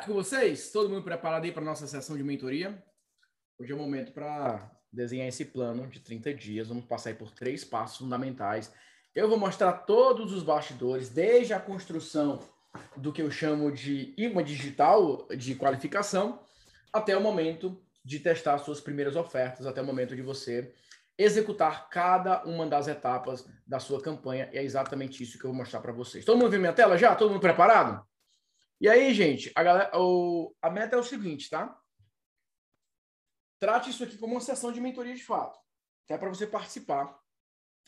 certo com vocês? Todo mundo preparado aí para nossa sessão de mentoria? Hoje é o momento para desenhar esse plano de 30 dias. Vamos passar por três passos fundamentais. Eu vou mostrar todos os bastidores, desde a construção do que eu chamo de imã digital de qualificação, até o momento de testar suas primeiras ofertas, até o momento de você executar cada uma das etapas da sua campanha. E é exatamente isso que eu vou mostrar para vocês. Todo mundo viu minha tela já? Todo mundo preparado? E aí, gente, a, galera, o, a meta é o seguinte, tá? Trate isso aqui como uma sessão de mentoria de fato. É para você participar,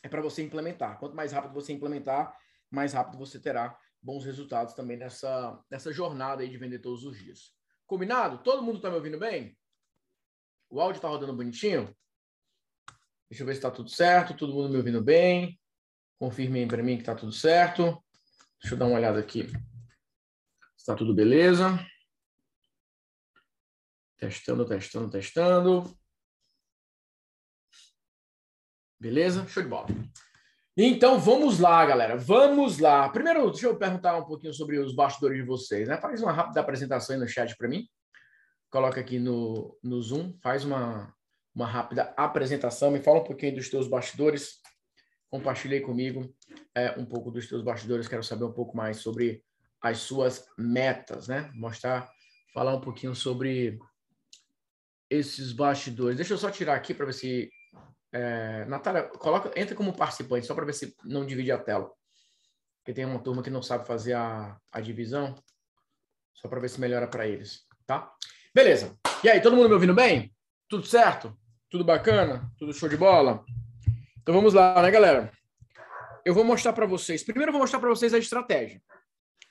é para você implementar. Quanto mais rápido você implementar, mais rápido você terá bons resultados também nessa, nessa jornada aí de vender todos os dias. Combinado? Todo mundo está me ouvindo bem? O áudio está rodando bonitinho? Deixa eu ver se está tudo certo. Todo mundo me ouvindo bem? Confirme para mim que está tudo certo. Deixa eu dar uma olhada aqui. Está tudo beleza? Testando, testando, testando. Beleza? Show de bola. Então vamos lá, galera. Vamos lá. Primeiro, deixa eu perguntar um pouquinho sobre os bastidores de vocês, né? Faz uma rápida apresentação aí no chat para mim. Coloca aqui no, no Zoom, faz uma, uma rápida apresentação, me fala um pouquinho dos teus bastidores. Compartilhe comigo é, um pouco dos teus bastidores. Quero saber um pouco mais sobre as suas metas, né? Mostrar, falar um pouquinho sobre esses bastidores. Deixa eu só tirar aqui para ver se é, Natália, coloca, entra como participante só para ver se não divide a tela. Porque tem uma turma que não sabe fazer a, a divisão, só para ver se melhora para eles, tá? Beleza. E aí, todo mundo me ouvindo bem? Tudo certo? Tudo bacana? Tudo show de bola? Então vamos lá, né, galera? Eu vou mostrar para vocês. Primeiro eu vou mostrar para vocês a estratégia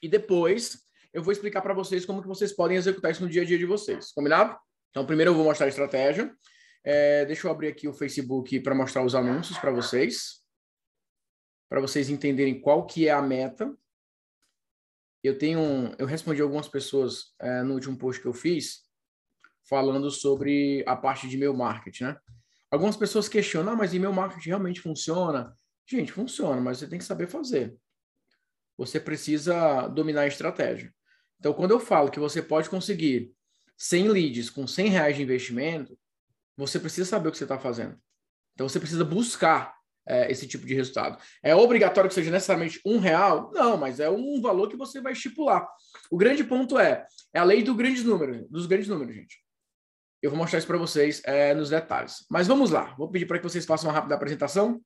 e depois eu vou explicar para vocês como que vocês podem executar isso no dia a dia de vocês. Combinado? Então, primeiro eu vou mostrar a estratégia. É, deixa eu abrir aqui o Facebook para mostrar os anúncios para vocês, para vocês entenderem qual que é a meta. Eu tenho, eu respondi algumas pessoas é, no último post que eu fiz falando sobre a parte de e-mail marketing, né? Algumas pessoas questionam, ah, mas e-mail marketing realmente funciona? Gente, funciona, mas você tem que saber fazer você precisa dominar a estratégia. Então, quando eu falo que você pode conseguir 100 leads com 100 reais de investimento, você precisa saber o que você está fazendo. Então, você precisa buscar é, esse tipo de resultado. É obrigatório que seja necessariamente um real? Não, mas é um valor que você vai estipular. O grande ponto é, é a lei do grandes números, dos grandes números, gente. Eu vou mostrar isso para vocês é, nos detalhes. Mas vamos lá. Vou pedir para que vocês façam uma rápida apresentação,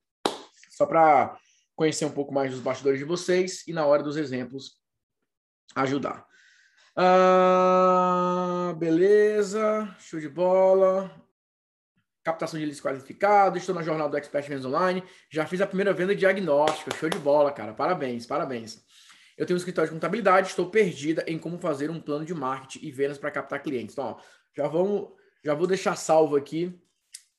só para conhecer um pouco mais dos bastidores de vocês e, na hora dos exemplos, ajudar. Ah, beleza, show de bola. Captação de leads qualificados, estou na jornada do Expert Vendas Online, já fiz a primeira venda diagnóstica, show de bola, cara, parabéns, parabéns. Eu tenho um escritório de contabilidade, estou perdida em como fazer um plano de marketing e vendas para captar clientes. Então, ó, já vamos, já vou deixar salvo aqui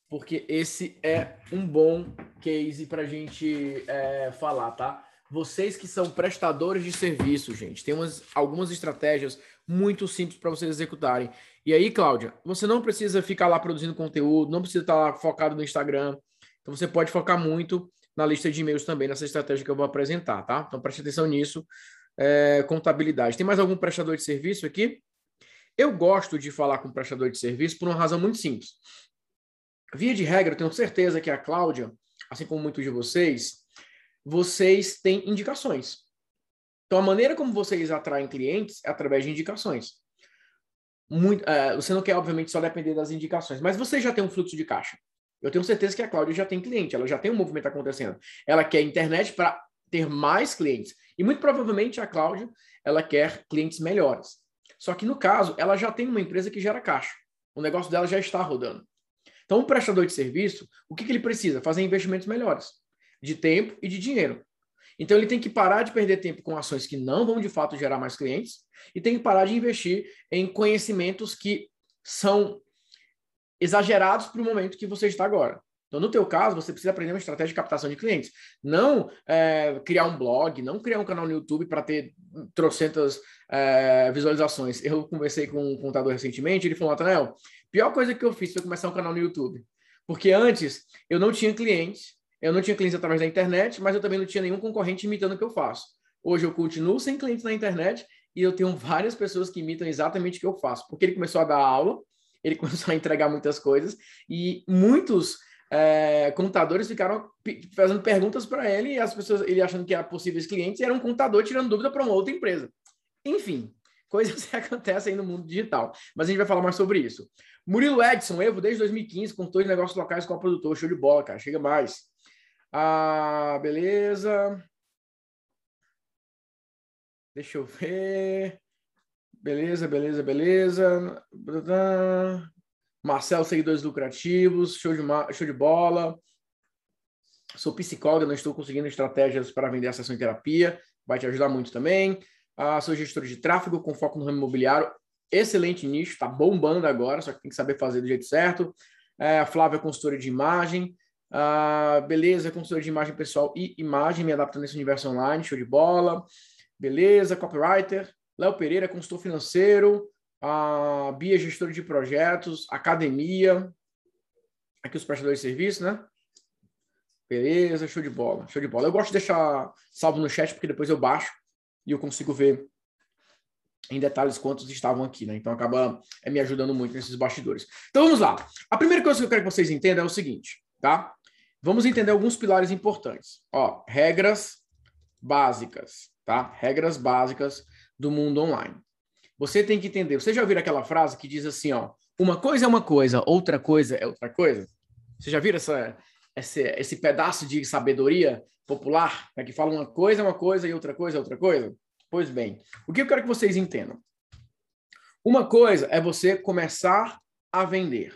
porque esse é um bom case para a gente é, falar, tá? Vocês que são prestadores de serviço, gente, tem umas, algumas estratégias muito simples para vocês executarem. E aí, Cláudia, você não precisa ficar lá produzindo conteúdo, não precisa estar lá focado no Instagram. Então, você pode focar muito na lista de e-mails também, nessa estratégia que eu vou apresentar, tá? Então, preste atenção nisso. É, contabilidade. Tem mais algum prestador de serviço aqui? Eu gosto de falar com prestador de serviço por uma razão muito simples. Via de regra, eu tenho certeza que a Cláudia, assim como muitos de vocês, vocês têm indicações. Então, a maneira como vocês atraem clientes é através de indicações. Muito, uh, você não quer, obviamente, só depender das indicações, mas você já tem um fluxo de caixa. Eu tenho certeza que a Cláudia já tem cliente, ela já tem um movimento acontecendo. Ela quer internet para ter mais clientes. E muito provavelmente a Cláudia, ela quer clientes melhores. Só que no caso, ela já tem uma empresa que gera caixa. O negócio dela já está rodando. Então, o prestador de serviço, o que, que ele precisa? Fazer investimentos melhores de tempo e de dinheiro. Então, ele tem que parar de perder tempo com ações que não vão de fato gerar mais clientes e tem que parar de investir em conhecimentos que são exagerados para o momento que você está agora. Então, no teu caso, você precisa aprender uma estratégia de captação de clientes. Não é, criar um blog, não criar um canal no YouTube para ter trocentas é, visualizações. Eu conversei com um contador recentemente, ele falou, Nathanael, pior coisa que eu fiz foi começar um canal no YouTube. Porque antes eu não tinha clientes, eu não tinha clientes através da internet, mas eu também não tinha nenhum concorrente imitando o que eu faço. Hoje eu continuo sem clientes na internet e eu tenho várias pessoas que imitam exatamente o que eu faço, porque ele começou a dar aula, ele começou a entregar muitas coisas e muitos é, contadores ficaram fazendo perguntas para ele e as pessoas, ele achando que eram possíveis clientes, e era um contador tirando dúvida para uma outra empresa. Enfim, coisas que acontecem no mundo digital. Mas a gente vai falar mais sobre isso. Murilo Edson, Evo, desde 2015, contou de negócios locais com a produtor. Show de bola, cara. Chega mais. Ah, beleza. Deixa eu ver. Beleza, beleza, beleza. Marcelo, seguidores lucrativos. Show de, show de bola. Sou psicóloga, não estou conseguindo estratégias para vender a sessão em terapia. Vai te ajudar muito também. Ah, sou gestor de tráfego com foco no ramo imobiliário. Excelente nicho, está bombando agora, só que tem que saber fazer do jeito certo. É, a Flávia é consultora de imagem. Ah, beleza, consultora de imagem pessoal e imagem, me adaptando nesse universo online, show de bola. Beleza, copywriter. Léo Pereira, consultor financeiro. A Bia, gestor de projetos. Academia. Aqui os prestadores de serviço, né? Beleza, show de bola, show de bola. Eu gosto de deixar salvo no chat, porque depois eu baixo e eu consigo ver em detalhes quantos estavam aqui, né? Então acaba é, me ajudando muito nesses bastidores. Então vamos lá. A primeira coisa que eu quero que vocês entendam é o seguinte, tá? Vamos entender alguns pilares importantes. Ó, regras básicas, tá? Regras básicas do mundo online. Você tem que entender. Você já ouviu aquela frase que diz assim, ó, uma coisa é uma coisa, outra coisa é outra coisa? Você já viu essa, esse, esse pedaço de sabedoria popular, né, que fala uma coisa é uma coisa e outra coisa é outra coisa? Pois bem, o que eu quero que vocês entendam? Uma coisa é você começar a vender.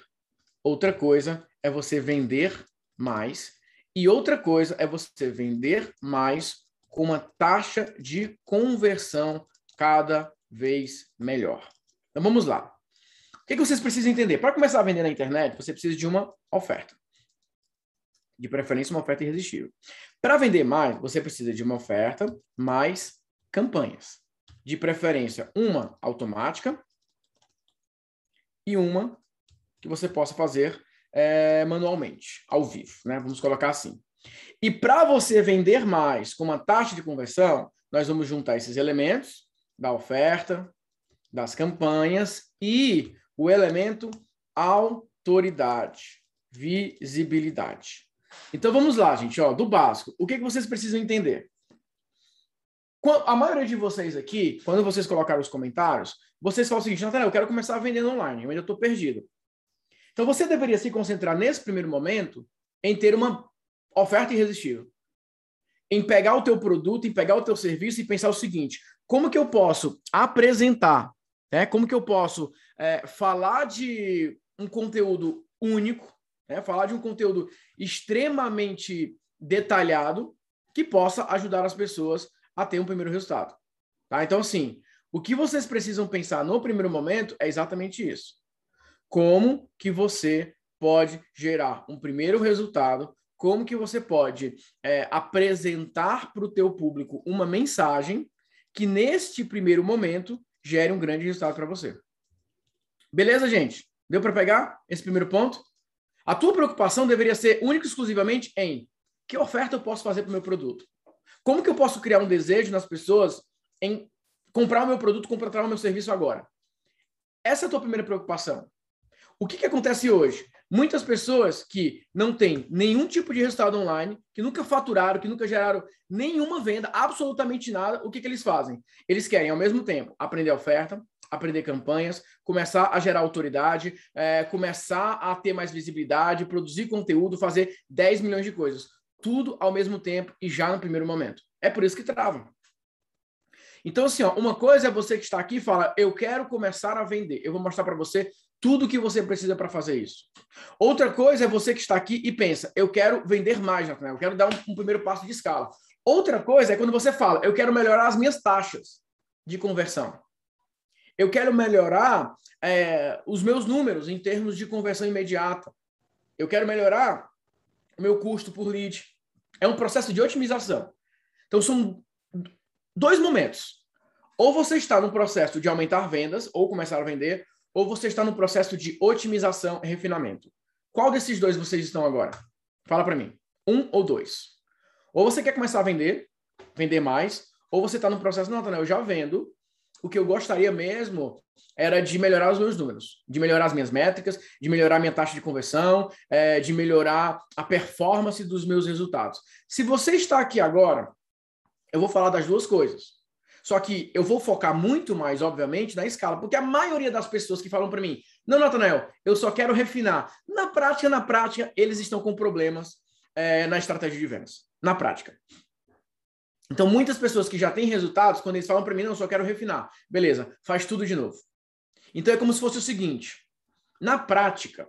Outra coisa é você vender mais. E outra coisa é você vender mais com uma taxa de conversão cada vez melhor. Então vamos lá. O que, que vocês precisam entender? Para começar a vender na internet, você precisa de uma oferta de preferência uma oferta irresistível. Para vender mais, você precisa de uma oferta mais campanhas. De preferência, uma automática e uma que você possa fazer é, manualmente, ao vivo, né? Vamos colocar assim. E para você vender mais com uma taxa de conversão, nós vamos juntar esses elementos da oferta, das campanhas e o elemento autoridade, visibilidade. Então vamos lá, gente, ó, do básico. O que, que vocês precisam entender? A maioria de vocês aqui, quando vocês colocaram os comentários, vocês falam o seguinte, Natália, eu quero começar a vender online, eu ainda estou perdido. Então você deveria se concentrar nesse primeiro momento em ter uma oferta irresistível. Em pegar o teu produto, em pegar o teu serviço e pensar o seguinte, como que eu posso apresentar, né? como que eu posso é, falar de um conteúdo único, né? falar de um conteúdo extremamente detalhado que possa ajudar as pessoas a ter um primeiro resultado. Tá? Então, assim, o que vocês precisam pensar no primeiro momento é exatamente isso. Como que você pode gerar um primeiro resultado, como que você pode é, apresentar para o teu público uma mensagem que neste primeiro momento gere um grande resultado para você. Beleza, gente? Deu para pegar esse primeiro ponto? A tua preocupação deveria ser única e exclusivamente em que oferta eu posso fazer para o meu produto? Como que eu posso criar um desejo nas pessoas em comprar o meu produto, contratar o meu serviço agora? Essa é a tua primeira preocupação. O que, que acontece hoje? Muitas pessoas que não têm nenhum tipo de resultado online, que nunca faturaram, que nunca geraram nenhuma venda, absolutamente nada, o que, que eles fazem? Eles querem, ao mesmo tempo, aprender a oferta, aprender campanhas, começar a gerar autoridade, é, começar a ter mais visibilidade, produzir conteúdo, fazer 10 milhões de coisas. Tudo ao mesmo tempo e já no primeiro momento. É por isso que travam. Então, assim, ó, uma coisa é você que está aqui e fala, eu quero começar a vender. Eu vou mostrar para você tudo que você precisa para fazer isso. Outra coisa é você que está aqui e pensa, eu quero vender mais, eu quero dar um, um primeiro passo de escala. Outra coisa é quando você fala, eu quero melhorar as minhas taxas de conversão. Eu quero melhorar é, os meus números em termos de conversão imediata. Eu quero melhorar o meu custo por lead. É um processo de otimização. Então, são dois momentos. Ou você está no processo de aumentar vendas, ou começar a vender, ou você está no processo de otimização e refinamento. Qual desses dois vocês estão agora? Fala para mim. Um ou dois? Ou você quer começar a vender, vender mais, ou você está no processo, não, Nathanael, eu já vendo, o que eu gostaria mesmo era de melhorar os meus números, de melhorar as minhas métricas, de melhorar a minha taxa de conversão, é, de melhorar a performance dos meus resultados. Se você está aqui agora, eu vou falar das duas coisas. Só que eu vou focar muito mais, obviamente, na escala, porque a maioria das pessoas que falam para mim, não, Natanael, eu só quero refinar. Na prática, na prática, eles estão com problemas é, na estratégia de vendas. Na prática. Então, muitas pessoas que já têm resultados, quando eles falam para mim, não, só quero refinar. Beleza, faz tudo de novo. Então, é como se fosse o seguinte: na prática,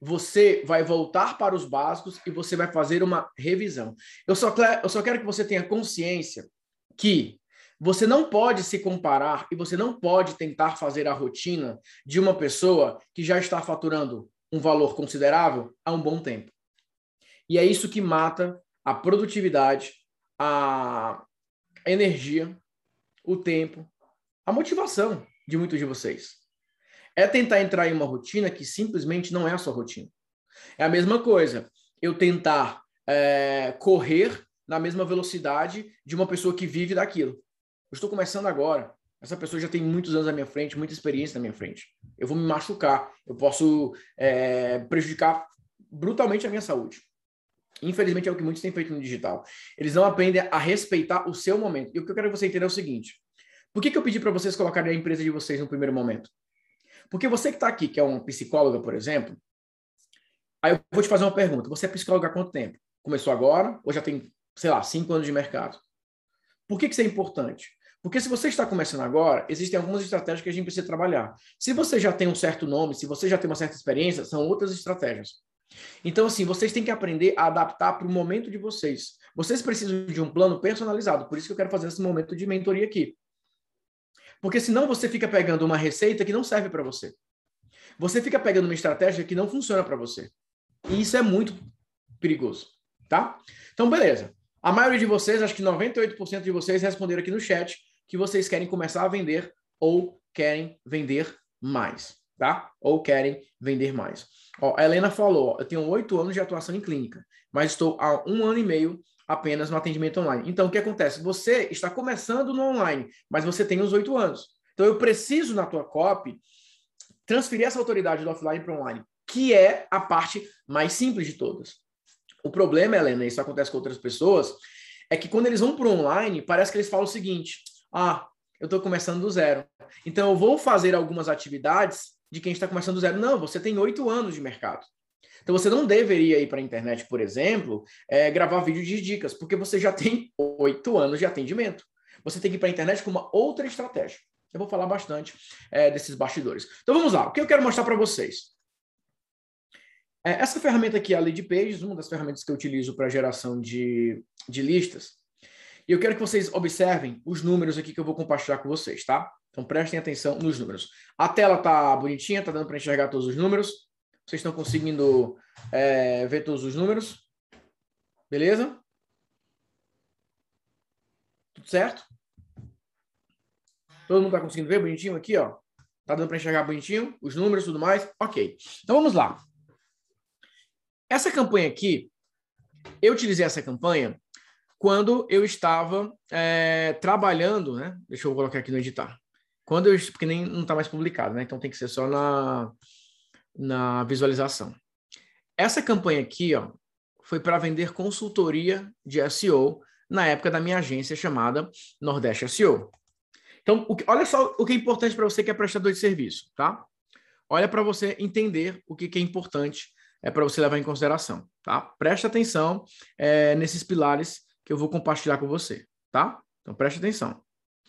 você vai voltar para os básicos e você vai fazer uma revisão. Eu só, eu só quero que você tenha consciência que você não pode se comparar e você não pode tentar fazer a rotina de uma pessoa que já está faturando um valor considerável há um bom tempo. E é isso que mata a produtividade, a energia, o tempo, a motivação de muitos de vocês. É tentar entrar em uma rotina que simplesmente não é a sua rotina. É a mesma coisa eu tentar é, correr na mesma velocidade de uma pessoa que vive daquilo. Eu estou começando agora. Essa pessoa já tem muitos anos na minha frente, muita experiência na minha frente. Eu vou me machucar, eu posso é, prejudicar brutalmente a minha saúde. Infelizmente é o que muitos têm feito no digital. Eles não aprendem a respeitar o seu momento. E o que eu quero que você entenda é o seguinte: por que, que eu pedi para vocês colocarem a empresa de vocês no primeiro momento? Porque você que está aqui, que é uma psicóloga, por exemplo, aí eu vou te fazer uma pergunta. Você é psicóloga há quanto tempo? Começou agora ou já tem, sei lá, cinco anos de mercado? Por que, que isso é importante? Porque se você está começando agora, existem algumas estratégias que a gente precisa trabalhar. Se você já tem um certo nome, se você já tem uma certa experiência, são outras estratégias. Então, assim, vocês têm que aprender a adaptar para o momento de vocês. Vocês precisam de um plano personalizado, por isso que eu quero fazer esse momento de mentoria aqui. Porque senão você fica pegando uma receita que não serve para você. Você fica pegando uma estratégia que não funciona para você. E isso é muito perigoso, tá? Então, beleza. A maioria de vocês, acho que 98% de vocês responderam aqui no chat que vocês querem começar a vender ou querem vender mais, tá? Ou querem vender mais. Ó, a Helena falou, eu tenho oito anos de atuação em clínica, mas estou há um ano e meio apenas no atendimento online. Então, o que acontece? Você está começando no online, mas você tem os oito anos. Então, eu preciso, na tua copy, transferir essa autoridade do offline para o online, que é a parte mais simples de todas. O problema, Helena, isso acontece com outras pessoas, é que quando eles vão para o online, parece que eles falam o seguinte: ah, eu estou começando do zero. Então, eu vou fazer algumas atividades de quem está começando do zero. Não, você tem oito anos de mercado. Então, você não deveria ir para a internet, por exemplo, é, gravar vídeo de dicas, porque você já tem oito anos de atendimento. Você tem que ir para a internet com uma outra estratégia. Eu vou falar bastante é, desses bastidores. Então, vamos lá. O que eu quero mostrar para vocês? É, essa ferramenta aqui, a Lead Pages, uma das ferramentas que eu utilizo para geração de, de listas. E eu quero que vocês observem os números aqui que eu vou compartilhar com vocês, tá? Então prestem atenção nos números. A tela tá bonitinha, tá dando para enxergar todos os números. Vocês estão conseguindo é, ver todos os números? Beleza? Tudo certo? Todo mundo está conseguindo ver bonitinho aqui, ó? Tá dando para enxergar bonitinho os números e tudo mais? Ok. Então vamos lá. Essa campanha aqui, eu utilizei essa campanha quando eu estava é, trabalhando, né? Deixa eu colocar aqui no editar. Quando eu, porque nem não está mais publicado, né? Então tem que ser só na, na visualização. Essa campanha aqui, ó, foi para vender consultoria de SEO na época da minha agência chamada Nordeste SEO. Então, que, olha só o que é importante para você que é prestador de serviço, tá? Olha para você entender o que, que é importante é para você levar em consideração, tá? Preste atenção é, nesses pilares que eu vou compartilhar com você, tá? Então, preste atenção.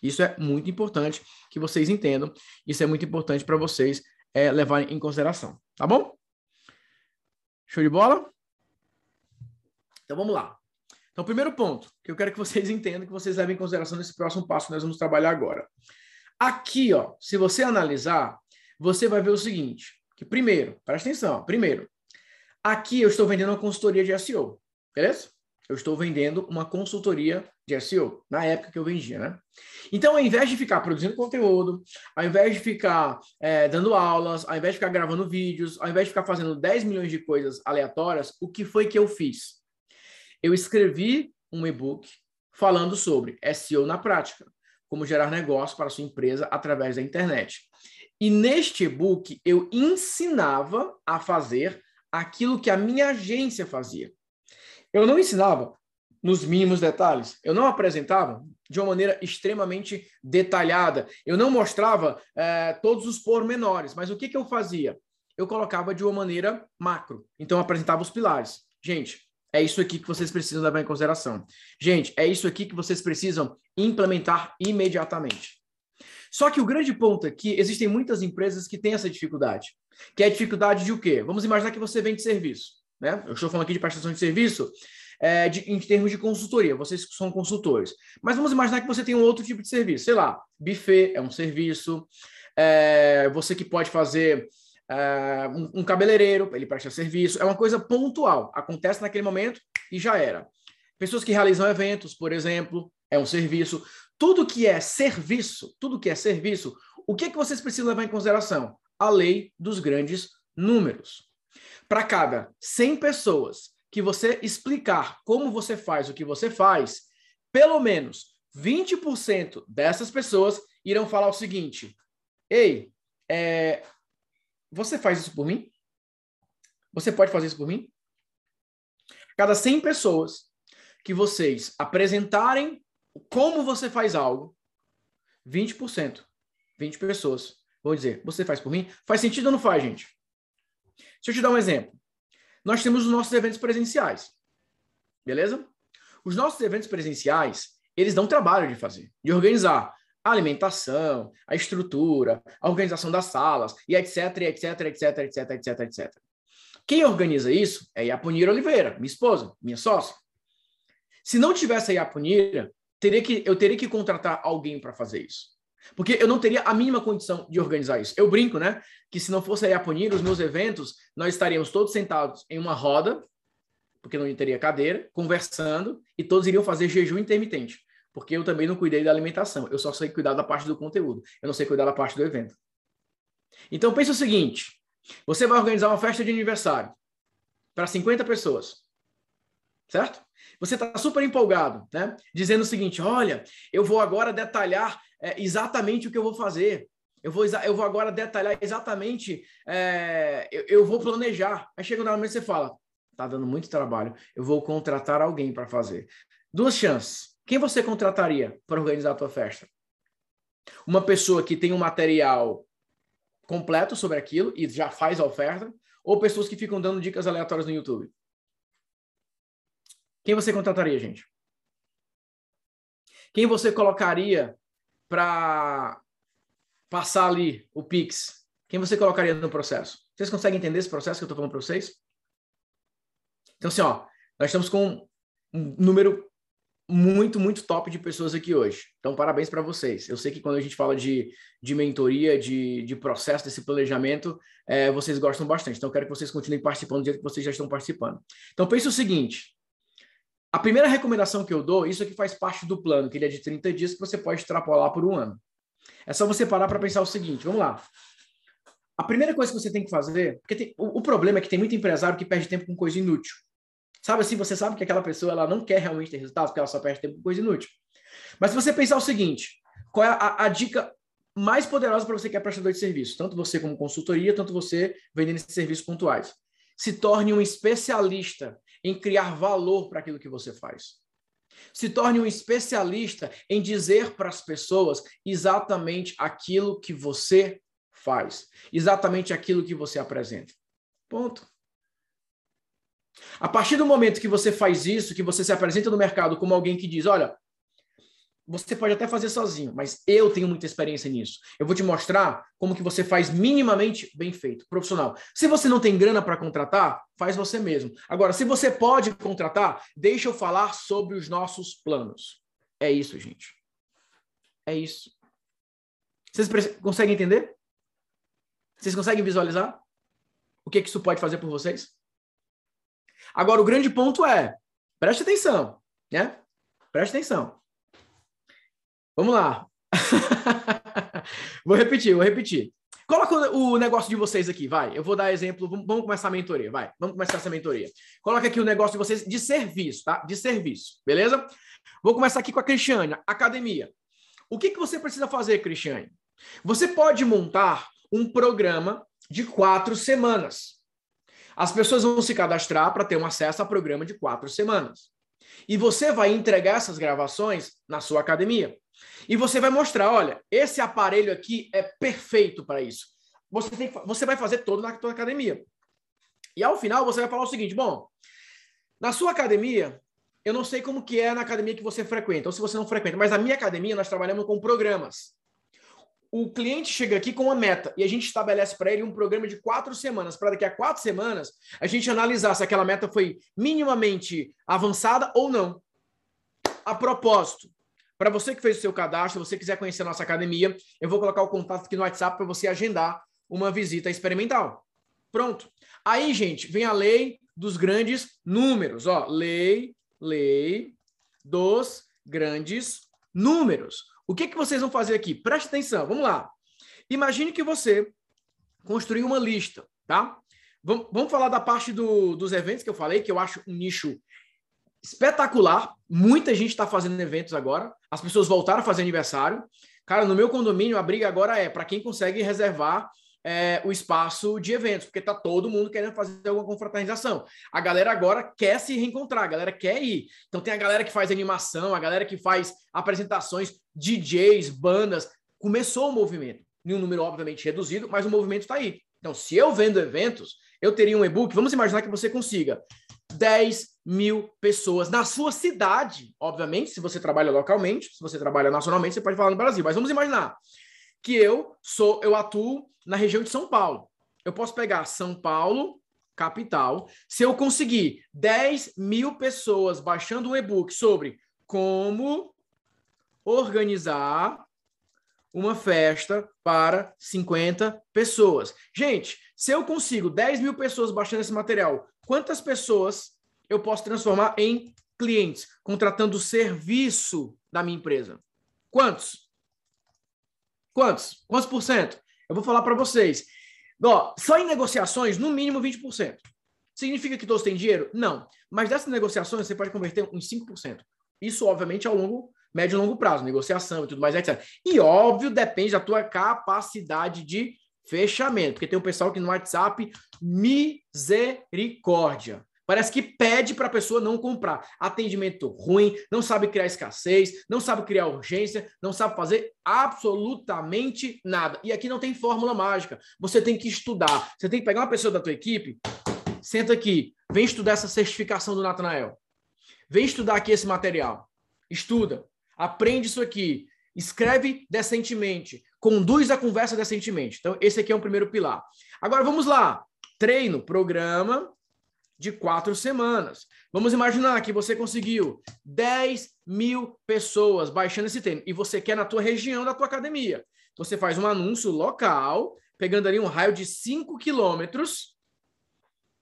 Isso é muito importante que vocês entendam. Isso é muito importante para vocês é, levarem em consideração. Tá bom? Show de bola? Então vamos lá. Então, primeiro ponto que eu quero que vocês entendam, que vocês levem em consideração nesse próximo passo que nós vamos trabalhar agora. Aqui, ó, se você analisar, você vai ver o seguinte: que primeiro, presta atenção, primeiro, aqui eu estou vendendo uma consultoria de SEO, beleza? Eu estou vendendo uma consultoria de SEO, na época que eu vendia, né? Então, ao invés de ficar produzindo conteúdo, ao invés de ficar é, dando aulas, ao invés de ficar gravando vídeos, ao invés de ficar fazendo 10 milhões de coisas aleatórias, o que foi que eu fiz? Eu escrevi um e-book falando sobre SEO na prática. como gerar negócio para sua empresa através da internet. E neste e-book eu ensinava a fazer aquilo que a minha agência fazia. Eu não ensinava nos mínimos detalhes, eu não apresentava de uma maneira extremamente detalhada, eu não mostrava é, todos os pormenores, mas o que, que eu fazia? Eu colocava de uma maneira macro, então eu apresentava os pilares. Gente, é isso aqui que vocês precisam levar em consideração. Gente, é isso aqui que vocês precisam implementar imediatamente. Só que o grande ponto aqui, existem muitas empresas que têm essa dificuldade. Que é a dificuldade de o quê? Vamos imaginar que você vende serviço. Né? Eu estou falando aqui de prestação de serviço é, de, em termos de consultoria, vocês são consultores. Mas vamos imaginar que você tem um outro tipo de serviço. Sei lá, buffet é um serviço. É, você que pode fazer é, um, um cabeleireiro, ele presta serviço. É uma coisa pontual. Acontece naquele momento e já era. Pessoas que realizam eventos, por exemplo, é um serviço. Tudo que é serviço, tudo que é serviço, o que, é que vocês precisam levar em consideração? A lei dos grandes números. Para cada 100 pessoas que você explicar como você faz o que você faz, pelo menos 20% dessas pessoas irão falar o seguinte: Ei, é, você faz isso por mim? Você pode fazer isso por mim? Cada 100 pessoas que vocês apresentarem como você faz algo, 20%, 20 pessoas vão dizer: Você faz por mim? Faz sentido ou não faz, gente? Deixa eu te dar um exemplo. Nós temos os nossos eventos presenciais. Beleza? Os nossos eventos presenciais, eles dão trabalho de fazer, de organizar a alimentação, a estrutura, a organização das salas, e etc, etc, etc, etc, etc, etc. Quem organiza isso é a Iapunira Oliveira, minha esposa, minha sócia. Se não tivesse a Iapunira, teria que, eu teria que contratar alguém para fazer isso. Porque eu não teria a mínima condição de organizar isso. Eu brinco, né? Que se não fosse a Iapunira, os meus eventos, nós estaríamos todos sentados em uma roda, porque não teria cadeira, conversando, e todos iriam fazer jejum intermitente. Porque eu também não cuidei da alimentação. Eu só sei cuidar da parte do conteúdo. Eu não sei cuidar da parte do evento. Então, pense o seguinte: você vai organizar uma festa de aniversário para 50 pessoas. Certo? Você está super empolgado, né? Dizendo o seguinte: olha, eu vou agora detalhar é, exatamente o que eu vou fazer. Eu vou, eu vou agora detalhar exatamente, é, eu, eu, vou planejar. Aí chega no momento você fala: tá dando muito trabalho, eu vou contratar alguém para fazer. Duas chances. Quem você contrataria para organizar a tua festa? Uma pessoa que tem um material completo sobre aquilo e já faz a oferta, ou pessoas que ficam dando dicas aleatórias no YouTube? Quem você contrataria, gente? Quem você colocaria para passar ali o Pix? Quem você colocaria no processo? Vocês conseguem entender esse processo que eu estou falando para vocês? Então, assim, ó, nós estamos com um número muito, muito top de pessoas aqui hoje. Então, parabéns para vocês. Eu sei que quando a gente fala de, de mentoria, de, de processo, desse planejamento, é, vocês gostam bastante. Então, eu quero que vocês continuem participando do jeito que vocês já estão participando. Então, pense o seguinte: a primeira recomendação que eu dou, isso aqui faz parte do plano, que ele é de 30 dias, que você pode extrapolar por um ano. É só você parar para pensar o seguinte, vamos lá. A primeira coisa que você tem que fazer, porque tem, o, o, problema é que tem muito empresário que perde tempo com coisa inútil. Sabe assim, você sabe que aquela pessoa ela não quer realmente ter resultados, porque ela só perde tempo com coisa inútil. Mas se você pensar o seguinte, qual é a, a dica mais poderosa para você que é prestador de serviço? Tanto você como consultoria, tanto você vendendo esses serviços pontuais. Se torne um especialista em criar valor para aquilo que você faz. Se torne um especialista em dizer para as pessoas exatamente aquilo que você faz, exatamente aquilo que você apresenta. Ponto. A partir do momento que você faz isso, que você se apresenta no mercado como alguém que diz: olha, você pode até fazer sozinho, mas eu tenho muita experiência nisso. Eu vou te mostrar como que você faz minimamente bem feito, profissional. Se você não tem grana para contratar, faz você mesmo. Agora, se você pode contratar, deixa eu falar sobre os nossos planos. É isso, gente. É isso. Vocês conseguem entender? Vocês conseguem visualizar o que, que isso pode fazer por vocês? Agora, o grande ponto é, preste atenção, né? Preste atenção. Vamos lá. vou repetir, vou repetir. Coloca o negócio de vocês aqui, vai. Eu vou dar exemplo. Vamos começar a mentoria, vai. Vamos começar essa mentoria. Coloca aqui o negócio de vocês de serviço, tá? De serviço, beleza? Vou começar aqui com a Cristiane, academia. O que, que você precisa fazer, Cristiane? Você pode montar um programa de quatro semanas. As pessoas vão se cadastrar para ter um acesso a programa de quatro semanas. E você vai entregar essas gravações na sua academia. E você vai mostrar: olha, esse aparelho aqui é perfeito para isso. Você, tem, você vai fazer todo na sua academia. E ao final você vai falar o seguinte: bom, na sua academia, eu não sei como que é na academia que você frequenta, ou se você não frequenta, mas na minha academia nós trabalhamos com programas o cliente chega aqui com uma meta e a gente estabelece para ele um programa de quatro semanas, para daqui a quatro semanas a gente analisar se aquela meta foi minimamente avançada ou não. A propósito, para você que fez o seu cadastro, se você quiser conhecer a nossa academia, eu vou colocar o contato aqui no WhatsApp para você agendar uma visita experimental. Pronto. Aí, gente, vem a lei dos grandes números. Ó, lei, lei dos grandes números. O que, que vocês vão fazer aqui? Preste atenção, vamos lá. Imagine que você construiu uma lista, tá? Vamos falar da parte do, dos eventos que eu falei, que eu acho um nicho espetacular. Muita gente está fazendo eventos agora. As pessoas voltaram a fazer aniversário. Cara, no meu condomínio, a briga agora é para quem consegue reservar é, o espaço de eventos, porque tá todo mundo querendo fazer alguma confraternização. A galera agora quer se reencontrar, a galera quer ir. Então tem a galera que faz animação, a galera que faz apresentações, DJs, bandas. Começou o movimento, em um número obviamente reduzido, mas o movimento está aí. Então, se eu vendo eventos, eu teria um e-book. Vamos imaginar que você consiga 10 mil pessoas na sua cidade. Obviamente, se você trabalha localmente, se você trabalha nacionalmente, você pode falar no Brasil. Mas vamos imaginar que eu sou, eu atuo na região de São Paulo. Eu posso pegar São Paulo, capital. Se eu conseguir 10 mil pessoas baixando um e-book sobre como organizar uma festa para 50 pessoas. Gente, se eu consigo 10 mil pessoas baixando esse material, quantas pessoas eu posso transformar em clientes, contratando o serviço da minha empresa? Quantos? Quantos? Quantos por cento? Eu vou falar para vocês. Ó, só em negociações, no mínimo 20%. Significa que todos têm dinheiro? Não. Mas dessas negociações, você pode converter em 5%. Isso, obviamente, ao longo, médio e longo prazo, negociação e tudo mais, etc. E, óbvio, depende da tua capacidade de fechamento. Porque tem um pessoal que no WhatsApp, misericórdia. Parece que pede para a pessoa não comprar. Atendimento ruim, não sabe criar escassez, não sabe criar urgência, não sabe fazer absolutamente nada. E aqui não tem fórmula mágica. Você tem que estudar. Você tem que pegar uma pessoa da tua equipe, senta aqui, vem estudar essa certificação do Natanael. Vem estudar aqui esse material. Estuda, aprende isso aqui, escreve decentemente, conduz a conversa decentemente. Então, esse aqui é o primeiro pilar. Agora vamos lá. Treino, programa, de quatro semanas. Vamos imaginar que você conseguiu 10 mil pessoas baixando esse treino e você quer na tua região da tua academia. Você faz um anúncio local, pegando ali um raio de 5 quilômetros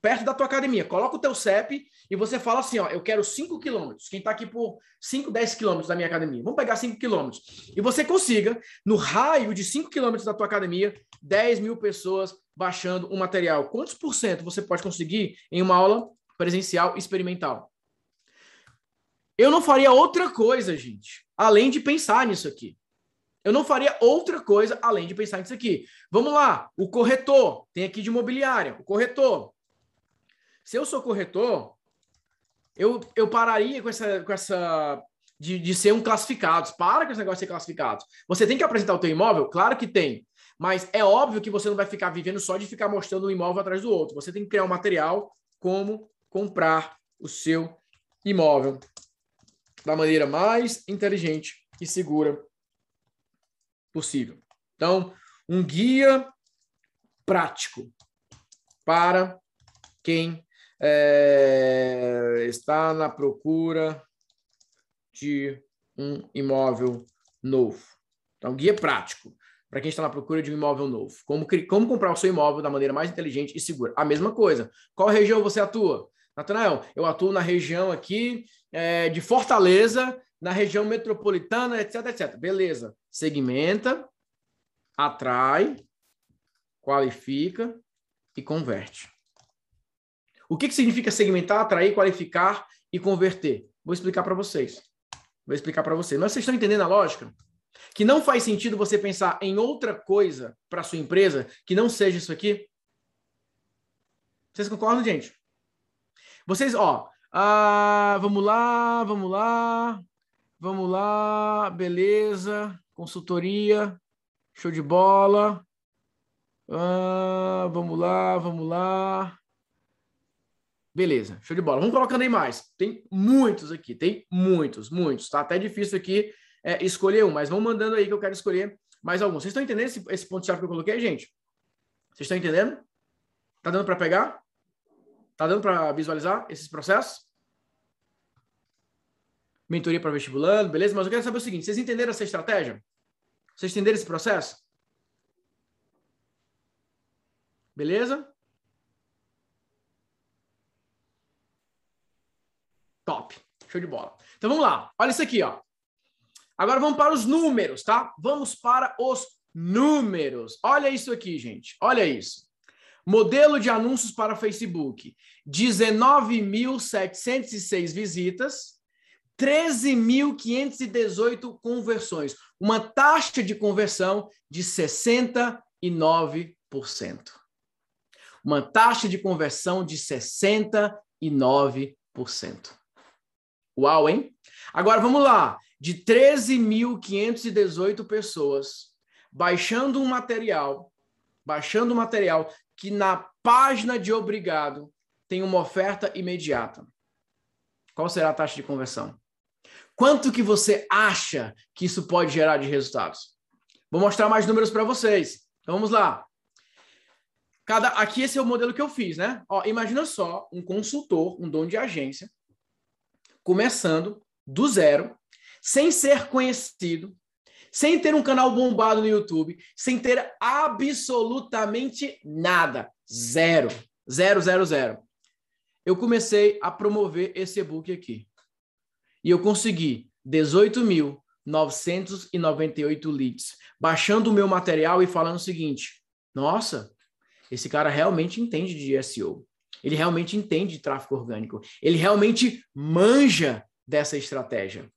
perto da tua academia. Coloca o teu CEP e você fala assim, ó, eu quero 5 quilômetros. Quem está aqui por 5, 10 quilômetros da minha academia. Vamos pegar 5 quilômetros. E você consiga, no raio de 5 quilômetros da tua academia, 10 mil pessoas baixando o material. Quantos por cento você pode conseguir em uma aula presencial experimental? Eu não faria outra coisa, gente, além de pensar nisso aqui. Eu não faria outra coisa além de pensar nisso aqui. Vamos lá, o corretor, tem aqui de imobiliária, o corretor. Se eu sou corretor, eu, eu pararia com essa, com essa de, de ser um classificado. Para com esse negócio de ser classificado. Você tem que apresentar o teu imóvel? Claro que tem. Mas é óbvio que você não vai ficar vivendo só de ficar mostrando um imóvel atrás do outro. Você tem que criar um material como comprar o seu imóvel da maneira mais inteligente e segura possível. Então, um guia prático para quem é, está na procura de um imóvel novo. Então, guia prático para quem está na procura de um imóvel novo. Como, como comprar o seu imóvel da maneira mais inteligente e segura. A mesma coisa. Qual região você atua? Natanael, eu atuo na região aqui é, de Fortaleza, na região metropolitana, etc, etc. Beleza. Segmenta, atrai, qualifica e converte. O que, que significa segmentar, atrair, qualificar e converter? Vou explicar para vocês. Vou explicar para vocês. Mas vocês estão entendendo a lógica? Que não faz sentido você pensar em outra coisa para sua empresa que não seja isso aqui? Vocês concordam, gente? Vocês, ó, ah, vamos lá, vamos lá, vamos lá, beleza, consultoria, show de bola. Ah, vamos lá, vamos lá. Beleza, show de bola. Vamos colocando aí mais. Tem muitos aqui, tem muitos, muitos. Tá até difícil aqui é, escolher um, mas vão mandando aí que eu quero escolher mais alguns. Vocês estão entendendo esse, esse ponto-chave que eu coloquei, gente? Vocês estão entendendo? Tá dando para pegar? Tá dando para visualizar esses processos? Mentoria para vestibulando, beleza? Mas eu quero saber o seguinte: vocês entenderam essa estratégia? Vocês entenderam esse processo? Beleza? Top. Show de bola. Então vamos lá. Olha isso aqui, ó. Agora vamos para os números, tá? Vamos para os números. Olha isso aqui, gente. Olha isso. Modelo de anúncios para Facebook: 19.706 visitas, 13.518 conversões, uma taxa de conversão de 69%. Uma taxa de conversão de 69%. Uau, hein? Agora vamos lá. De 13.518 pessoas baixando um material, baixando um material que na página de obrigado tem uma oferta imediata. Qual será a taxa de conversão? Quanto que você acha que isso pode gerar de resultados? Vou mostrar mais números para vocês. Então vamos lá. Cada, aqui esse é o modelo que eu fiz, né? Ó, imagina só um consultor, um dono de agência, começando do zero, sem ser conhecido, sem ter um canal bombado no YouTube, sem ter absolutamente nada. Zero. Zero, zero, zero. Eu comecei a promover esse e-book aqui. E eu consegui 18.998 leads, baixando o meu material e falando o seguinte: nossa, esse cara realmente entende de SEO. Ele realmente entende de tráfego orgânico. Ele realmente manja dessa estratégia.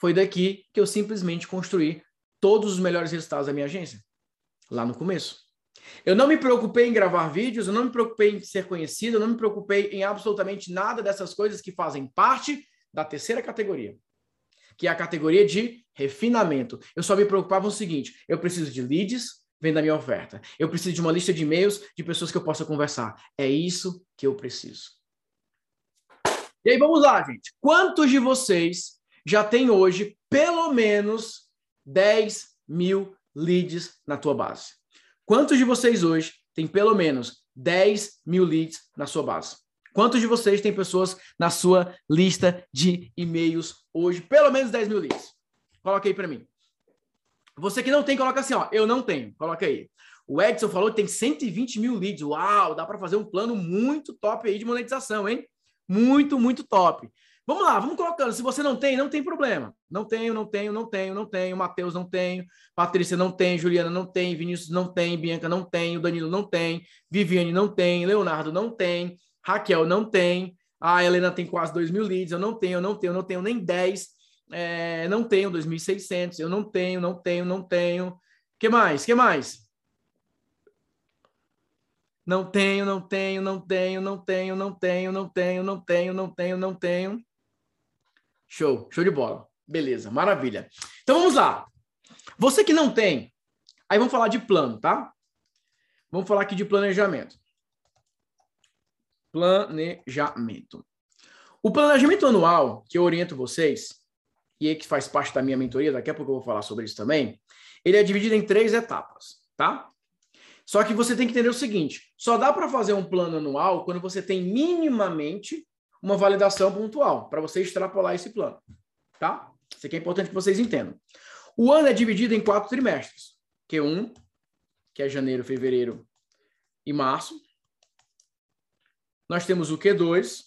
Foi daqui que eu simplesmente construí todos os melhores resultados da minha agência, lá no começo. Eu não me preocupei em gravar vídeos, eu não me preocupei em ser conhecido, eu não me preocupei em absolutamente nada dessas coisas que fazem parte da terceira categoria, que é a categoria de refinamento. Eu só me preocupava o seguinte: eu preciso de leads, vem da minha oferta. Eu preciso de uma lista de e-mails de pessoas que eu possa conversar. É isso que eu preciso. E aí, vamos lá, gente. Quantos de vocês já tem hoje pelo menos 10 mil leads na tua base? Quantos de vocês hoje tem pelo menos 10 mil leads na sua base? Quantos de vocês tem pessoas na sua lista de e-mails hoje? Pelo menos 10 mil leads. Coloca aí para mim. Você que não tem, coloca assim, ó. Eu não tenho. Coloca aí. O Edson falou que tem 120 mil leads. Uau, dá para fazer um plano muito top aí de monetização, hein? Muito, muito top. Vamos lá, vamos colocando. Se você não tem, não tem problema. Não tenho, não tenho, não tenho, não tenho. Matheus não tenho. Patrícia não tem. Juliana não tem. Vinícius não tem. Bianca não tem. O Danilo não tem. Viviane não tem. Leonardo não tem. Raquel não tem. A Helena tem quase 2 mil leads. Eu não tenho, eu não tenho, eu não tenho nem 10. É, não tenho 2.600, eu não tenho, não tenho, não tenho. que mais? que mais? Não tenho, não tenho, não tenho, não tenho, não tenho, não tenho, não tenho, não tenho, não tenho. Show, show de bola. Beleza, maravilha. Então vamos lá. Você que não tem, aí vamos falar de plano, tá? Vamos falar aqui de planejamento. Planejamento. O planejamento anual que eu oriento vocês e que faz parte da minha mentoria, daqui a pouco eu vou falar sobre isso também, ele é dividido em três etapas, tá? Só que você tem que entender o seguinte: só dá para fazer um plano anual quando você tem minimamente uma validação pontual, para você extrapolar esse plano, tá? Isso aqui é importante que vocês entendam. O ano é dividido em quatro trimestres: Q1, que é janeiro, fevereiro e março. Nós temos o Q2,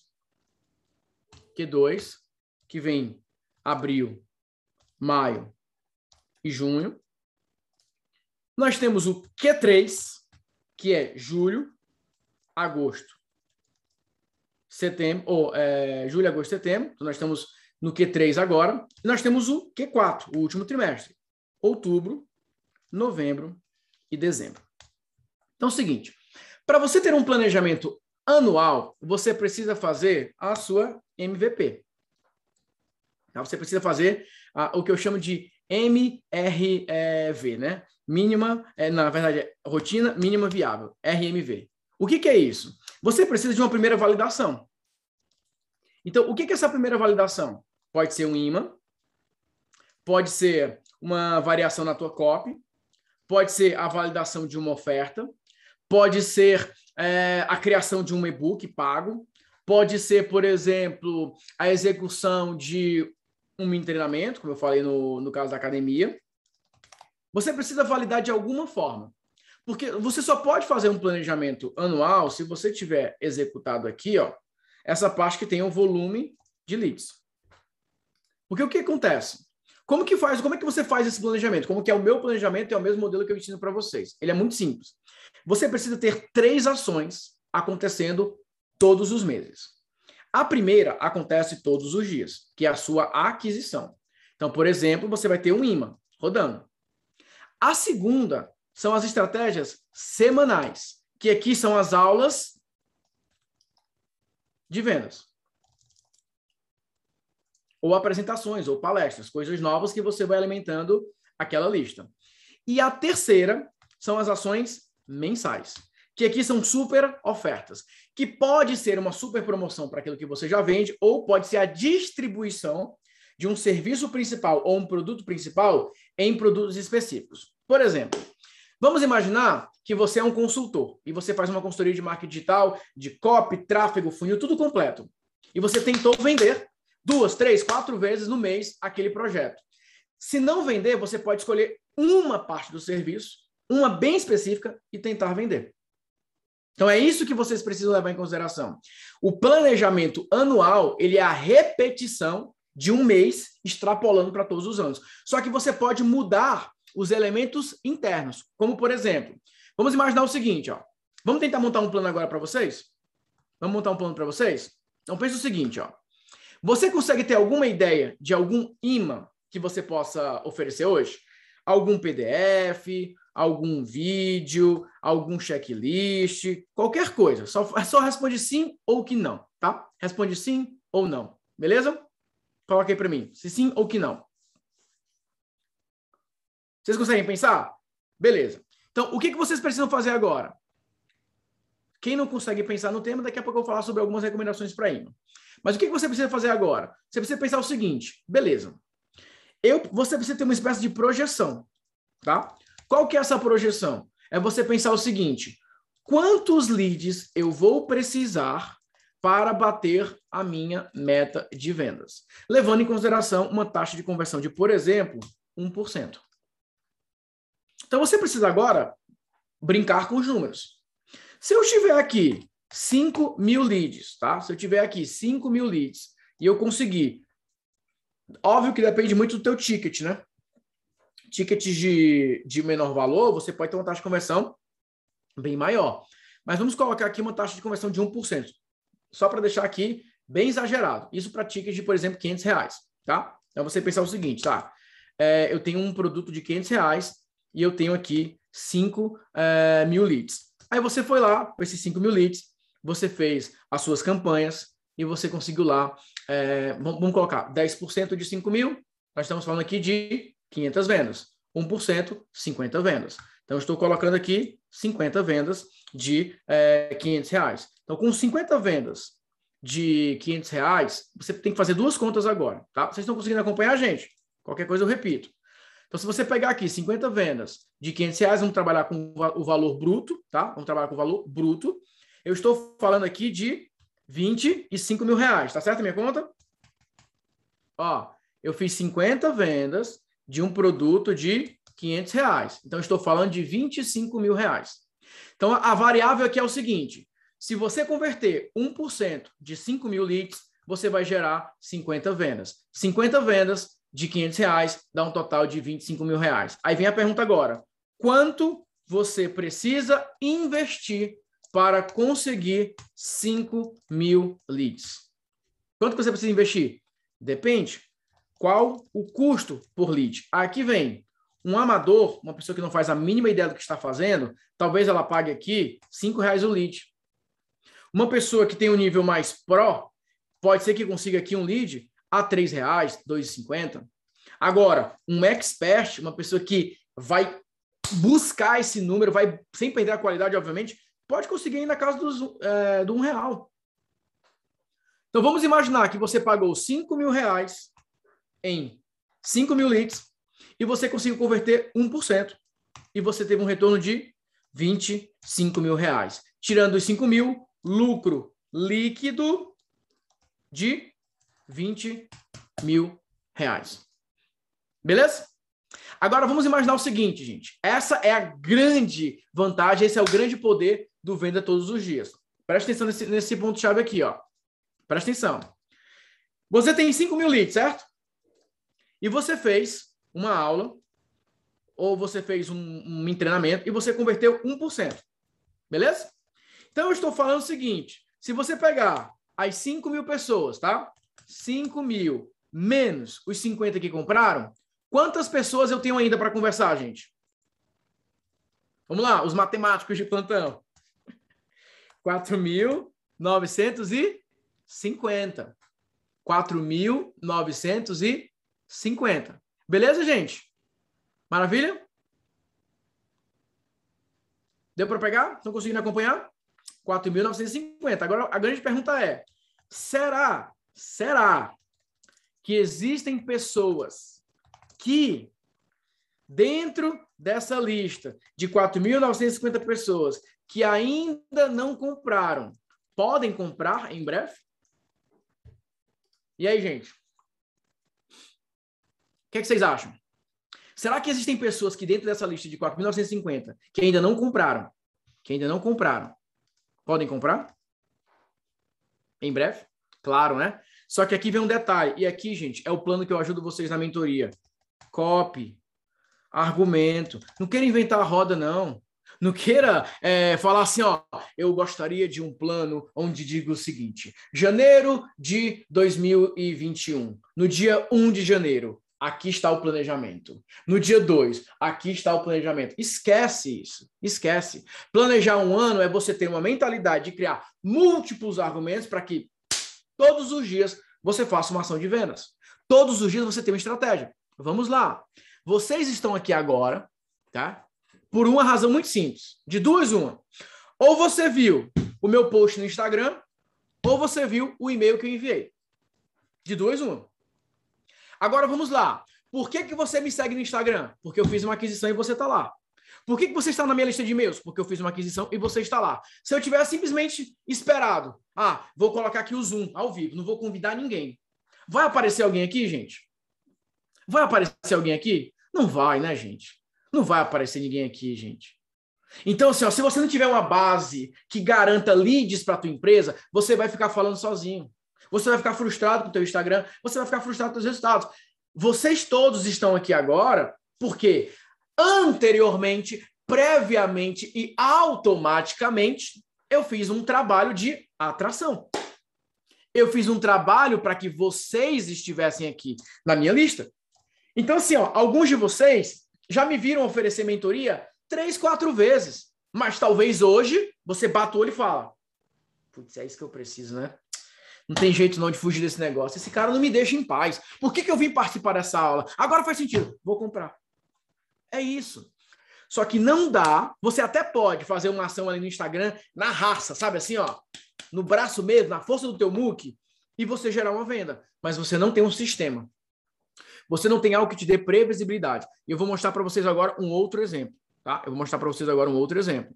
Q2, que vem abril, maio e junho. Nós temos o Q3, que é julho, agosto, setembro, ou é, julho, agosto, setembro. Então, nós temos no Q3 agora. E nós temos o Q4, o último trimestre. Outubro, novembro e dezembro. Então é o seguinte, para você ter um planejamento anual, você precisa fazer a sua MVP. Tá? Você precisa fazer a, o que eu chamo de MRV, né? Mínima, é, na verdade, é rotina mínima viável, RMV. O que, que é isso? Você precisa de uma primeira validação. Então, o que, que é essa primeira validação? Pode ser um imã, pode ser uma variação na tua copy, pode ser a validação de uma oferta, pode ser é, a criação de um e-book pago, pode ser, por exemplo, a execução de um mini treinamento, como eu falei no, no caso da academia. Você precisa validar de alguma forma. Porque você só pode fazer um planejamento anual se você tiver executado aqui, ó, essa parte que tem o volume de leads. Porque o que acontece? Como que faz? Como é que você faz esse planejamento? Como que é o meu planejamento? É o mesmo modelo que eu ensino para vocês. Ele é muito simples. Você precisa ter três ações acontecendo todos os meses. A primeira acontece todos os dias, que é a sua aquisição. Então, por exemplo, você vai ter um imã rodando. A segunda são as estratégias semanais, que aqui são as aulas de vendas ou apresentações, ou palestras, coisas novas que você vai alimentando aquela lista. E a terceira são as ações mensais, que aqui são super ofertas, que pode ser uma super promoção para aquilo que você já vende, ou pode ser a distribuição de um serviço principal ou um produto principal em produtos específicos. Por exemplo, vamos imaginar que você é um consultor e você faz uma consultoria de marketing digital, de copy, tráfego, funil, tudo completo. E você tentou vender duas, três, quatro vezes no mês aquele projeto. Se não vender, você pode escolher uma parte do serviço, uma bem específica, e tentar vender. Então é isso que vocês precisam levar em consideração. O planejamento anual, ele é a repetição de um mês extrapolando para todos os anos. Só que você pode mudar os elementos internos, como por exemplo, vamos imaginar o seguinte, ó. Vamos tentar montar um plano agora para vocês? Vamos montar um plano para vocês? Então pense o seguinte, ó. Você consegue ter alguma ideia de algum imã que você possa oferecer hoje? Algum PDF, algum vídeo, algum checklist, qualquer coisa. Só, só responde sim ou que não, tá? Responde sim ou não, beleza? Coloque aí para mim, se sim ou que não. Vocês conseguem pensar? Beleza. Então, o que, que vocês precisam fazer agora? Quem não consegue pensar no tema, daqui a pouco eu vou falar sobre algumas recomendações para imã. Mas o que você precisa fazer agora? Você precisa pensar o seguinte, beleza. Eu, você precisa ter uma espécie de projeção, tá? Qual que é essa projeção? É você pensar o seguinte, quantos leads eu vou precisar para bater a minha meta de vendas? Levando em consideração uma taxa de conversão de, por exemplo, 1%. Então você precisa agora brincar com os números. Se eu estiver aqui 5 mil leads, tá? Se eu tiver aqui 5 mil leads e eu conseguir. Óbvio que depende muito do teu ticket, né? Tickets de, de menor valor, você pode ter uma taxa de conversão bem maior. Mas vamos colocar aqui uma taxa de conversão de 1%. Só para deixar aqui bem exagerado. Isso para tickets de, por exemplo, 500 reais, tá? Então você pensar o seguinte, tá? É, eu tenho um produto de 500 reais e eu tenho aqui 5 é, mil leads. Aí você foi lá com esses 5 mil leads, você fez as suas campanhas e você conseguiu lá, é, vamos colocar 10% de 5 mil, nós estamos falando aqui de 500 vendas. 1%, 50 vendas. Então, estou colocando aqui 50 vendas de é, 500 reais. Então, com 50 vendas de 500 reais, você tem que fazer duas contas agora, tá? Vocês estão conseguindo acompanhar a gente? Qualquer coisa eu repito. Então, se você pegar aqui 50 vendas de 500 reais, vamos trabalhar com o valor bruto, tá? Vamos trabalhar com o valor bruto. Eu estou falando aqui de 25 mil reais, tá certo minha conta? Ó, eu fiz 50 vendas de um produto de 500 reais. Então, estou falando de 25 mil reais. Então, a variável aqui é o seguinte: se você converter 1% de 5 mil leads, você vai gerar 50 vendas. 50 vendas de 500 reais dá um total de 25 mil reais. Aí vem a pergunta agora: quanto você precisa investir para conseguir 5 mil leads. Quanto você precisa investir? Depende. Qual o custo por lead? Aqui vem um amador, uma pessoa que não faz a mínima ideia do que está fazendo, talvez ela pague aqui R$ reais o lead. Uma pessoa que tem um nível mais pro, pode ser que consiga aqui um lead a R$ reais, R$ 2,50. Agora, um expert, uma pessoa que vai buscar esse número, vai sem perder a qualidade, obviamente, pode conseguir ainda na casa dos, é, do um real. Então vamos imaginar que você pagou 5 mil reais em 5 mil leads e você conseguiu converter 1%. E você teve um retorno de 25 mil reais. Tirando os 5 mil, lucro líquido de 20 mil reais. Beleza? Agora vamos imaginar o seguinte, gente. Essa é a grande vantagem, esse é o grande poder do venda todos os dias. Presta atenção nesse, nesse ponto-chave aqui, ó. Presta atenção. Você tem 5 mil leads, certo? E você fez uma aula, ou você fez um, um treinamento, e você converteu 1%. Beleza? Então, eu estou falando o seguinte: se você pegar as 5 mil pessoas, tá? 5 mil menos os 50 que compraram, quantas pessoas eu tenho ainda para conversar, gente? Vamos lá, os matemáticos de plantão. 4.950. 4.950. Beleza, gente? Maravilha? Deu para pegar? Estão conseguindo acompanhar? 4.950. Agora, a grande pergunta é: será, será que existem pessoas que, dentro dessa lista de 4.950 pessoas que ainda não compraram, podem comprar em breve? E aí, gente? O que, é que vocês acham? Será que existem pessoas que dentro dessa lista de 4.950 que ainda não compraram, que ainda não compraram, podem comprar? Em breve? Claro, né? Só que aqui vem um detalhe. E aqui, gente, é o plano que eu ajudo vocês na mentoria. Copy, argumento. Não queira inventar a roda, não. Não queira é, falar assim, ó, eu gostaria de um plano onde diga o seguinte: janeiro de 2021, no dia 1 de janeiro, aqui está o planejamento. No dia 2, aqui está o planejamento. Esquece isso. Esquece. Planejar um ano é você ter uma mentalidade de criar múltiplos argumentos para que Todos os dias você faça uma ação de vendas. Todos os dias você tem uma estratégia. Vamos lá. Vocês estão aqui agora, tá? Por uma razão muito simples. De duas, uma. Ou você viu o meu post no Instagram, ou você viu o e-mail que eu enviei. De duas, uma. Agora vamos lá. Por que, que você me segue no Instagram? Porque eu fiz uma aquisição e você está lá. Por que, que você está na minha lista de e-mails? Porque eu fiz uma aquisição e você está lá. Se eu tivesse simplesmente esperado, ah, vou colocar aqui o Zoom ao vivo, não vou convidar ninguém. Vai aparecer alguém aqui, gente? Vai aparecer alguém aqui? Não vai, né, gente? Não vai aparecer ninguém aqui, gente. Então, assim, ó, se você não tiver uma base que garanta leads para a tua empresa, você vai ficar falando sozinho. Você vai ficar frustrado com o teu Instagram, você vai ficar frustrado com os resultados. Vocês todos estão aqui agora porque anteriormente, previamente e automaticamente, eu fiz um trabalho de atração. Eu fiz um trabalho para que vocês estivessem aqui na minha lista. Então, assim, ó, alguns de vocês já me viram oferecer mentoria três, quatro vezes. Mas talvez hoje você bata o olho e fala: Putz, é isso que eu preciso, né? Não tem jeito não de fugir desse negócio. Esse cara não me deixa em paz. Por que, que eu vim participar dessa aula? Agora faz sentido. Vou comprar. É isso. Só que não dá. Você até pode fazer uma ação ali no Instagram na raça, sabe assim, ó, no braço mesmo, na força do teu muque, e você gerar uma venda. Mas você não tem um sistema. Você não tem algo que te dê previsibilidade. E eu vou mostrar para vocês agora um outro exemplo, tá? Eu vou mostrar para vocês agora um outro exemplo.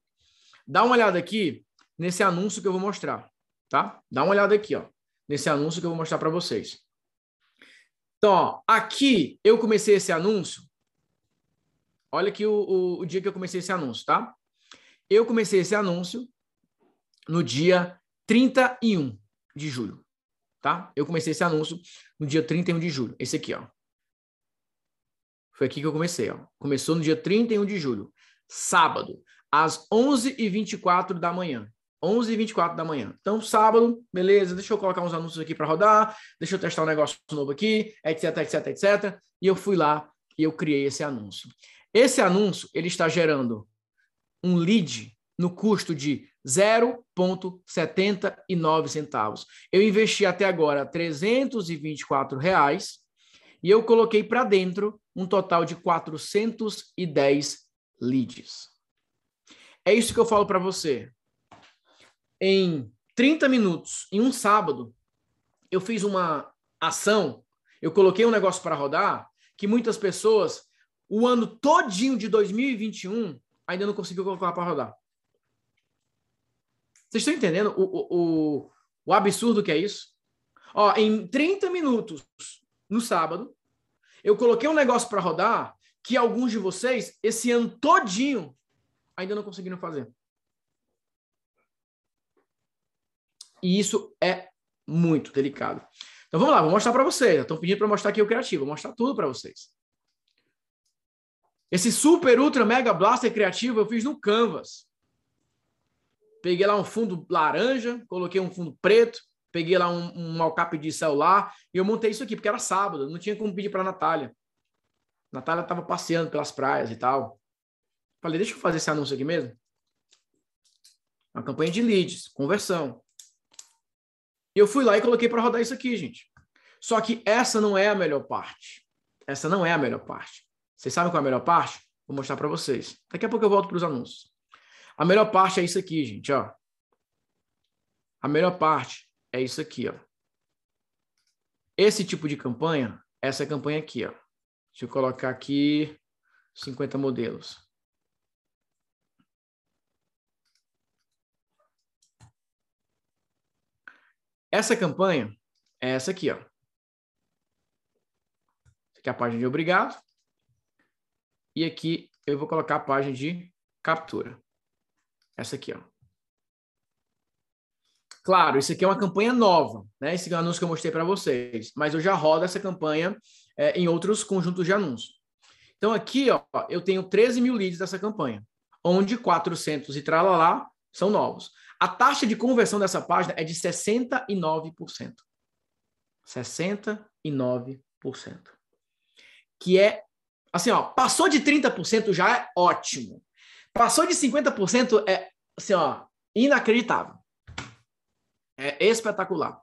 Dá uma olhada aqui nesse anúncio que eu vou mostrar, tá? Dá uma olhada aqui, ó, nesse anúncio que eu vou mostrar para vocês. Então, ó, aqui eu comecei esse anúncio Olha aqui o, o, o dia que eu comecei esse anúncio, tá? Eu comecei esse anúncio no dia 31 de julho, tá? Eu comecei esse anúncio no dia 31 de julho. Esse aqui, ó. Foi aqui que eu comecei, ó. Começou no dia 31 de julho, sábado, às 11h24 da manhã. 11h24 da manhã. Então, sábado, beleza, deixa eu colocar uns anúncios aqui para rodar, deixa eu testar um negócio novo aqui, etc, etc, etc. E eu fui lá e eu criei esse anúncio. Esse anúncio, ele está gerando um lead no custo de 0,79 centavos. Eu investi até agora 324 reais e eu coloquei para dentro um total de 410 leads. É isso que eu falo para você. Em 30 minutos, em um sábado, eu fiz uma ação, eu coloquei um negócio para rodar que muitas pessoas, o ano todinho de 2021, ainda não conseguiu colocar para rodar. Vocês estão entendendo o, o, o, absurdo que é isso? Ó, em 30 minutos no sábado, eu coloquei um negócio para rodar que alguns de vocês, esse ano todinho, ainda não conseguiram fazer. E isso é muito delicado. Então vamos lá, vou mostrar para vocês. Estão pedindo para mostrar aqui o criativo, vou mostrar tudo para vocês. Esse super ultra mega blaster criativo eu fiz no Canvas. Peguei lá um fundo laranja, coloquei um fundo preto, peguei lá um, um alcape de celular e eu montei isso aqui, porque era sábado, não tinha como pedir para a Natália. Natália estava passeando pelas praias e tal. Falei, deixa eu fazer esse anúncio aqui mesmo. Uma campanha de leads, conversão. E eu fui lá e coloquei para rodar isso aqui, gente. Só que essa não é a melhor parte. Essa não é a melhor parte. Vocês sabem qual é a melhor parte? Vou mostrar para vocês. Daqui a pouco eu volto para os anúncios. A melhor parte é isso aqui, gente, ó. A melhor parte é isso aqui, ó. Esse tipo de campanha, essa campanha aqui, ó. Deixa eu colocar aqui 50 modelos. Essa campanha é essa aqui, ó. Aqui é a página de obrigado. E aqui eu vou colocar a página de captura. Essa aqui, ó. Claro, isso aqui é uma campanha nova, né? Esse é anúncio que eu mostrei para vocês. Mas eu já rodo essa campanha é, em outros conjuntos de anúncios. Então aqui, ó, eu tenho 13 mil leads dessa campanha, onde 400 e tralalá são novos. A taxa de conversão dessa página é de 69%. 69%. Que é, assim, ó, passou de 30% já é ótimo. Passou de 50% é, assim, ó, inacreditável. É espetacular.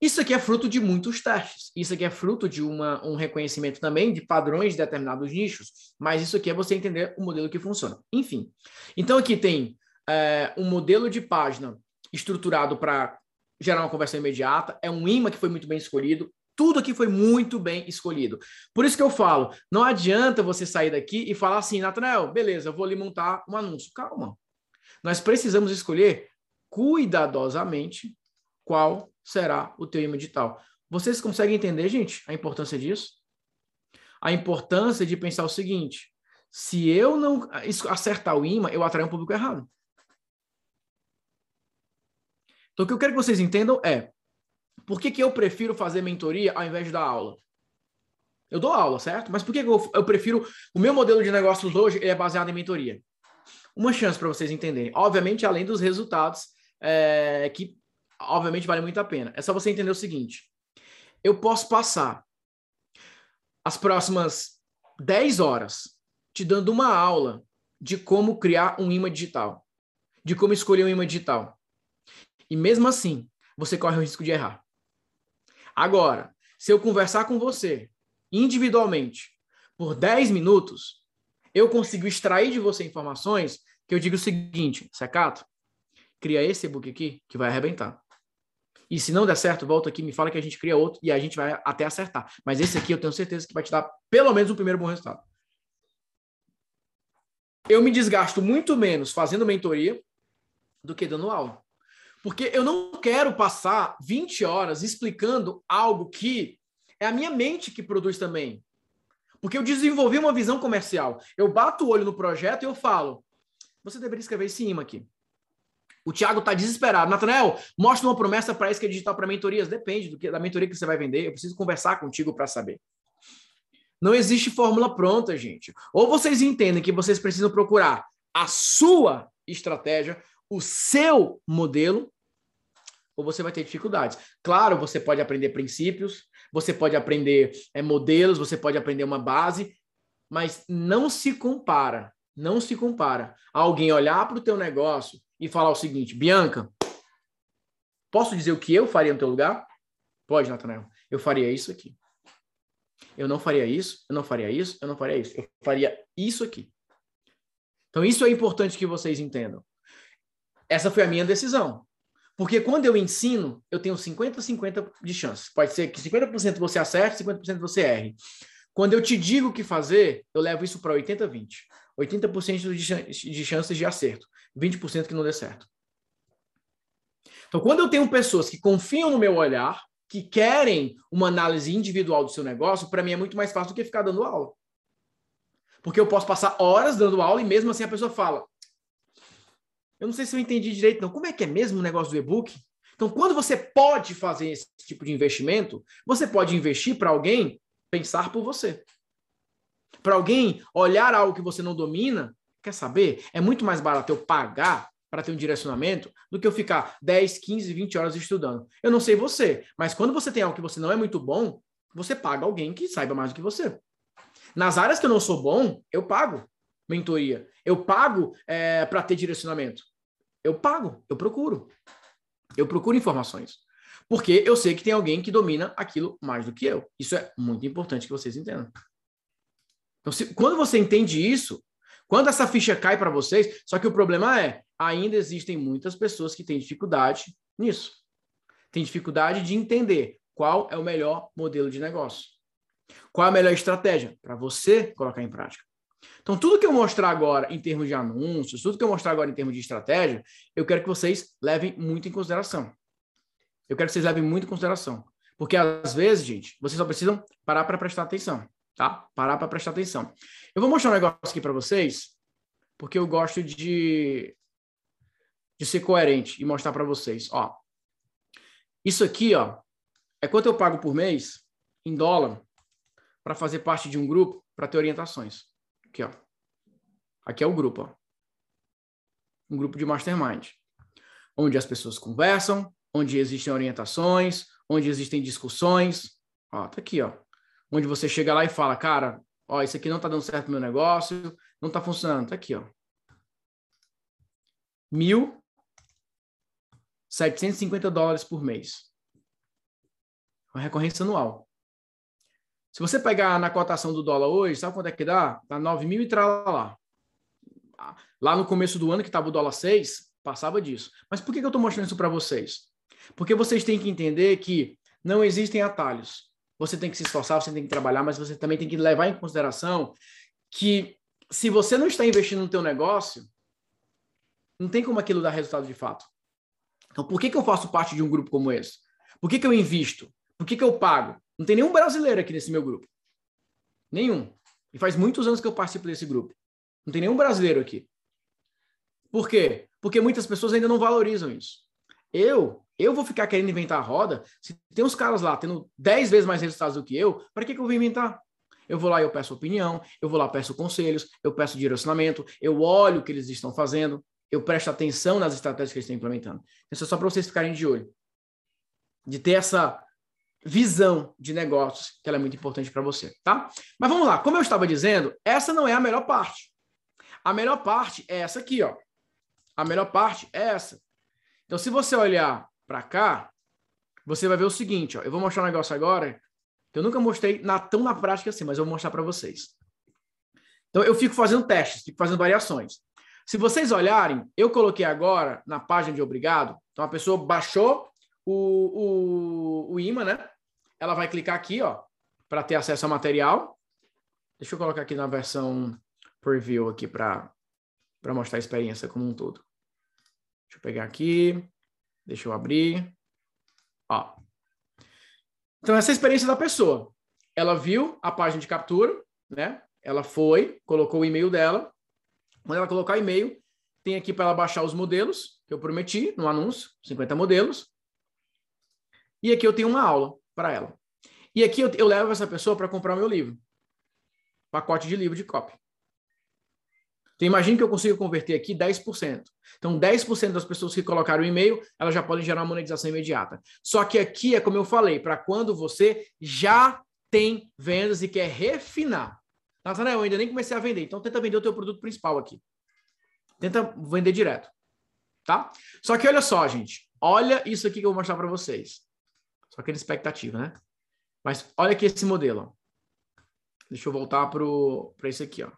Isso aqui é fruto de muitos testes. Isso aqui é fruto de uma, um reconhecimento também de padrões de determinados nichos. Mas isso aqui é você entender o modelo que funciona. Enfim. Então aqui tem é, um modelo de página estruturado para gerar uma conversão imediata. É um imã que foi muito bem escolhido. Tudo aqui foi muito bem escolhido. Por isso que eu falo, não adianta você sair daqui e falar assim, Nathanael, beleza, eu vou ali montar um anúncio. Calma. Nós precisamos escolher cuidadosamente qual será o teu imã digital. Vocês conseguem entender, gente, a importância disso? A importância de pensar o seguinte: se eu não acertar o imã, eu atraio um público errado. Então, o que eu quero que vocês entendam é por que, que eu prefiro fazer mentoria ao invés de dar aula? Eu dou aula, certo? Mas por que, que eu, eu prefiro. O meu modelo de negócios hoje é baseado em mentoria. Uma chance para vocês entenderem. Obviamente, além dos resultados, é, que obviamente vale muito a pena. É só você entender o seguinte: eu posso passar as próximas 10 horas te dando uma aula de como criar um imã digital, de como escolher um imã digital. E mesmo assim, você corre o risco de errar. Agora, se eu conversar com você individualmente por 10 minutos, eu consigo extrair de você informações que eu digo o seguinte, Secato, cria esse e-book aqui que vai arrebentar. E se não der certo, volta aqui, me fala que a gente cria outro e a gente vai até acertar. Mas esse aqui eu tenho certeza que vai te dar pelo menos um primeiro bom resultado. Eu me desgasto muito menos fazendo mentoria do que dando aula. Porque eu não quero passar 20 horas explicando algo que é a minha mente que produz também. Porque eu desenvolvi uma visão comercial. Eu bato o olho no projeto e eu falo: você deveria escrever esse imã aqui. O Thiago está desesperado. Natanael, mostra uma promessa para isso que é digital para mentorias. Depende que, da mentoria que você vai vender. Eu preciso conversar contigo para saber. Não existe fórmula pronta, gente. Ou vocês entendem que vocês precisam procurar a sua estratégia, o seu modelo, ou você vai ter dificuldades. Claro, você pode aprender princípios, você pode aprender é, modelos, você pode aprender uma base, mas não se compara, não se compara alguém olhar para o teu negócio e falar o seguinte, Bianca, posso dizer o que eu faria no teu lugar? Pode, Natanael. Eu faria isso aqui. Eu não faria isso, eu não faria isso, eu não faria isso. Eu faria isso aqui. Então, isso é importante que vocês entendam. Essa foi a minha decisão. Porque quando eu ensino, eu tenho 50-50 de chances. Pode ser que 50% você acerte, 50% você erre. Quando eu te digo o que fazer, eu levo isso para 80-20. 80% de chances de acerto, 20% que não dê certo. Então, quando eu tenho pessoas que confiam no meu olhar, que querem uma análise individual do seu negócio, para mim é muito mais fácil do que ficar dando aula. Porque eu posso passar horas dando aula e mesmo assim a pessoa fala: Eu não sei se eu entendi direito, não. Como é que é mesmo o negócio do e-book? Então, quando você pode fazer esse tipo de investimento, você pode investir para alguém pensar por você. Para alguém olhar algo que você não domina, quer saber? É muito mais barato eu pagar para ter um direcionamento do que eu ficar 10, 15, 20 horas estudando. Eu não sei você, mas quando você tem algo que você não é muito bom, você paga alguém que saiba mais do que você. Nas áreas que eu não sou bom, eu pago mentoria. Eu pago é, para ter direcionamento. Eu pago, eu procuro. Eu procuro informações. Porque eu sei que tem alguém que domina aquilo mais do que eu. Isso é muito importante que vocês entendam. Então, se, quando você entende isso, quando essa ficha cai para vocês, só que o problema é, ainda existem muitas pessoas que têm dificuldade nisso. Tem dificuldade de entender qual é o melhor modelo de negócio. Qual a melhor estratégia para você colocar em prática. Então, tudo que eu mostrar agora em termos de anúncios, tudo que eu mostrar agora em termos de estratégia, eu quero que vocês levem muito em consideração. Eu quero que vocês levem muito em consideração. Porque às vezes, gente, vocês só precisam parar para prestar atenção, tá? Parar para prestar atenção. Eu vou mostrar um negócio aqui para vocês, porque eu gosto de, de ser coerente e mostrar para vocês. Ó, isso aqui, ó, é quanto eu pago por mês em dólar para fazer parte de um grupo para ter orientações. Aqui, ó. Aqui é o grupo, ó. Um grupo de mastermind, onde as pessoas conversam, onde existem orientações, onde existem discussões. Ó, tá aqui, ó. Onde você chega lá e fala, cara, ó, isso aqui não tá dando certo no meu negócio, não tá funcionando. Tá aqui, ó. Mil 750 dólares por mês. Uma recorrência anual. Se você pegar na cotação do dólar hoje, sabe quanto é que dá? Dá 9 mil e trala lá. Lá no começo do ano, que estava o dólar 6, passava disso. Mas por que eu estou mostrando isso para vocês? Porque vocês têm que entender que não existem atalhos. Você tem que se esforçar, você tem que trabalhar, mas você também tem que levar em consideração que se você não está investindo no teu negócio, não tem como aquilo dar resultado de fato. Então, por que, que eu faço parte de um grupo como esse? Por que, que eu invisto? Por que, que eu pago? Não tem nenhum brasileiro aqui nesse meu grupo. Nenhum. E faz muitos anos que eu participo desse grupo. Não tem nenhum brasileiro aqui. Por quê? Porque muitas pessoas ainda não valorizam isso. Eu, eu vou ficar querendo inventar a roda. Se tem uns caras lá tendo 10 vezes mais resultados do que eu, para que, que eu vou inventar? Eu vou lá e eu peço opinião, eu vou lá peço conselhos, eu peço direcionamento, eu olho o que eles estão fazendo, eu presto atenção nas estratégias que eles estão implementando. Isso é só para vocês ficarem de olho. De ter essa visão de negócios, que ela é muito importante para você, tá? Mas vamos lá, como eu estava dizendo, essa não é a melhor parte. A melhor parte é essa aqui, ó. A melhor parte é essa. Então, se você olhar para cá, você vai ver o seguinte, ó. Eu vou mostrar um negócio agora que eu nunca mostrei na, tão na prática assim, mas eu vou mostrar para vocês. Então, eu fico fazendo testes, fico fazendo variações. Se vocês olharem, eu coloquei agora na página de obrigado, então a pessoa baixou o, o, o imã, né? Ela vai clicar aqui, ó, para ter acesso ao material. Deixa eu colocar aqui na versão preview aqui para mostrar a experiência como um todo. Deixa eu pegar aqui. Deixa eu abrir. Ó. Então, essa é a experiência da pessoa. Ela viu a página de captura, né? Ela foi, colocou o e-mail dela. Quando ela colocar o e-mail, tem aqui para ela baixar os modelos que eu prometi no anúncio, 50 modelos. E aqui eu tenho uma aula para ela. E aqui eu, eu levo essa pessoa para comprar o meu livro. Pacote de livro de copy. Então, imagine que eu consigo converter aqui 10%. Então, 10% das pessoas que colocaram o e-mail, elas já podem gerar uma monetização imediata. Só que aqui é como eu falei, para quando você já tem vendas e quer refinar. Natanael, eu ainda nem comecei a vender, então tenta vender o teu produto principal aqui. Tenta vender direto, tá? Só que olha só, gente. Olha isso aqui que eu vou mostrar para vocês. Só aquela expectativa, né? Mas olha aqui esse modelo. Deixa eu voltar para esse aqui, ó.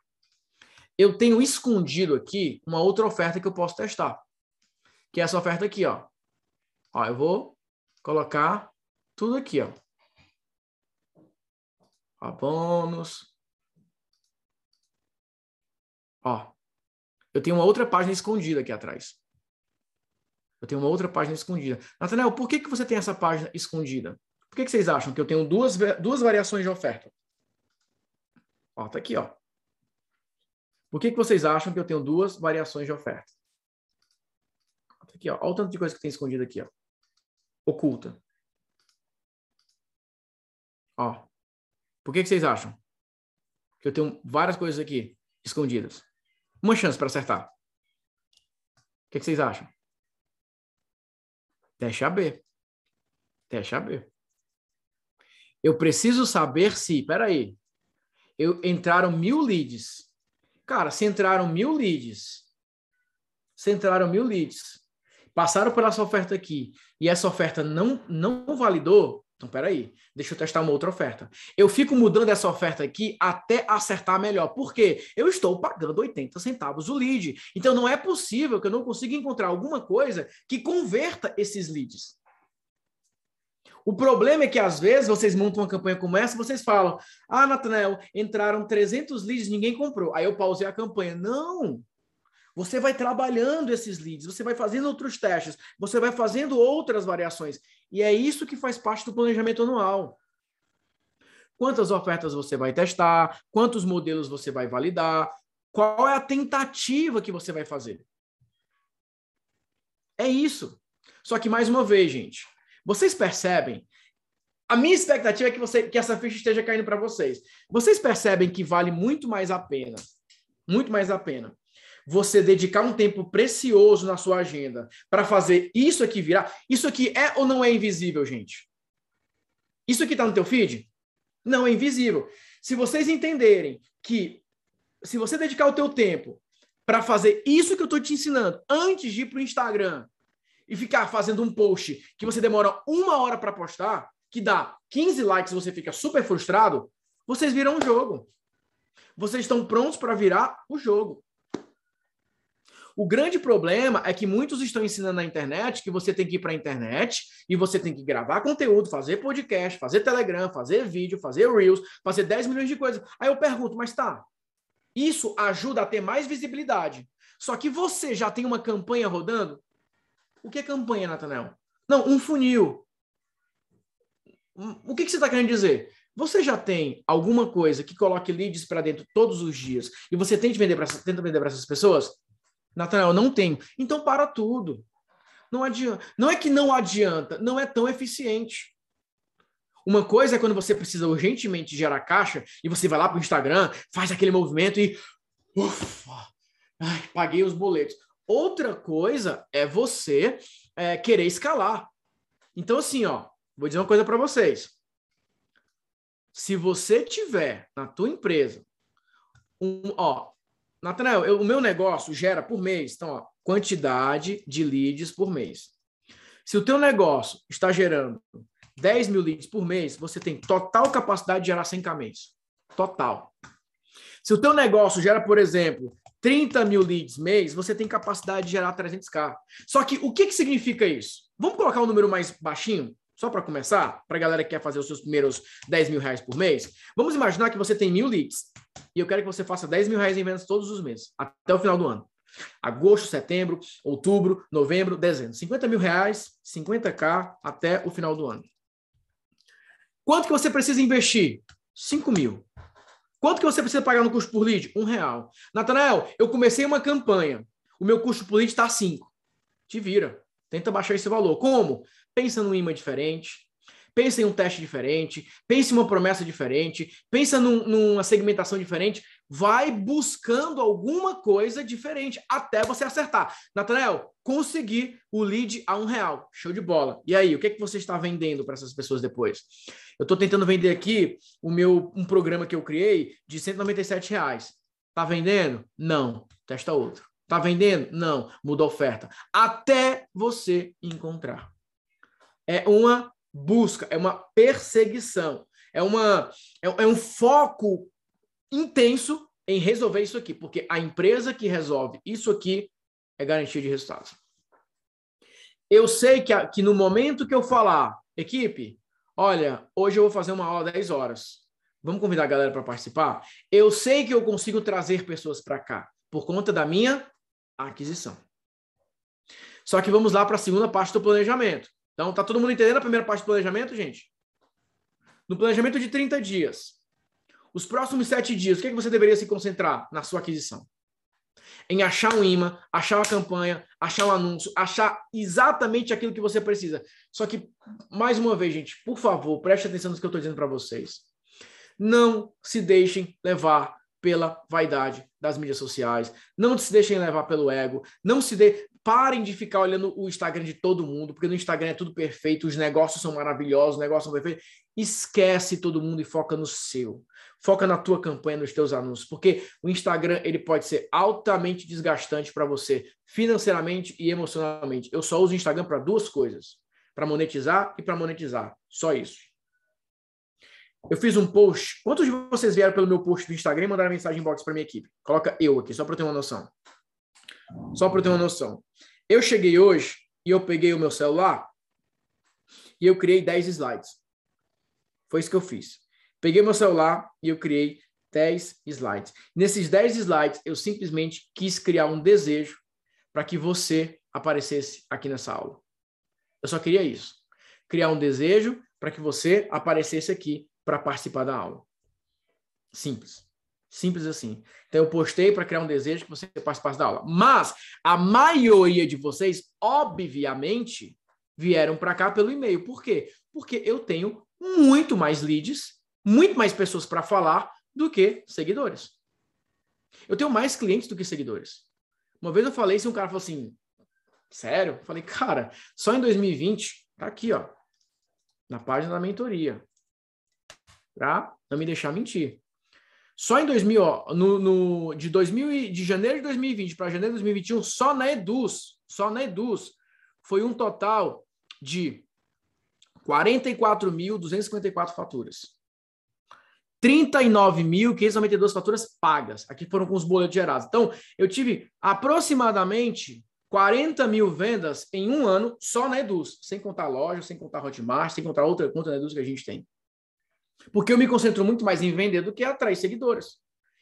Eu tenho escondido aqui uma outra oferta que eu posso testar. Que é essa oferta aqui, ó. Ó, eu vou colocar tudo aqui, ó. Ó, bônus. Ó. Eu tenho uma outra página escondida aqui atrás. Eu tenho uma outra página escondida. Nathanael, por que, que você tem essa página escondida? Por que, que vocês acham que eu tenho duas, duas variações de oferta? Ó, tá aqui, ó. Por que, que vocês acham que eu tenho duas variações de oferta? Tá aqui, ó. Olha o tanto de coisa que tem escondida aqui, ó. Oculta. Ó. Por que, que vocês acham? Que eu tenho várias coisas aqui escondidas. Uma chance para acertar. O que, que vocês acham? Teste AB. Teste AB. Eu preciso saber se, peraí, eu entraram mil leads. Cara, se entraram mil leads, se entraram mil leads, passaram por essa oferta aqui e essa oferta não, não validou, então peraí, deixa eu testar uma outra oferta. Eu fico mudando essa oferta aqui até acertar melhor. Por quê? Eu estou pagando 80 centavos o lead. Então não é possível que eu não consiga encontrar alguma coisa que converta esses leads. O problema é que, às vezes, vocês montam uma campanha como essa, vocês falam, ah, Nathanael, entraram 300 leads, ninguém comprou. Aí eu pausei a campanha. Não! Você vai trabalhando esses leads, você vai fazendo outros testes, você vai fazendo outras variações. E é isso que faz parte do planejamento anual. Quantas ofertas você vai testar, quantos modelos você vai validar, qual é a tentativa que você vai fazer. É isso. Só que, mais uma vez, gente, vocês percebem? A minha expectativa é que, você, que essa ficha esteja caindo para vocês. Vocês percebem que vale muito mais a pena, muito mais a pena, você dedicar um tempo precioso na sua agenda para fazer isso aqui virar? Isso aqui é ou não é invisível, gente? Isso aqui está no teu feed? Não é invisível. Se vocês entenderem que se você dedicar o teu tempo para fazer isso que eu estou te ensinando antes de ir para o Instagram, e ficar fazendo um post que você demora uma hora para postar, que dá 15 likes e você fica super frustrado, vocês viram o jogo. Vocês estão prontos para virar o jogo. O grande problema é que muitos estão ensinando na internet que você tem que ir para a internet e você tem que gravar conteúdo, fazer podcast, fazer Telegram, fazer vídeo, fazer Reels, fazer 10 milhões de coisas. Aí eu pergunto, mas tá, isso ajuda a ter mais visibilidade. Só que você já tem uma campanha rodando? O que é campanha, Natanel? Não, um funil. O que, que você está querendo dizer? Você já tem alguma coisa que coloque leads para dentro todos os dias e você tenta vender para essas pessoas? Natanel, não tenho. Então para tudo. Não adianta. Não é que não adianta, não é tão eficiente. Uma coisa é quando você precisa urgentemente gerar caixa e você vai lá para o Instagram, faz aquele movimento e ufa, ai, paguei os boletos. Outra coisa é você é, querer escalar. Então, assim, ó, vou dizer uma coisa para vocês. Se você tiver na tua empresa, um, ó, Natanael, o meu negócio gera por mês, então, ó, quantidade de leads por mês. Se o teu negócio está gerando 10 mil leads por mês, você tem total capacidade de gerar 100k mês. Total. Se o teu negócio gera, por exemplo, 30 mil leads mês, você tem capacidade de gerar 300k. Só que o que, que significa isso? Vamos colocar um número mais baixinho, só para começar, para a galera que quer fazer os seus primeiros 10 mil reais por mês. Vamos imaginar que você tem mil leads e eu quero que você faça 10 mil reais em vendas todos os meses, até o final do ano. Agosto, setembro, outubro, novembro, dezembro. 50 mil reais, 50k até o final do ano. Quanto que você precisa investir? 5 mil. Quanto que você precisa pagar no custo por lead? Um real. Natanael, eu comecei uma campanha. O meu custo por lead está cinco. Te vira. Tenta baixar esse valor. Como? Pensa num imã diferente. Pensa em um teste diferente. Pensa em uma promessa diferente. Pensa num, numa segmentação diferente. vai buscando alguma coisa diferente até você acertar. Natanael, consegui o lead a um real. Show de bola. E aí, o que, é que você está vendendo para essas pessoas depois? Eu estou tentando vender aqui o meu um programa que eu criei de 197 reais. Tá vendendo? Não. Testa outro. Tá vendendo? Não. Muda a oferta. Até você encontrar. É uma busca, é uma perseguição, é, uma, é, é um foco intenso em resolver isso aqui, porque a empresa que resolve isso aqui é garantia de resultados. Eu sei que, que no momento que eu falar, equipe, olha, hoje eu vou fazer uma aula 10 horas. Vamos convidar a galera para participar? Eu sei que eu consigo trazer pessoas para cá por conta da minha aquisição. Só que vamos lá para a segunda parte do planejamento. Então, tá todo mundo entendendo a primeira parte do planejamento, gente? No planejamento de 30 dias, os próximos sete dias, o que, é que você deveria se concentrar na sua aquisição? Em achar um imã, achar uma campanha, achar um anúncio, achar exatamente aquilo que você precisa. Só que, mais uma vez, gente, por favor, preste atenção no que eu estou dizendo para vocês. Não se deixem levar pela vaidade das mídias sociais, não se deixem levar pelo ego, não se de... parem de ficar olhando o Instagram de todo mundo, porque no Instagram é tudo perfeito, os negócios são maravilhosos, os negócios são perfeitos. Esquece todo mundo e foca no seu. Foca na tua campanha, nos teus anúncios, porque o Instagram ele pode ser altamente desgastante para você, financeiramente e emocionalmente. Eu só uso o Instagram para duas coisas: para monetizar e para monetizar. Só isso. Eu fiz um post. Quantos de vocês vieram pelo meu post do Instagram e mandaram mensagem inbox para minha equipe? Coloca eu aqui, só para eu ter uma noção. Só para eu ter uma noção. Eu cheguei hoje e eu peguei o meu celular e eu criei 10 slides. Foi isso que eu fiz. Peguei meu celular e eu criei 10 slides. Nesses 10 slides, eu simplesmente quis criar um desejo para que você aparecesse aqui nessa aula. Eu só queria isso. Criar um desejo para que você aparecesse aqui para participar da aula. Simples. Simples assim. Então, eu postei para criar um desejo que você participasse da aula. Mas a maioria de vocês, obviamente, vieram para cá pelo e-mail. Por quê? Porque eu tenho muito mais leads muito mais pessoas para falar do que seguidores. Eu tenho mais clientes do que seguidores. Uma vez eu falei, se um cara falou assim, sério? Eu falei, cara, só em 2020, tá aqui, ó, na página da mentoria, pra não me deixar mentir. Só em 2000, ó, no, no de 2000 de janeiro de 2020 para janeiro de 2021, só na Eduz, só na Eduz, foi um total de 44.254 faturas. 39.592 faturas pagas. Aqui foram com os boletos gerados. Então, eu tive aproximadamente 40 mil vendas em um ano só na Eduz, sem contar loja, sem contar Hotmart, sem contar outra conta na Eduz que a gente tem. Porque eu me concentro muito mais em vender do que atrair seguidores.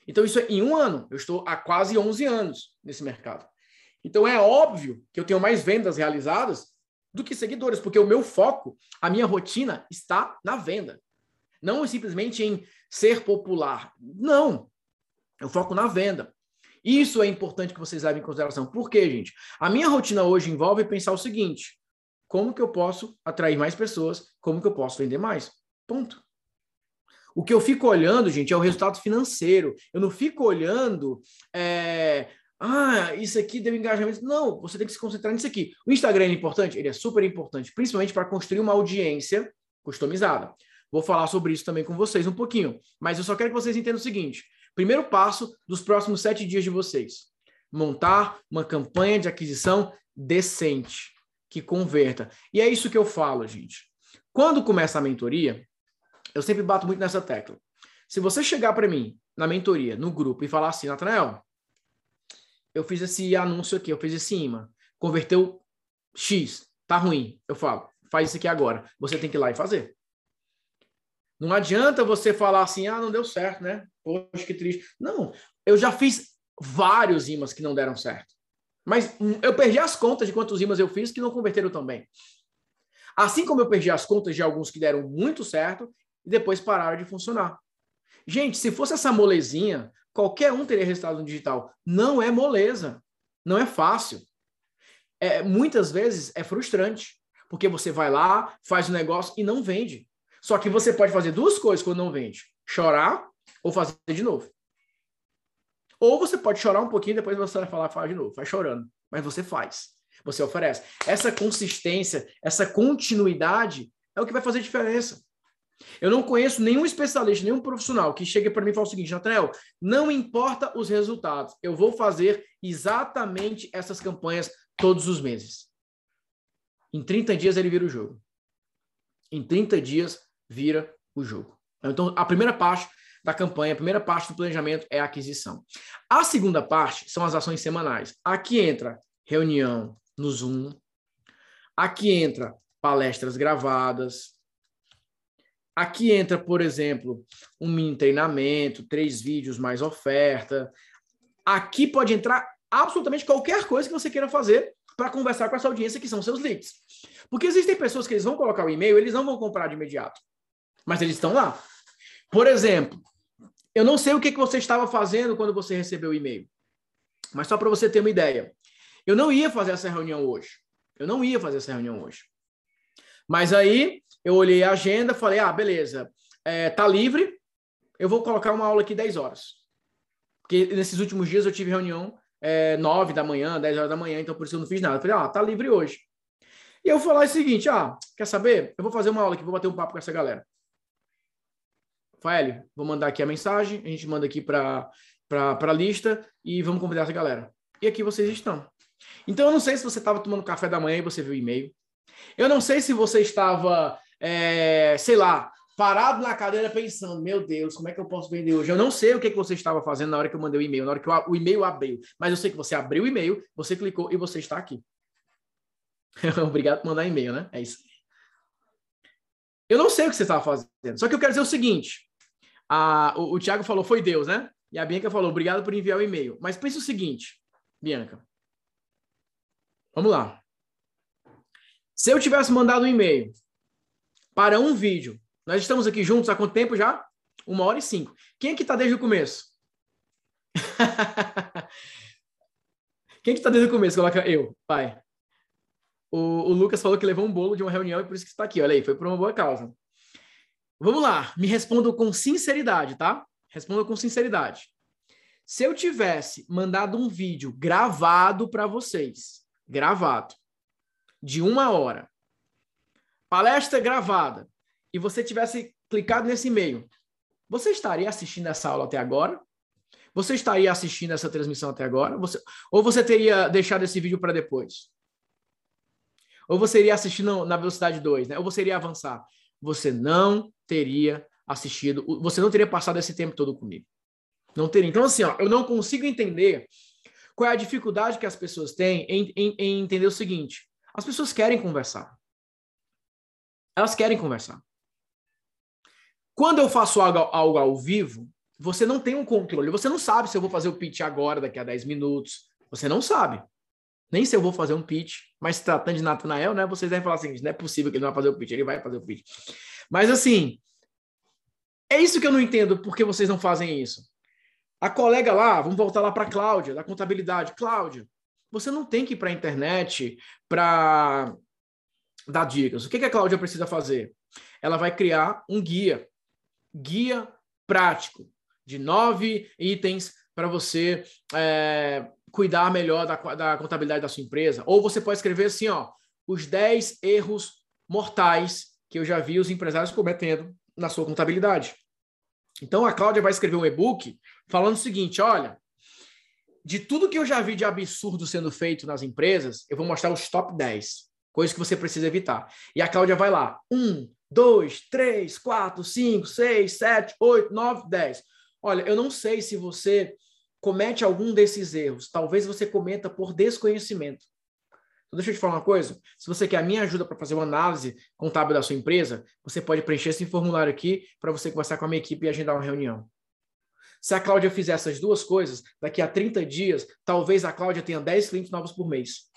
Então, isso é em um ano. Eu estou há quase 11 anos nesse mercado. Então, é óbvio que eu tenho mais vendas realizadas do que seguidores, porque o meu foco, a minha rotina está na venda. Não simplesmente em ser popular. Não. Eu foco na venda. Isso é importante que vocês levem em consideração. Por quê, gente? A minha rotina hoje envolve pensar o seguinte: como que eu posso atrair mais pessoas? Como que eu posso vender mais? Ponto. O que eu fico olhando, gente, é o resultado financeiro. Eu não fico olhando, é, ah, isso aqui deu engajamento. Não, você tem que se concentrar nisso aqui. O Instagram é importante? Ele é super importante, principalmente para construir uma audiência customizada. Vou falar sobre isso também com vocês um pouquinho. Mas eu só quero que vocês entendam o seguinte: primeiro passo dos próximos sete dias de vocês: montar uma campanha de aquisição decente, que converta. E é isso que eu falo, gente. Quando começa a mentoria, eu sempre bato muito nessa tecla. Se você chegar para mim na mentoria, no grupo, e falar assim, Natanael, eu fiz esse anúncio aqui, eu fiz esse imã, converteu X, tá ruim. Eu falo, faz isso aqui agora. Você tem que ir lá e fazer. Não adianta você falar assim, ah, não deu certo, né? Poxa, que triste. Não, eu já fiz vários imãs que não deram certo. Mas eu perdi as contas de quantos imãs eu fiz que não converteram também. Assim como eu perdi as contas de alguns que deram muito certo e depois pararam de funcionar. Gente, se fosse essa molezinha, qualquer um teria resultado no digital. Não é moleza. Não é fácil. É, muitas vezes é frustrante, porque você vai lá, faz o um negócio e não vende. Só que você pode fazer duas coisas quando não vende: chorar ou fazer de novo. Ou você pode chorar um pouquinho, depois você vai falar, fala de novo, vai chorando. Mas você faz, você oferece. Essa consistência, essa continuidade é o que vai fazer diferença. Eu não conheço nenhum especialista, nenhum profissional que chegue para mim e fale o seguinte, Nathaniel, não importa os resultados, eu vou fazer exatamente essas campanhas todos os meses. Em 30 dias ele vira o jogo. Em 30 dias vira o jogo. Então, a primeira parte da campanha, a primeira parte do planejamento é a aquisição. A segunda parte são as ações semanais. Aqui entra reunião no Zoom, aqui entra palestras gravadas, aqui entra, por exemplo, um mini treinamento, três vídeos mais oferta. Aqui pode entrar absolutamente qualquer coisa que você queira fazer para conversar com essa audiência que são seus leads. Porque existem pessoas que eles vão colocar o e-mail, eles não vão comprar de imediato, mas eles estão lá. Por exemplo, eu não sei o que, que você estava fazendo quando você recebeu o e-mail, mas só para você ter uma ideia. Eu não ia fazer essa reunião hoje. Eu não ia fazer essa reunião hoje. Mas aí eu olhei a agenda, falei: ah, beleza, é, tá livre, eu vou colocar uma aula aqui 10 horas. Porque nesses últimos dias eu tive reunião é, 9 da manhã, 10 horas da manhã, então por isso eu não fiz nada. Eu falei: ah, tá livre hoje. E eu falei o seguinte: ah, quer saber? Eu vou fazer uma aula aqui, vou bater um papo com essa galera. Fael, vou mandar aqui a mensagem, a gente manda aqui para a lista e vamos convidar essa galera. E aqui vocês estão. Então, eu não sei se você estava tomando café da manhã e você viu o e-mail. Eu não sei se você estava, é, sei lá, parado na cadeira pensando, meu Deus, como é que eu posso vender hoje? Eu não sei o que, que você estava fazendo na hora que eu mandei o e-mail, na hora que o e-mail abriu. Mas eu sei que você abriu o e-mail, você clicou e você está aqui. Obrigado por mandar e-mail, né? É isso. Eu não sei o que você estava fazendo. Só que eu quero dizer o seguinte: a, o, o Thiago falou, foi Deus, né? E a Bianca falou, obrigado por enviar o e-mail. Mas pense o seguinte, Bianca. Vamos lá. Se eu tivesse mandado um e-mail para um vídeo, nós estamos aqui juntos há quanto tempo já? Uma hora e cinco. Quem é que está desde o começo? Quem é que está desde o começo? Coloca eu, pai. O, o, Lucas falou que levou um bolo de uma reunião e por isso que está aqui. Olha aí, foi por uma boa causa. Vamos lá, me respondam com sinceridade, tá? Respondam com sinceridade. Se eu tivesse mandado um vídeo gravado para vocês, gravado, de uma hora, palestra gravada, e você tivesse clicado nesse e-mail, você estaria assistindo essa aula até agora? Você estaria assistindo essa transmissão até agora? Você... Ou você teria deixado esse vídeo para depois? Ou você iria assistir na velocidade 2, né? Ou você iria avançar? Você não teria assistido, você não teria passado esse tempo todo comigo. Não teria. Então, assim, ó, eu não consigo entender qual é a dificuldade que as pessoas têm em, em, em entender o seguinte: as pessoas querem conversar. Elas querem conversar. Quando eu faço algo, algo ao vivo, você não tem um controle. Você não sabe se eu vou fazer o pitch agora, daqui a 10 minutos. Você não sabe. Nem se eu vou fazer um pitch. Mas tratando de Natanael, né? Vocês devem falar assim: não é possível que ele não vai fazer o pitch. Ele vai fazer o pitch. Mas assim, é isso que eu não entendo, por que vocês não fazem isso. A colega lá, vamos voltar lá para Cláudia, da contabilidade. Cláudia, você não tem que ir para a internet para dar dicas. O que, que a Cláudia precisa fazer? Ela vai criar um guia, guia prático, de nove itens para você é, cuidar melhor da, da contabilidade da sua empresa. Ou você pode escrever assim, ó, os 10 erros mortais que eu já vi os empresários cometendo na sua contabilidade. Então a Cláudia vai escrever um e-book falando o seguinte: olha, de tudo que eu já vi de absurdo sendo feito nas empresas, eu vou mostrar os top 10, coisas que você precisa evitar. E a Cláudia vai lá: 1, 2, 3, 4, 5, 6, 7, 8, 9, 10. Olha, eu não sei se você comete algum desses erros. Talvez você cometa por desconhecimento. Então, deixa eu te falar uma coisa. Se você quer a minha ajuda para fazer uma análise contábil da sua empresa, você pode preencher esse formulário aqui para você conversar com a minha equipe e agendar uma reunião. Se a Cláudia fizer essas duas coisas, daqui a 30 dias, talvez a Cláudia tenha 10 clientes novos por mês.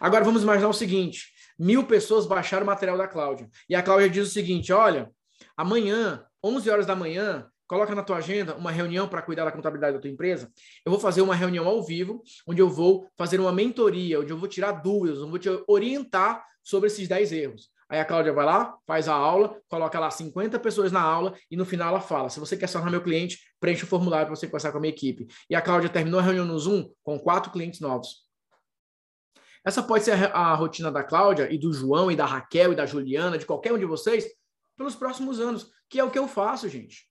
Agora vamos imaginar o seguinte: mil pessoas baixaram o material da Cláudia. E a Cláudia diz o seguinte: olha, amanhã, 11 horas da manhã, coloca na tua agenda uma reunião para cuidar da contabilidade da tua empresa. Eu vou fazer uma reunião ao vivo, onde eu vou fazer uma mentoria, onde eu vou tirar dúvidas, onde eu vou te orientar sobre esses 10 erros. Aí a Cláudia vai lá, faz a aula, coloca lá 50 pessoas na aula e no final ela fala: se você quer se tornar meu cliente, preencha o formulário para você conversar com a minha equipe. E a Cláudia terminou a reunião no Zoom com quatro clientes novos. Essa pode ser a, a rotina da Cláudia e do João e da Raquel e da Juliana, de qualquer um de vocês, pelos próximos anos, que é o que eu faço, gente.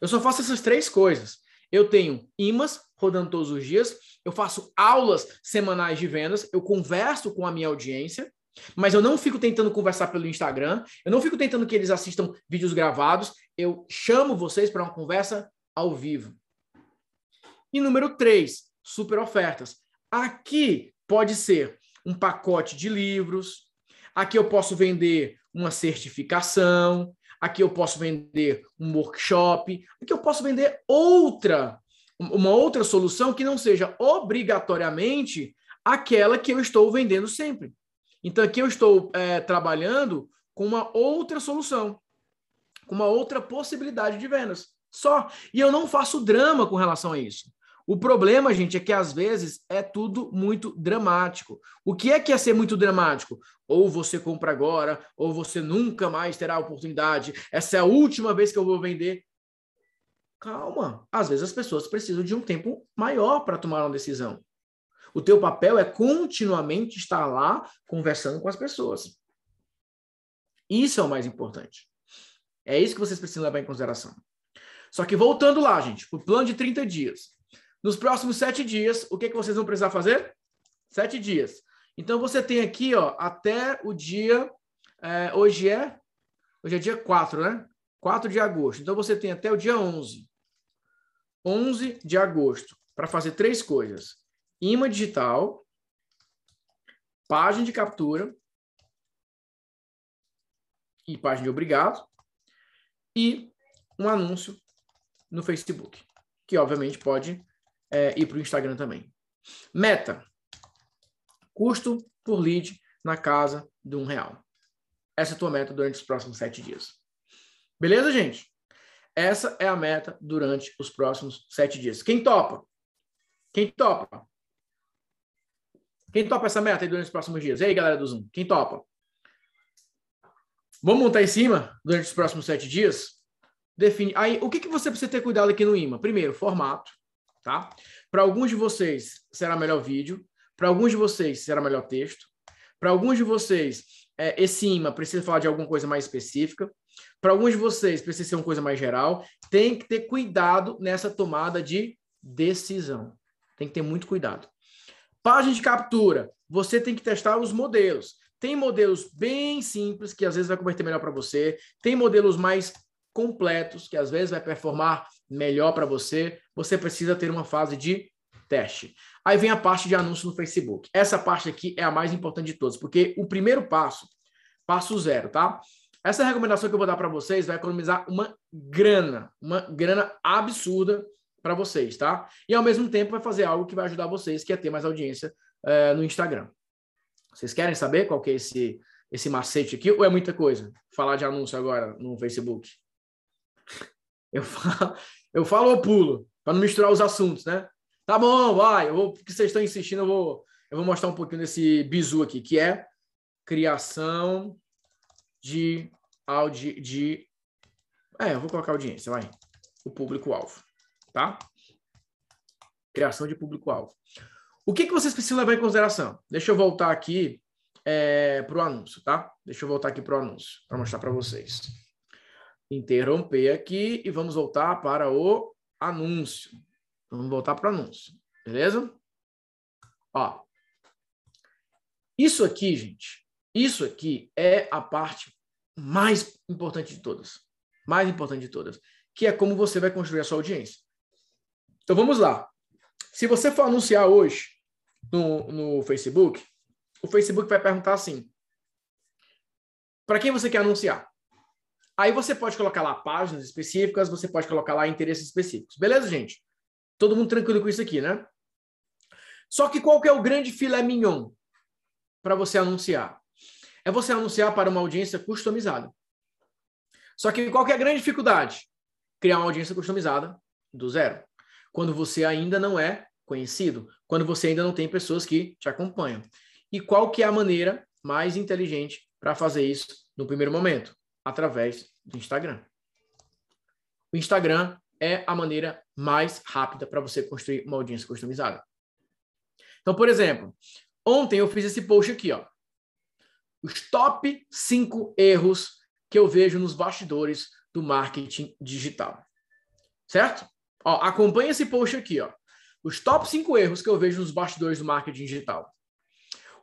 Eu só faço essas três coisas. Eu tenho imãs rodando todos os dias, eu faço aulas semanais de vendas, eu converso com a minha audiência, mas eu não fico tentando conversar pelo Instagram, eu não fico tentando que eles assistam vídeos gravados, eu chamo vocês para uma conversa ao vivo. E número três, super ofertas. Aqui pode ser um pacote de livros, aqui eu posso vender uma certificação, aqui eu posso vender um workshop, aqui eu posso vender outra, uma outra solução que não seja obrigatoriamente aquela que eu estou vendendo sempre. Então aqui eu estou é, trabalhando com uma outra solução, com uma outra possibilidade de vendas. Só. E eu não faço drama com relação a isso. O problema, gente, é que às vezes é tudo muito dramático. O que é que é ser muito dramático? Ou você compra agora, ou você nunca mais terá a oportunidade. Essa é a última vez que eu vou vender. Calma. Às vezes as pessoas precisam de um tempo maior para tomar uma decisão. O teu papel é continuamente estar lá conversando com as pessoas. Isso é o mais importante. É isso que vocês precisam levar em consideração. Só que voltando lá, gente, o plano de 30 dias. Nos próximos sete dias, o que, que vocês vão precisar fazer? Sete dias. Então você tem aqui, ó, até o dia. É, hoje é. Hoje é dia 4, né? 4 de agosto. Então você tem até o dia 11. 11 de agosto para fazer três coisas: imã digital, página de captura e página de obrigado e um anúncio no Facebook, que obviamente pode é, ir para o Instagram também. Meta: custo por lead na casa de um real. Essa é a tua meta durante os próximos sete dias. Beleza, gente? Essa é a meta durante os próximos sete dias. Quem topa? Quem topa? Quem topa essa meta aí durante os próximos dias? E aí, galera do Zoom, quem topa? Vamos montar em cima durante os próximos sete dias? Define. Aí, o que, que você precisa ter cuidado aqui no IMA? Primeiro, formato tá? Para alguns de vocês será melhor vídeo, para alguns de vocês será melhor texto, para alguns de vocês é, esse imã precisa falar de alguma coisa mais específica, para alguns de vocês precisa ser uma coisa mais geral. Tem que ter cuidado nessa tomada de decisão. Tem que ter muito cuidado. Página de captura, você tem que testar os modelos. Tem modelos bem simples que às vezes vai converter melhor para você, tem modelos mais completos que às vezes vai performar melhor para você, você precisa ter uma fase de teste. Aí vem a parte de anúncio no Facebook. Essa parte aqui é a mais importante de todas, porque o primeiro passo, passo zero, tá? Essa recomendação que eu vou dar para vocês vai economizar uma grana, uma grana absurda para vocês, tá? E ao mesmo tempo vai fazer algo que vai ajudar vocês, que é ter mais audiência é, no Instagram. Vocês querem saber qual que é esse, esse macete aqui? Ou é muita coisa? Falar de anúncio agora no Facebook? Eu falo, eu falo ou pulo, para não misturar os assuntos, né? Tá bom, vai, eu vou, porque vocês estão insistindo, eu vou, eu vou mostrar um pouquinho desse bizu aqui, que é criação de audi, de é, eu vou colocar audiência, vai. O público-alvo, tá? Criação de público-alvo. O que, que vocês precisam levar em consideração? Deixa eu voltar aqui é, para o anúncio, tá? Deixa eu voltar aqui para o anúncio, para mostrar para vocês interromper aqui e vamos voltar para o anúncio. Vamos voltar para o anúncio, beleza? Ó, isso aqui, gente, isso aqui é a parte mais importante de todas. Mais importante de todas, que é como você vai construir a sua audiência. Então vamos lá. Se você for anunciar hoje no, no Facebook, o Facebook vai perguntar assim: para quem você quer anunciar? Aí você pode colocar lá páginas específicas, você pode colocar lá interesses específicos. Beleza, gente? Todo mundo tranquilo com isso aqui, né? Só que qual que é o grande filé mignon para você anunciar? É você anunciar para uma audiência customizada. Só que qual que é a grande dificuldade? Criar uma audiência customizada do zero. Quando você ainda não é conhecido, quando você ainda não tem pessoas que te acompanham. E qual que é a maneira mais inteligente para fazer isso no primeiro momento? Através do Instagram. O Instagram é a maneira mais rápida para você construir uma audiência customizada. Então, por exemplo, ontem eu fiz esse post aqui, ó. Os top 5 erros que eu vejo nos bastidores do marketing digital. Certo? Ó, acompanha esse post aqui, ó. Os top 5 erros que eu vejo nos bastidores do marketing digital.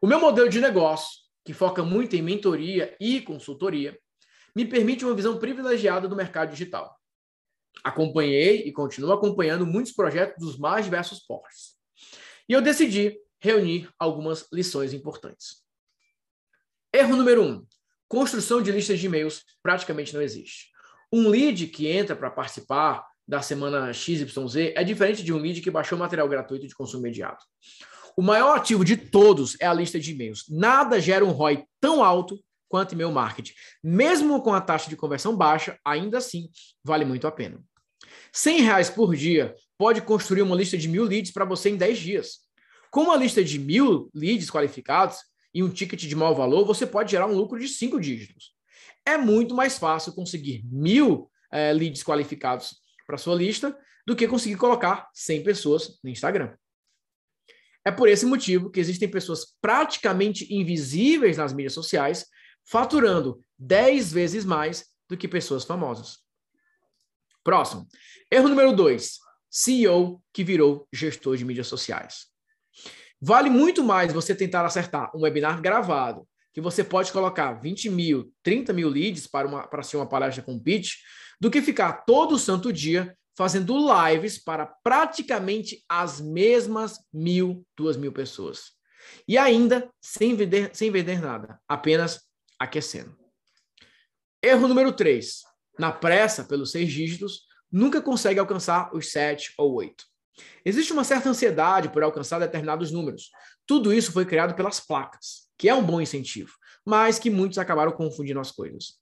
O meu modelo de negócio, que foca muito em mentoria e consultoria, me permite uma visão privilegiada do mercado digital. Acompanhei e continuo acompanhando muitos projetos dos mais diversos portes. E eu decidi reunir algumas lições importantes. Erro número um: construção de listas de e-mails praticamente não existe. Um lead que entra para participar da semana XYZ é diferente de um lead que baixou material gratuito de consumo imediato. O maior ativo de todos é a lista de e-mails. Nada gera um ROI tão alto quanto e-mail marketing. Mesmo com a taxa de conversão baixa, ainda assim vale muito a pena. 100 reais por dia pode construir uma lista de mil leads para você em 10 dias. Com uma lista de mil leads qualificados e um ticket de mau valor, você pode gerar um lucro de cinco dígitos. É muito mais fácil conseguir mil é, leads qualificados para sua lista do que conseguir colocar 100 pessoas no Instagram. É por esse motivo que existem pessoas praticamente invisíveis nas mídias sociais, faturando 10 vezes mais do que pessoas famosas. Próximo. Erro número 2. CEO que virou gestor de mídias sociais. Vale muito mais você tentar acertar um webinar gravado, que você pode colocar 20 mil, 30 mil leads para, uma, para ser uma palestra com pitch, do que ficar todo santo dia fazendo lives para praticamente as mesmas mil, duas mil pessoas. E ainda sem vender, sem vender nada, apenas aquecendo. Erro número 3. Na pressa, pelos seis dígitos, nunca consegue alcançar os sete ou oito. Existe uma certa ansiedade por alcançar determinados números. Tudo isso foi criado pelas placas, que é um bom incentivo mas que muitos acabaram confundindo as coisas.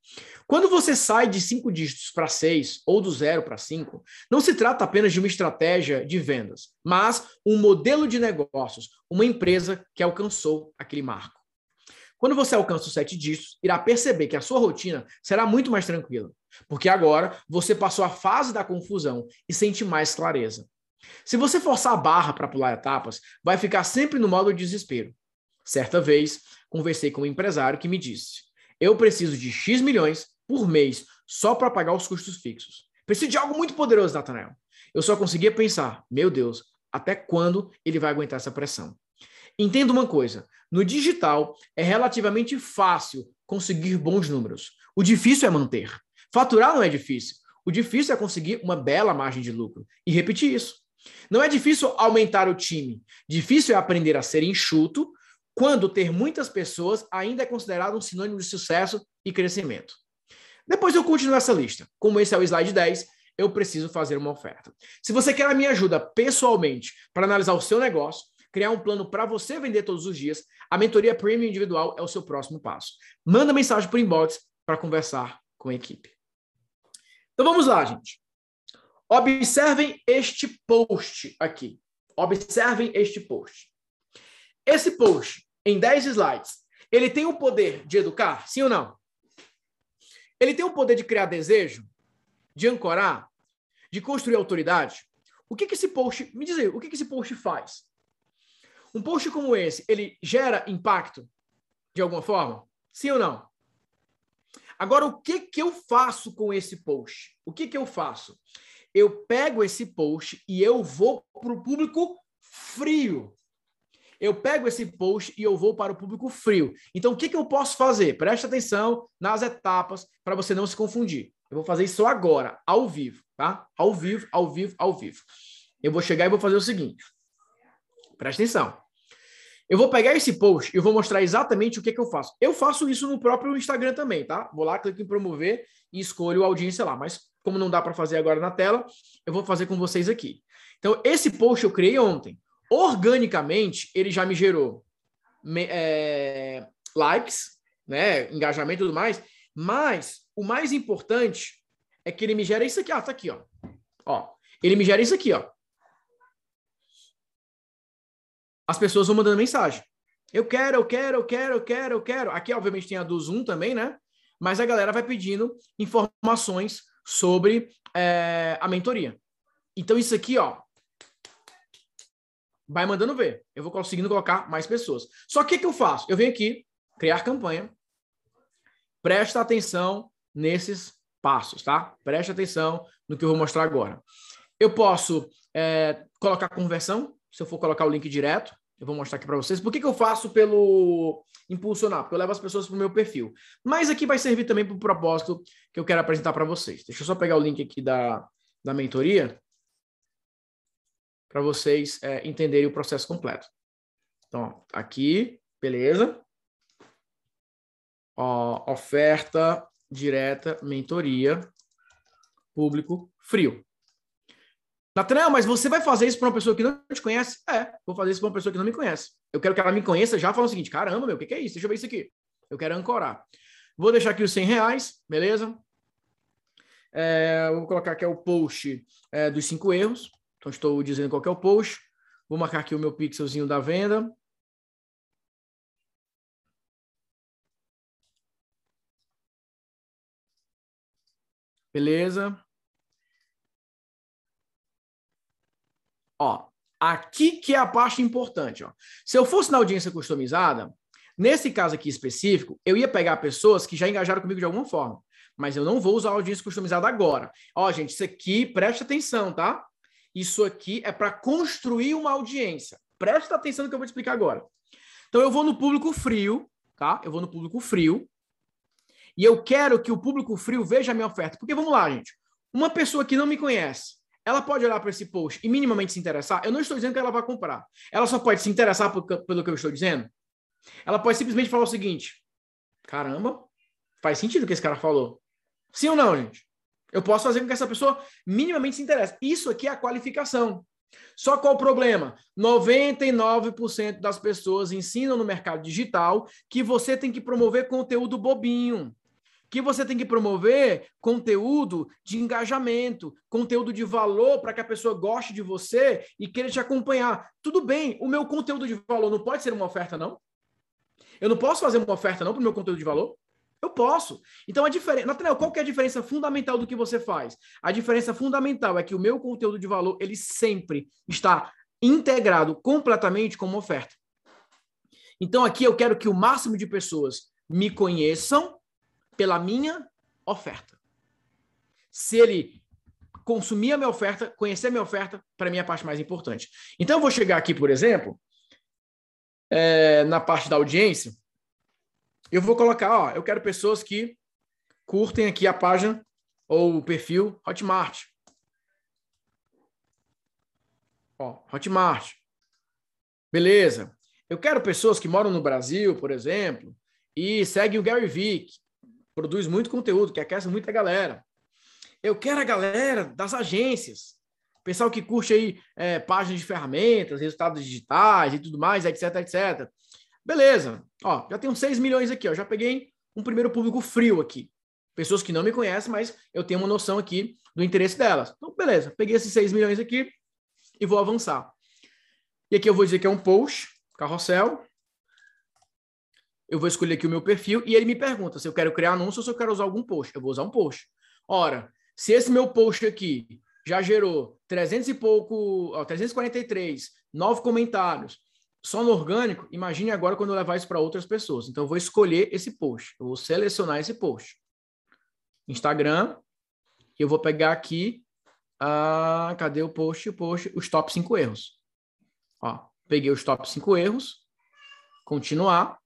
Quando você sai de cinco dígitos para seis ou do zero para cinco, não se trata apenas de uma estratégia de vendas, mas um modelo de negócios, uma empresa que alcançou aquele marco. Quando você alcança os sete dígitos, irá perceber que a sua rotina será muito mais tranquila, porque agora você passou a fase da confusão e sente mais clareza. Se você forçar a barra para pular etapas, vai ficar sempre no modo de desespero. Certa vez, conversei com um empresário que me disse: Eu preciso de X milhões por mês só para pagar os custos fixos. Preciso de algo muito poderoso, Natanael. Eu só conseguia pensar: Meu Deus, até quando ele vai aguentar essa pressão? Entenda uma coisa: no digital é relativamente fácil conseguir bons números. O difícil é manter. Faturar não é difícil. O difícil é conseguir uma bela margem de lucro. E repetir isso. Não é difícil aumentar o time. Difícil é aprender a ser enxuto quando ter muitas pessoas ainda é considerado um sinônimo de sucesso e crescimento. Depois eu continuo essa lista. Como esse é o slide 10, eu preciso fazer uma oferta. Se você quer a minha ajuda pessoalmente para analisar o seu negócio, criar um plano para você vender todos os dias, a mentoria premium individual é o seu próximo passo. Manda mensagem por inbox para conversar com a equipe. Então vamos lá, gente. Observem este post aqui. Observem este post. Esse post em 10 slides, ele tem o poder de educar? Sim ou não? Ele tem o poder de criar desejo? De ancorar? De construir autoridade? O que, que esse post. Me diz aí, o que, que esse post faz? Um post como esse, ele gera impacto de alguma forma? Sim ou não? Agora, o que, que eu faço com esse post? O que, que eu faço? Eu pego esse post e eu vou para o público frio eu pego esse post e eu vou para o público frio. Então, o que, que eu posso fazer? Preste atenção nas etapas para você não se confundir. Eu vou fazer isso agora, ao vivo, tá? Ao vivo, ao vivo, ao vivo. Eu vou chegar e vou fazer o seguinte. Preste atenção. Eu vou pegar esse post e vou mostrar exatamente o que, que eu faço. Eu faço isso no próprio Instagram também, tá? Vou lá, clico em promover e escolho a audiência lá. Mas como não dá para fazer agora na tela, eu vou fazer com vocês aqui. Então, esse post eu criei ontem organicamente ele já me gerou é, likes, né, engajamento e tudo mais, mas o mais importante é que ele me gera isso aqui, ó, tá aqui, ó. Ó, ele me gera isso aqui, ó. As pessoas vão mandando mensagem. Eu quero, eu quero, eu quero, eu quero, eu quero. Aqui, obviamente, tem a do Zoom também, né? Mas a galera vai pedindo informações sobre é, a mentoria. Então, isso aqui, ó, vai mandando ver. Eu vou conseguindo colocar mais pessoas. Só que o que eu faço? Eu venho aqui, criar campanha. Presta atenção nesses passos, tá? Preste atenção no que eu vou mostrar agora. Eu posso é, colocar conversão, se eu for colocar o link direto, eu vou mostrar aqui para vocês. Por que, que eu faço pelo impulsionar? Porque eu levo as pessoas para o meu perfil. Mas aqui vai servir também para o propósito que eu quero apresentar para vocês. Deixa eu só pegar o link aqui da, da mentoria para vocês é, entenderem o processo completo. Então, ó, aqui, beleza. Ó, oferta direta, mentoria, público frio. Nathanael, mas você vai fazer isso para uma pessoa que não te conhece? É, vou fazer isso para uma pessoa que não me conhece. Eu quero que ela me conheça já falando o seguinte: caramba, meu, o que, que é isso? Deixa eu ver isso aqui. Eu quero ancorar. Vou deixar aqui os 100 reais, beleza? É, vou colocar aqui o post é, dos cinco erros. Então, estou dizendo qual é o post. Vou marcar aqui o meu pixelzinho da venda. Beleza? Ó, aqui que é a parte importante. Ó. Se eu fosse na audiência customizada, nesse caso aqui específico, eu ia pegar pessoas que já engajaram comigo de alguma forma. Mas eu não vou usar a audiência customizada agora. Ó, gente, isso aqui, preste atenção, tá? Isso aqui é para construir uma audiência. Presta atenção no que eu vou te explicar agora. Então, eu vou no público frio, tá? Eu vou no público frio. E eu quero que o público frio veja a minha oferta. Porque vamos lá, gente. Uma pessoa que não me conhece, ela pode olhar para esse post e minimamente se interessar. Eu não estou dizendo que ela vai comprar. Ela só pode se interessar por, pelo que eu estou dizendo. Ela pode simplesmente falar o seguinte: caramba, faz sentido o que esse cara falou. Sim ou não, gente? Eu posso fazer com que essa pessoa minimamente se interesse. Isso aqui é a qualificação. Só qual o problema? 99% das pessoas ensinam no mercado digital que você tem que promover conteúdo bobinho que você tem que promover conteúdo de engajamento, conteúdo de valor para que a pessoa goste de você e queira te acompanhar. Tudo bem, o meu conteúdo de valor não pode ser uma oferta, não? Eu não posso fazer uma oferta, não, para o meu conteúdo de valor? Eu posso. Então, a diferença. Nathaniel, qual que é a diferença fundamental do que você faz? A diferença fundamental é que o meu conteúdo de valor, ele sempre está integrado completamente como oferta. Então, aqui eu quero que o máximo de pessoas me conheçam pela minha oferta. Se ele consumir a minha oferta, conhecer a minha oferta, para mim é a parte mais importante. Então, eu vou chegar aqui, por exemplo, é, na parte da audiência, eu vou colocar, ó, eu quero pessoas que curtem aqui a página ou o perfil Hotmart. Ó, Hotmart. Beleza. Eu quero pessoas que moram no Brasil, por exemplo, e seguem o Gary Vick produz muito conteúdo, que aquece muita galera. Eu quero a galera das agências, pessoal que curte aí é, páginas de ferramentas, resultados digitais e tudo mais, etc, etc. Beleza. Ó, já tenho 6 milhões aqui, ó. Já peguei um primeiro público frio aqui. Pessoas que não me conhecem, mas eu tenho uma noção aqui do interesse delas. Então, beleza. Peguei esses 6 milhões aqui e vou avançar. E aqui eu vou dizer que é um post, carrossel eu vou escolher aqui o meu perfil e ele me pergunta se eu quero criar anúncio ou se eu quero usar algum post. Eu vou usar um post. Ora, se esse meu post aqui já gerou 300 e pouco, ó, 343, nove comentários, só no orgânico, imagine agora quando eu levar isso para outras pessoas. Então, eu vou escolher esse post, eu vou selecionar esse post. Instagram, eu vou pegar aqui, ah, cadê o post? O post, os top 5 erros. Ó, peguei os top 5 erros, continuar,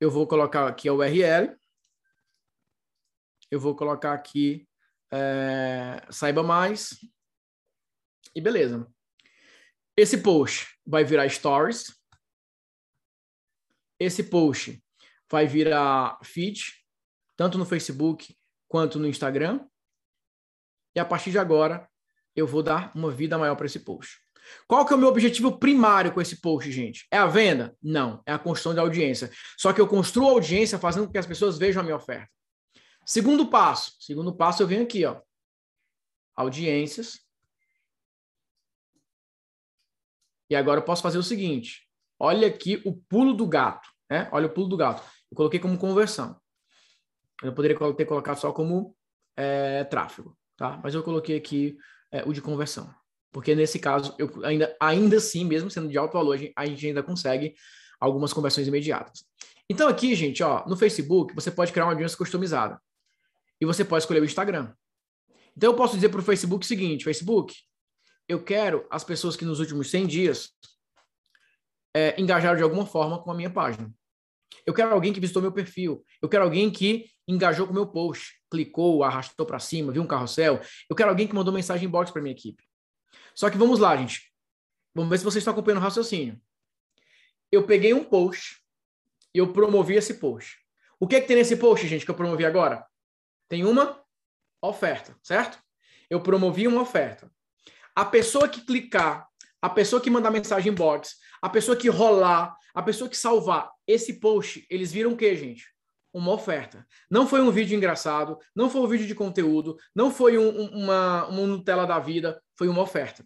eu vou colocar aqui a URL, eu vou colocar aqui é, saiba mais e beleza. Esse post vai virar stories. Esse post vai virar feed, tanto no Facebook quanto no Instagram. E a partir de agora, eu vou dar uma vida maior para esse post. Qual que é o meu objetivo primário com esse post, gente? É a venda? Não, é a construção de audiência. Só que eu construo audiência fazendo com que as pessoas vejam a minha oferta. Segundo passo. Segundo passo, eu venho aqui, ó. Audiências. E agora eu posso fazer o seguinte. Olha aqui o pulo do gato, né? Olha o pulo do gato. Eu coloquei como conversão. Eu poderia ter colocado só como é, tráfego, tá? Mas eu coloquei aqui é, o de conversão. Porque nesse caso, eu ainda, ainda assim, mesmo sendo de alto valor, a gente ainda consegue algumas conversões imediatas. Então aqui, gente, ó, no Facebook, você pode criar uma audiência customizada. E você pode escolher o Instagram. Então eu posso dizer para o Facebook o seguinte, Facebook, eu quero as pessoas que nos últimos 100 dias é, engajaram de alguma forma com a minha página. Eu quero alguém que visitou meu perfil. Eu quero alguém que engajou com o meu post, clicou, arrastou para cima, viu um carrossel. Eu quero alguém que mandou mensagem inbox para minha equipe. Só que vamos lá, gente. Vamos ver se vocês estão acompanhando o raciocínio. Eu peguei um post e eu promovi esse post. O que, é que tem nesse post, gente, que eu promovi agora? Tem uma oferta, certo? Eu promovi uma oferta. A pessoa que clicar, a pessoa que mandar mensagem inbox, a pessoa que rolar, a pessoa que salvar esse post, eles viram o quê, gente? Uma oferta. Não foi um vídeo engraçado, não foi um vídeo de conteúdo, não foi um, uma, uma Nutella da vida, foi uma oferta.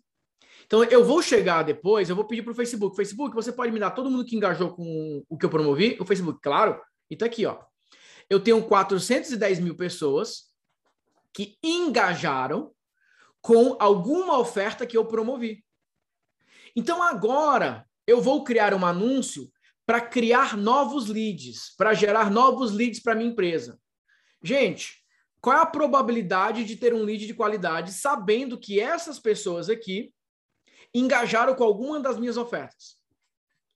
Então, eu vou chegar depois, eu vou pedir para o Facebook. Facebook, você pode me dar todo mundo que engajou com o que eu promovi? O Facebook, claro. E tá aqui, ó. Eu tenho 410 mil pessoas que engajaram com alguma oferta que eu promovi. Então, agora, eu vou criar um anúncio para criar novos leads, para gerar novos leads para minha empresa. Gente, qual é a probabilidade de ter um lead de qualidade sabendo que essas pessoas aqui engajaram com alguma das minhas ofertas?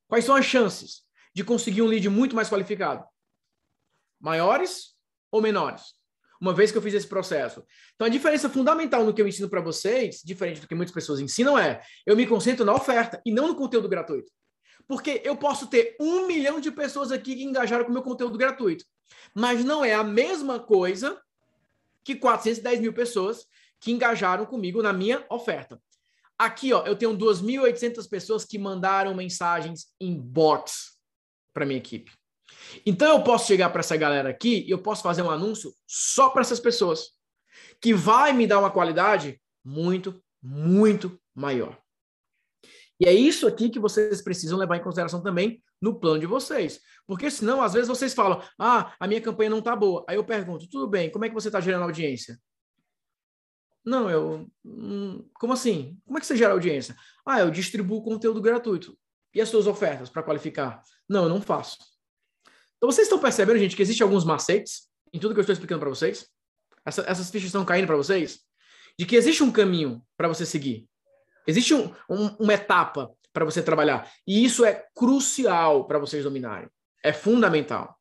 Quais são as chances de conseguir um lead muito mais qualificado? Maiores ou menores? Uma vez que eu fiz esse processo. Então, a diferença fundamental no que eu ensino para vocês, diferente do que muitas pessoas ensinam, é eu me concentro na oferta e não no conteúdo gratuito. Porque eu posso ter um milhão de pessoas aqui que engajaram com meu conteúdo gratuito. Mas não é a mesma coisa que 410 mil pessoas que engajaram comigo na minha oferta. Aqui, ó, eu tenho 2.800 pessoas que mandaram mensagens em bots para minha equipe. Então eu posso chegar para essa galera aqui e eu posso fazer um anúncio só para essas pessoas, que vai me dar uma qualidade muito, muito maior. E é isso aqui que vocês precisam levar em consideração também no plano de vocês. Porque senão, às vezes, vocês falam: ah, a minha campanha não está boa. Aí eu pergunto: tudo bem, como é que você está gerando audiência? Não, eu. Hum, como assim? Como é que você gera audiência? Ah, eu distribuo conteúdo gratuito. E as suas ofertas para qualificar? Não, eu não faço. Então vocês estão percebendo, gente, que existem alguns macetes em tudo que eu estou explicando para vocês? Essa, essas fichas estão caindo para vocês? De que existe um caminho para você seguir. Existe um, um, uma etapa para você trabalhar. E isso é crucial para vocês dominarem. É fundamental.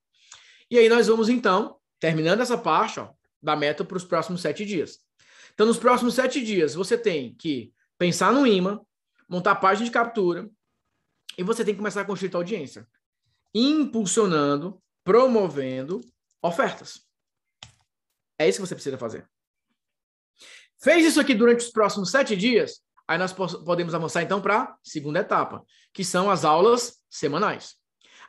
E aí nós vamos, então, terminando essa parte ó, da meta para os próximos sete dias. Então, nos próximos sete dias, você tem que pensar no imã, montar a página de captura, e você tem que começar a construir a audiência. Impulsionando, promovendo ofertas. É isso que você precisa fazer. Fez isso aqui durante os próximos sete dias, Aí nós podemos avançar então para segunda etapa, que são as aulas semanais.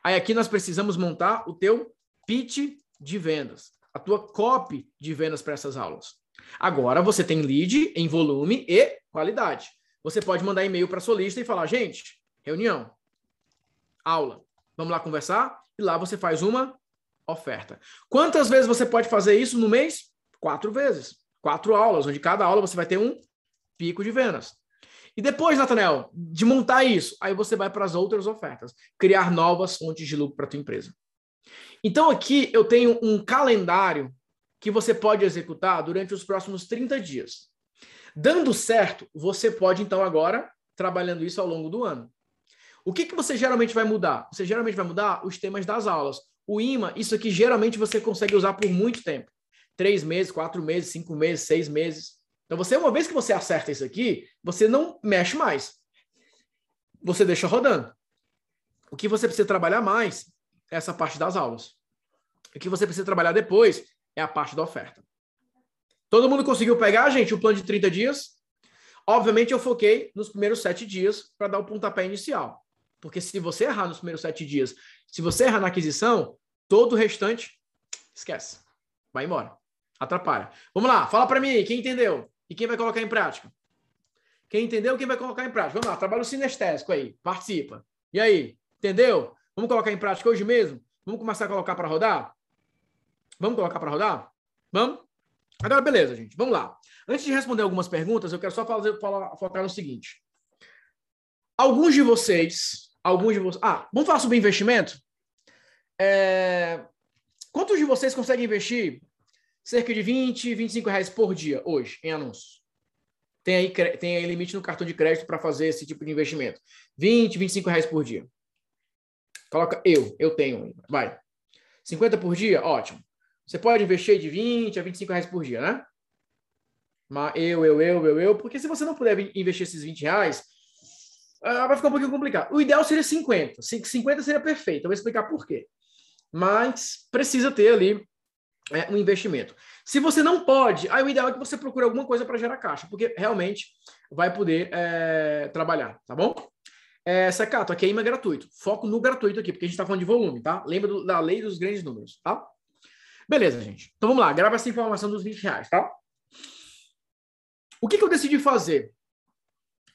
Aí aqui nós precisamos montar o teu pitch de vendas, a tua copy de vendas para essas aulas. Agora você tem lead em volume e qualidade. Você pode mandar e-mail para a sua lista e falar: gente, reunião, aula, vamos lá conversar? E lá você faz uma oferta. Quantas vezes você pode fazer isso no mês? Quatro vezes. Quatro aulas, onde cada aula você vai ter um pico de vendas. E depois, Natanel, de montar isso, aí você vai para as outras ofertas, criar novas fontes de lucro para a tua empresa. Então aqui eu tenho um calendário que você pode executar durante os próximos 30 dias. Dando certo, você pode então agora trabalhando isso ao longo do ano. O que, que você geralmente vai mudar? Você geralmente vai mudar os temas das aulas. O IMA, isso aqui geralmente você consegue usar por muito tempo. Três meses, quatro meses, cinco meses, seis meses. Então, você, uma vez que você acerta isso aqui, você não mexe mais. Você deixa rodando. O que você precisa trabalhar mais é essa parte das aulas. O que você precisa trabalhar depois é a parte da oferta. Todo mundo conseguiu pegar, gente, o plano de 30 dias? Obviamente, eu foquei nos primeiros sete dias para dar o pontapé inicial. Porque se você errar nos primeiros sete dias, se você errar na aquisição, todo o restante, esquece. Vai embora. Atrapalha. Vamos lá, fala para mim, quem entendeu? E quem vai colocar em prática? Quem entendeu, quem vai colocar em prática? Vamos lá, trabalho sinestésico aí, participa. E aí, Entendeu? Vamos colocar em prática hoje mesmo? Vamos começar a colocar para rodar? Vamos colocar para rodar? Vamos? Agora, beleza, gente. Vamos lá. Antes de responder algumas perguntas, eu quero só fazer, falar, focar no seguinte. Alguns de vocês, alguns de vocês. Ah, vamos falar sobre investimento? É... Quantos de vocês conseguem investir cerca de 20, 25 reais por dia hoje em anúncios? Tem aí, tem aí limite no cartão de crédito para fazer esse tipo de investimento. 20, 25 reais por dia. Coloca eu, eu tenho. Vai. 50 por dia? Ótimo. Você pode investir de 20 a 25 reais por dia, né? Mas eu, eu, eu, eu, eu. Porque se você não puder investir esses 20 reais, uh, vai ficar um pouquinho complicado. O ideal seria 50. 50 seria perfeito. Eu vou explicar por quê. Mas precisa ter ali é, um investimento. Se você não pode, aí o ideal é que você procure alguma coisa para gerar caixa, porque realmente vai poder é, trabalhar, tá bom? É, Secato, aqui é IMA gratuito. Foco no gratuito aqui, porque a gente está falando de volume, tá? Lembra do, da lei dos grandes números, tá? Beleza, gente. Então vamos lá, grava essa informação dos 20 reais, tá? O que, que eu decidi fazer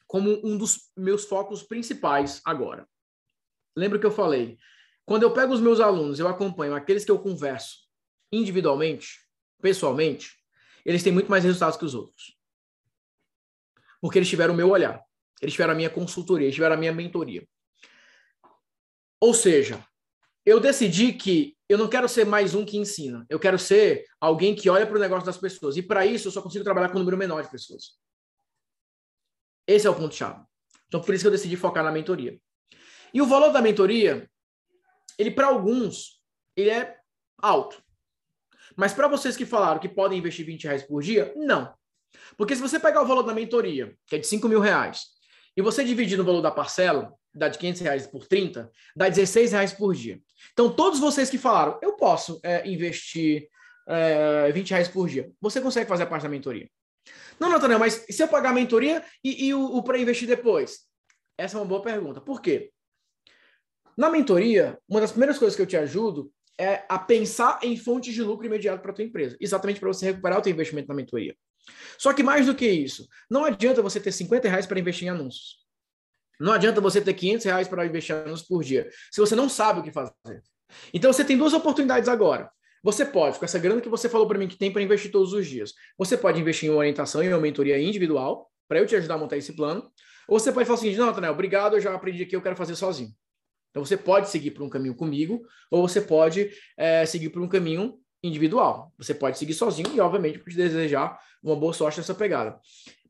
como um dos meus focos principais agora? Lembra que eu falei? Quando eu pego os meus alunos, eu acompanho aqueles que eu converso individualmente, pessoalmente, eles têm muito mais resultados que os outros. Porque eles tiveram o meu olhar, eles tiveram a minha consultoria, eles tiveram a minha mentoria. Ou seja, eu decidi que eu não quero ser mais um que ensina, eu quero ser alguém que olha para o negócio das pessoas. E para isso eu só consigo trabalhar com um número menor de pessoas. Esse é o ponto-chave. Então, por isso que eu decidi focar na mentoria. E o valor da mentoria, ele para alguns, ele é alto. Mas para vocês que falaram que podem investir 20 reais por dia, não. Porque se você pegar o valor da mentoria, que é de 5 mil reais, e você dividir no valor da parcela, dá de 500 reais por 30, dá 16 reais por dia. Então, todos vocês que falaram, eu posso é, investir é, 20 reais por dia, você consegue fazer a parte da mentoria. Não, Nathaniel, mas se eu pagar a mentoria e, e o, o para investir depois? Essa é uma boa pergunta. Por quê? Na mentoria, uma das primeiras coisas que eu te ajudo é a pensar em fontes de lucro imediato para a tua empresa, exatamente para você recuperar o teu investimento na mentoria. Só que mais do que isso, não adianta você ter 50 reais para investir em anúncios. Não adianta você ter 500 reais para investir em anúncios por dia, se você não sabe o que fazer. Então você tem duas oportunidades agora. Você pode, com essa grana que você falou para mim que tem para investir todos os dias, você pode investir em uma orientação e uma mentoria individual, para eu te ajudar a montar esse plano. Ou você pode falar assim: não, Tanel, obrigado, eu já aprendi aqui, eu quero fazer sozinho. Então você pode seguir por um caminho comigo, ou você pode é, seguir por um caminho individual. Você pode seguir sozinho e, obviamente, pode desejar uma boa sorte nessa pegada.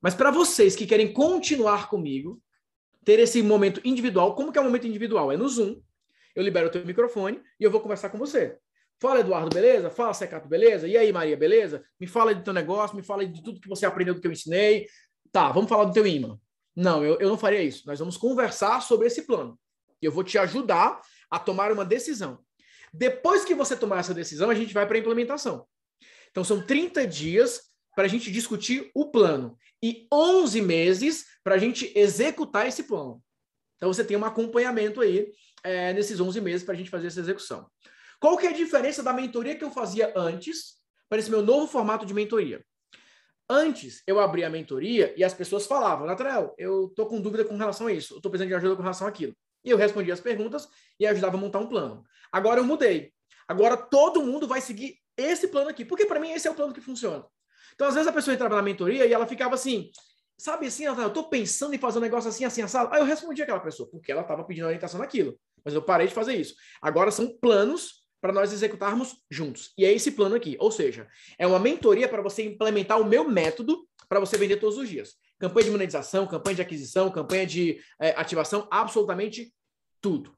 Mas para vocês que querem continuar comigo, ter esse momento individual, como que é o momento individual? É no Zoom. Eu libero o teu microfone e eu vou conversar com você. Fala, Eduardo, beleza? Fala, Secato, beleza? E aí, Maria, beleza? Me fala do teu negócio, me fala de tudo que você aprendeu do que eu ensinei. Tá, vamos falar do teu imã. Não, eu, eu não faria isso. Nós vamos conversar sobre esse plano. Eu vou te ajudar a tomar uma decisão. Depois que você tomar essa decisão, a gente vai para a implementação. Então, são 30 dias para a gente discutir o plano e 11 meses para a gente executar esse plano. Então, você tem um acompanhamento aí é, nesses 11 meses para a gente fazer essa execução. Qual que é a diferença da mentoria que eu fazia antes para esse meu novo formato de mentoria? Antes, eu abria a mentoria e as pessoas falavam, Nathanael, eu estou com dúvida com relação a isso, eu estou precisando de ajuda com relação àquilo. E eu respondia as perguntas e ajudava a montar um plano. Agora eu mudei. Agora todo mundo vai seguir esse plano aqui, porque para mim esse é o plano que funciona. Então, às vezes a pessoa entrava na mentoria e ela ficava assim, sabe assim, eu estou pensando em fazer um negócio assim, assim, assado. Aí eu respondi aquela pessoa, porque ela estava pedindo orientação naquilo. Mas eu parei de fazer isso. Agora são planos para nós executarmos juntos. E é esse plano aqui. Ou seja, é uma mentoria para você implementar o meu método para você vender todos os dias. Campanha de monetização, campanha de aquisição, campanha de é, ativação, absolutamente tudo.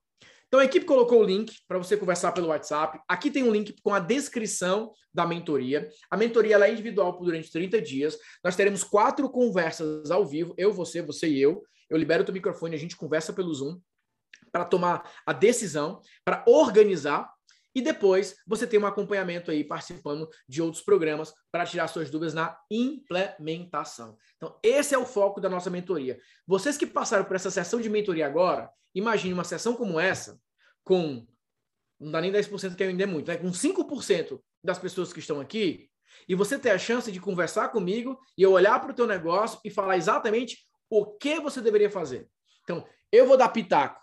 Então a equipe colocou o link para você conversar pelo WhatsApp. Aqui tem um link com a descrição da mentoria. A mentoria é individual durante 30 dias. Nós teremos quatro conversas ao vivo, eu, você, você e eu. Eu libero o teu microfone, a gente conversa pelo Zoom para tomar a decisão, para organizar e depois você tem um acompanhamento aí participando de outros programas para tirar suas dúvidas na implementação. Então, esse é o foco da nossa mentoria. Vocês que passaram por essa sessão de mentoria agora, imagine uma sessão como essa, com não dá nem 10% que ainda é muito, né? com 5% das pessoas que estão aqui, e você ter a chance de conversar comigo e eu olhar para o teu negócio e falar exatamente o que você deveria fazer. Então, eu vou dar pitaco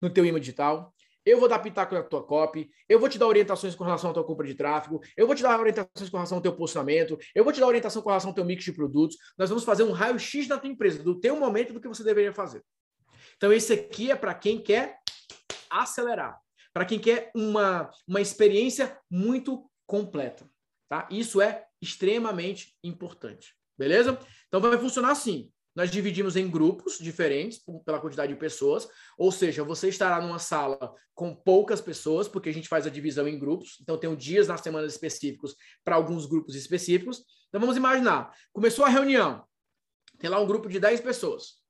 no teu imã digital, eu vou dar pitaco na tua copy, eu vou te dar orientações com relação à tua compra de tráfego, eu vou te dar orientações com relação ao teu posicionamento, eu vou te dar orientação com relação ao teu mix de produtos. Nós vamos fazer um raio-x da tua empresa, do teu momento, do que você deveria fazer. Então, esse aqui é para quem quer acelerar, para quem quer uma, uma experiência muito completa. Tá? Isso é extremamente importante. Beleza? Então, vai funcionar assim nós dividimos em grupos diferentes pela quantidade de pessoas, ou seja, você estará numa sala com poucas pessoas, porque a gente faz a divisão em grupos, então tem dias nas semanas específicos para alguns grupos específicos. Então vamos imaginar, começou a reunião, tem lá um grupo de 10 pessoas.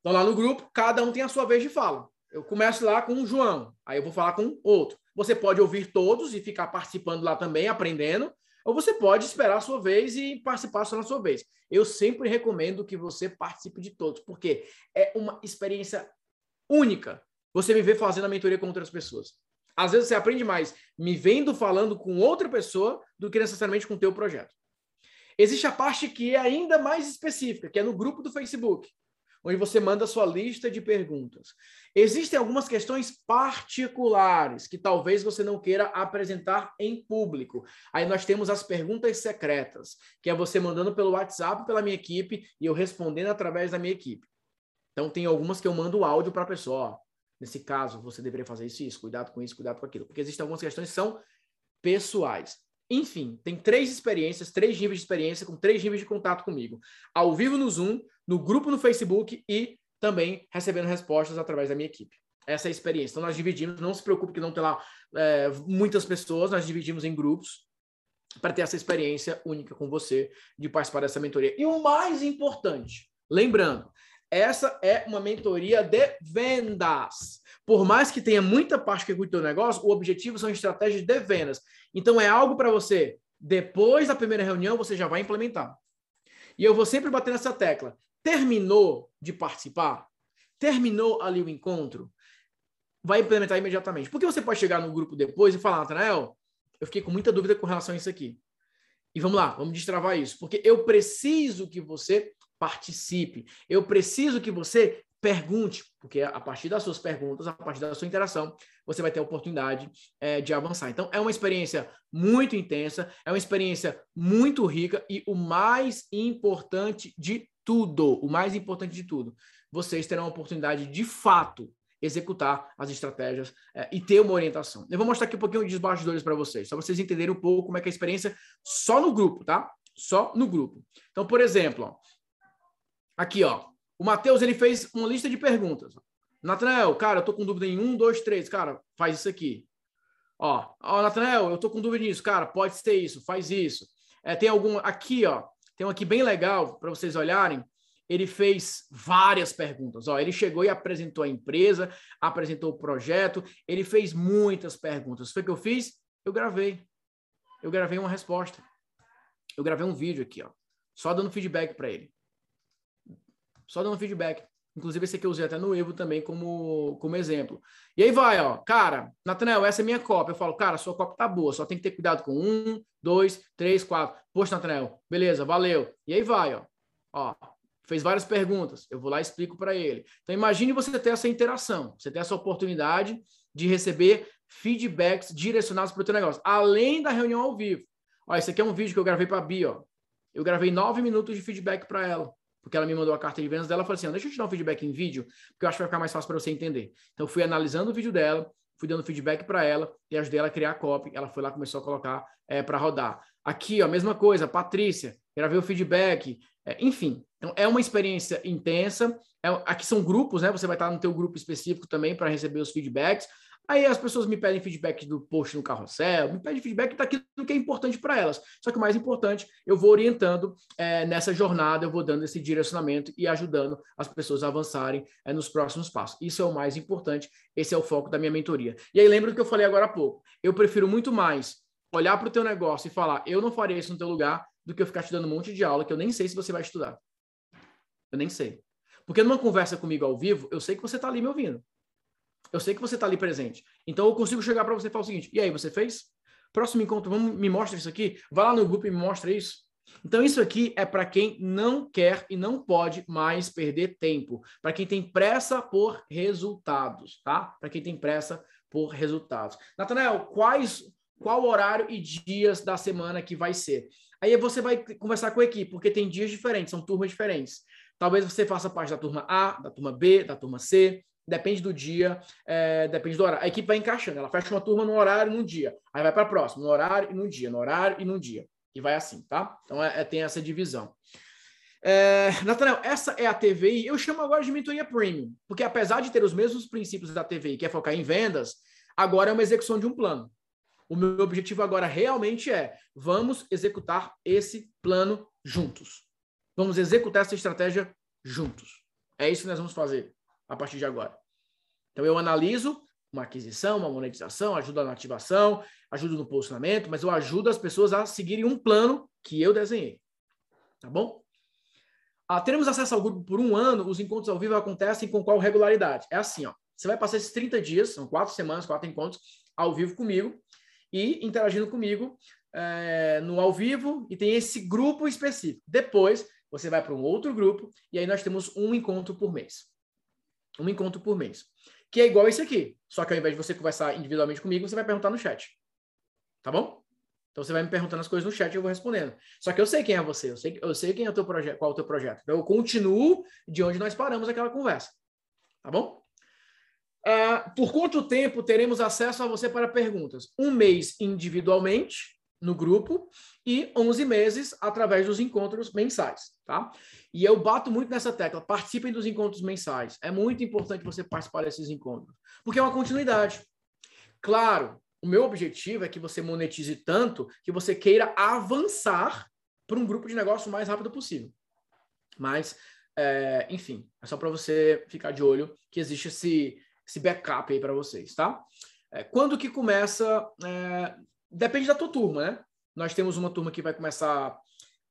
Então lá no grupo, cada um tem a sua vez de fala. Eu começo lá com o João, aí eu vou falar com outro. Você pode ouvir todos e ficar participando lá também, aprendendo, ou você pode esperar a sua vez e participar só na sua vez. Eu sempre recomendo que você participe de todos, porque é uma experiência única você me ver fazendo a mentoria com outras pessoas. Às vezes você aprende mais me vendo falando com outra pessoa do que necessariamente com o teu projeto. Existe a parte que é ainda mais específica, que é no grupo do Facebook onde você manda sua lista de perguntas. Existem algumas questões particulares que talvez você não queira apresentar em público. Aí nós temos as perguntas secretas, que é você mandando pelo WhatsApp pela minha equipe e eu respondendo através da minha equipe. Então tem algumas que eu mando áudio para a pessoa. Nesse caso, você deveria fazer isso, isso, cuidado com isso, cuidado com aquilo. Porque existem algumas questões que são pessoais. Enfim, tem três experiências, três níveis de experiência, com três níveis de contato comigo. Ao vivo no Zoom, no grupo no Facebook e também recebendo respostas através da minha equipe. Essa é a experiência. Então, nós dividimos, não se preocupe que não tem lá é, muitas pessoas, nós dividimos em grupos para ter essa experiência única com você de participar dessa mentoria. E o mais importante, lembrando, essa é uma mentoria de vendas. Por mais que tenha muita parte que cuide do negócio, o objetivo são estratégias de vendas. Então é algo para você, depois da primeira reunião, você já vai implementar. E eu vou sempre bater nessa tecla. Terminou de participar? Terminou ali o encontro? Vai implementar imediatamente. Porque você pode chegar no grupo depois e falar, Natanael, eu fiquei com muita dúvida com relação a isso aqui. E vamos lá, vamos destravar isso. Porque eu preciso que você participe. Eu preciso que você pergunte, porque a partir das suas perguntas, a partir da sua interação, você vai ter a oportunidade é, de avançar. Então, é uma experiência muito intensa, é uma experiência muito rica e o mais importante de tudo, o mais importante de tudo, vocês terão a oportunidade de fato executar as estratégias é, e ter uma orientação. Eu vou mostrar aqui um pouquinho de bastidores para vocês, só vocês entenderem um pouco como é que é a experiência só no grupo, tá? Só no grupo. Então, por exemplo, ó, aqui, ó, o Matheus, ele fez uma lista de perguntas. Natanael, cara, eu tô com dúvida em um, dois, três. Cara, faz isso aqui. Ó, ó Natanael, eu tô com dúvida nisso. Cara, pode ser isso, faz isso. É, tem algum aqui, ó. Tem um aqui bem legal para vocês olharem. Ele fez várias perguntas. Ó, ele chegou e apresentou a empresa, apresentou o projeto. Ele fez muitas perguntas. Foi o que eu fiz? Eu gravei. Eu gravei uma resposta. Eu gravei um vídeo aqui, ó, só dando feedback para ele só dando feedback. Inclusive, esse aqui eu usei até no Evo também como, como exemplo. E aí vai, ó, cara, Natanel, essa é minha cópia. Eu falo, cara, sua cópia tá boa, só tem que ter cuidado com um, dois, três, quatro. Poxa, Natanel, beleza, valeu. E aí vai, ó, ó, fez várias perguntas. Eu vou lá e explico para ele. Então, imagine você ter essa interação, você ter essa oportunidade de receber feedbacks direcionados para o teu negócio, além da reunião ao vivo. Ó, esse aqui é um vídeo que eu gravei para a Bia, ó. Eu gravei nove minutos de feedback para ela porque ela me mandou a carta de vendas dela, falei assim, deixa eu te dar um feedback em vídeo, porque eu acho que vai ficar mais fácil para você entender. Então, fui analisando o vídeo dela, fui dando feedback para ela e ajudei ela a criar a copy. Ela foi lá começou a colocar é, para rodar. Aqui, ó, mesma coisa, Patrícia, gravei o feedback, é, enfim. Então, é uma experiência intensa. É, aqui são grupos, né? Você vai estar no teu grupo específico também para receber os feedbacks. Aí as pessoas me pedem feedback do post no carrossel, me pedem feedback daquilo que é importante para elas. Só que o mais importante, eu vou orientando é, nessa jornada, eu vou dando esse direcionamento e ajudando as pessoas a avançarem é, nos próximos passos. Isso é o mais importante, esse é o foco da minha mentoria. E aí lembra do que eu falei agora há pouco. Eu prefiro muito mais olhar para o teu negócio e falar, eu não faria isso no teu lugar, do que eu ficar te dando um monte de aula que eu nem sei se você vai estudar. Eu nem sei. Porque numa conversa comigo ao vivo, eu sei que você está ali me ouvindo. Eu sei que você está ali presente. Então eu consigo chegar para você e falar o seguinte: e aí, você fez? Próximo encontro, vamos, me mostra isso aqui. Vai lá no grupo e me mostra isso. Então, isso aqui é para quem não quer e não pode mais perder tempo. Para quem tem pressa por resultados, tá? Para quem tem pressa por resultados. Natanael, quais, qual horário e dias da semana que vai ser? Aí você vai conversar com a equipe, porque tem dias diferentes, são turmas diferentes. Talvez você faça parte da turma A, da turma B, da turma C, depende do dia, é, depende do horário. A equipe vai encaixando, ela fecha uma turma no horário e num dia, aí vai para a próxima, no horário e num dia, no horário e num dia. E vai assim, tá? Então é, é tem essa divisão. É, Nathanael, essa é a TVI. Eu chamo agora de mentoria premium, porque apesar de ter os mesmos princípios da TVI, que é focar em vendas, agora é uma execução de um plano. O meu objetivo agora realmente é: vamos executar esse plano juntos. Vamos executar essa estratégia juntos. É isso que nós vamos fazer a partir de agora. Então eu analiso uma aquisição, uma monetização, ajudo na ativação, ajudo no posicionamento, mas eu ajudo as pessoas a seguirem um plano que eu desenhei. Tá bom? Ah, teremos acesso ao grupo por um ano, os encontros ao vivo acontecem com qual regularidade? É assim, ó. Você vai passar esses 30 dias, são quatro semanas, quatro encontros, ao vivo comigo e interagindo comigo é, no ao vivo, e tem esse grupo específico. Depois, você vai para um outro grupo, e aí nós temos um encontro por mês. Um encontro por mês que é igual esse aqui. Só que ao invés de você conversar individualmente comigo, você vai perguntar no chat. Tá bom? Então você vai me perguntando as coisas no chat e eu vou respondendo. Só que eu sei quem é você, eu sei, eu sei quem é o teu projeto, qual é o teu projeto. Então eu continuo de onde nós paramos aquela conversa. Tá bom? Uh, por quanto tempo teremos acesso a você para perguntas? Um mês individualmente, no grupo, e 11 meses através dos encontros mensais, tá? E eu bato muito nessa tecla, participem dos encontros mensais. É muito importante você participar desses encontros, porque é uma continuidade. Claro, o meu objetivo é que você monetize tanto que você queira avançar para um grupo de negócio o mais rápido possível. Mas, é, enfim, é só para você ficar de olho que existe esse, esse backup aí para vocês, tá? É, quando que começa? É, depende da tua turma, né? Nós temos uma turma que vai começar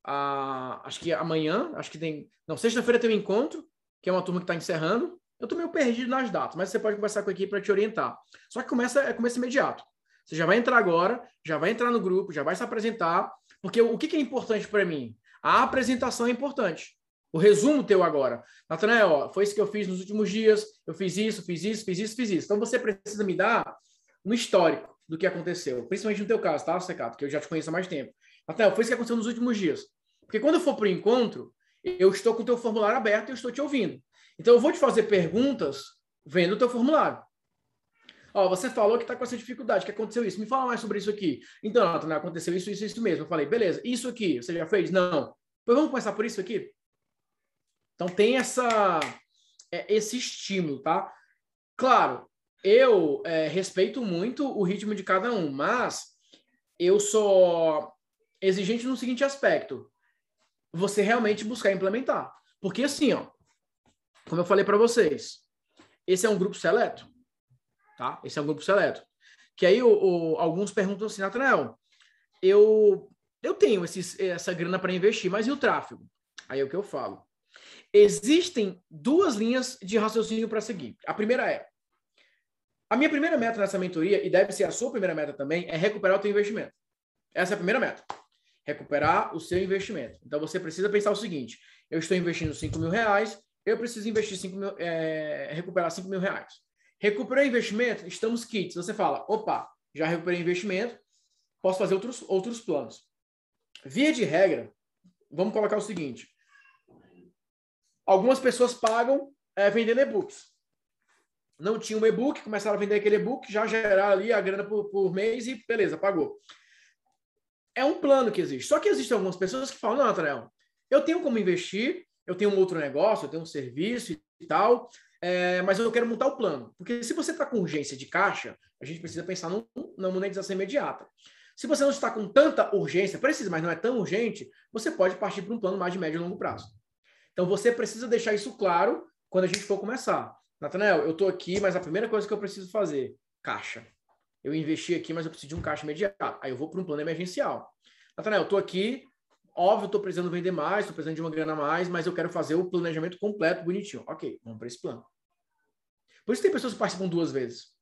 a, acho que amanhã, acho que tem. Não, sexta-feira tem um encontro, que é uma turma que está encerrando. Eu estou meio perdido nas datas, mas você pode conversar com a equipe para te orientar. Só que começa, é começo imediato. Você já vai entrar agora, já vai entrar no grupo, já vai se apresentar, porque o que, que é importante para mim? A apresentação é importante. O resumo teu agora. Natanael, foi isso que eu fiz nos últimos dias, eu fiz isso, fiz isso, fiz isso, fiz isso. Então você precisa me dar um histórico do que aconteceu, principalmente no teu caso, tá, Secato? Que eu já te conheço há mais tempo. Rafael, foi isso que aconteceu nos últimos dias. Porque quando eu for para o encontro, eu estou com o teu formulário aberto e eu estou te ouvindo. Então, eu vou te fazer perguntas vendo o teu formulário. Ó, você falou que está com essa dificuldade, que aconteceu isso. Me fala mais sobre isso aqui. Então, Nathan, aconteceu isso, isso, isso mesmo. Eu falei, beleza, isso aqui, você já fez? Não. Pois vamos começar por isso aqui? Então, tem essa, é, esse estímulo, tá? Claro, eu é, respeito muito o ritmo de cada um, mas eu sou exigente no seguinte aspecto: você realmente buscar implementar. Porque assim, ó, como eu falei para vocês, esse é um grupo seleto, tá? Esse é um grupo seleto. Que aí o, o, alguns perguntam assim, Nathanael, eu eu tenho esses, essa grana para investir, mas e o tráfego? Aí é o que eu falo. Existem duas linhas de raciocínio para seguir. A primeira é: a minha primeira meta nessa mentoria, e deve ser a sua primeira meta também, é recuperar o teu investimento. Essa é a primeira meta. Recuperar o seu investimento. Então você precisa pensar o seguinte: eu estou investindo 5 mil reais, eu preciso investir 5 mil, é, recuperar 5 mil reais. Recuperar investimento, estamos kits. Você fala, opa, já recuperei investimento, posso fazer outros, outros planos. Via de regra, vamos colocar o seguinte: algumas pessoas pagam é, vendendo e-books. Não tinha um e-book, começaram a vender aquele e-book, já geraram ali a grana por, por mês e beleza, pagou é um plano que existe. Só que existem algumas pessoas que falam, não, Nathaniel, eu tenho como investir, eu tenho um outro negócio, eu tenho um serviço e tal, é, mas eu quero montar o plano. Porque se você está com urgência de caixa, a gente precisa pensar no, na monetização imediata. Se você não está com tanta urgência, precisa, mas não é tão urgente, você pode partir para um plano mais de médio e longo prazo. Então você precisa deixar isso claro quando a gente for começar. Nathanael, eu estou aqui, mas a primeira coisa que eu preciso fazer, caixa eu investi aqui, mas eu preciso de um caixa imediato. Aí eu vou para um plano emergencial. Nathanael, eu estou aqui, óbvio, estou precisando vender mais, estou precisando de uma grana a mais, mas eu quero fazer o planejamento completo, bonitinho. Ok, vamos para esse plano. Por isso tem pessoas que participam duas vezes.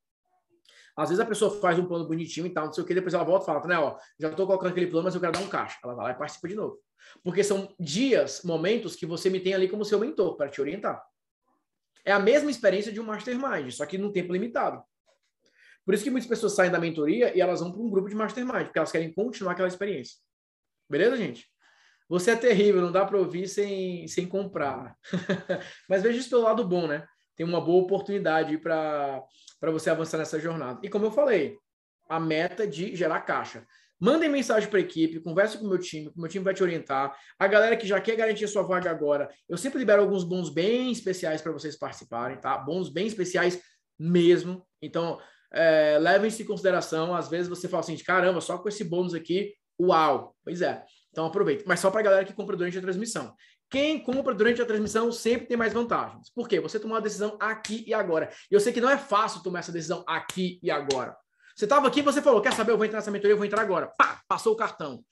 Às vezes a pessoa faz um plano bonitinho e tal, não sei o que, depois ela volta e fala, né, ó, já tô colocando aquele plano, mas eu quero dar um caixa. Ela vai lá e participa de novo. Porque são dias, momentos que você me tem ali como seu mentor para te orientar. É a mesma experiência de um mastermind, só que num tempo limitado. Por isso que muitas pessoas saem da mentoria e elas vão para um grupo de mastermind, porque elas querem continuar aquela experiência. Beleza, gente? Você é terrível, não dá para ouvir sem, sem comprar. Mas veja isso pelo lado bom, né? Tem uma boa oportunidade para você avançar nessa jornada. E como eu falei, a meta de gerar caixa. Mandem mensagem para a equipe, converse com o meu time, o meu time vai te orientar. A galera que já quer garantir sua vaga agora, eu sempre libero alguns bons bem especiais para vocês participarem, tá? Bons bem especiais mesmo. Então, é, levem-se em consideração. Às vezes você fala assim, caramba, só com esse bônus aqui, uau. Pois é. Então aproveita. Mas só para a galera que compra durante a transmissão. Quem compra durante a transmissão sempre tem mais vantagens. Por quê? Você tomou a decisão aqui e agora. E eu sei que não é fácil tomar essa decisão aqui e agora. Você estava aqui e você falou, quer saber, eu vou entrar nessa mentoria, eu vou entrar agora. Pá, passou o cartão.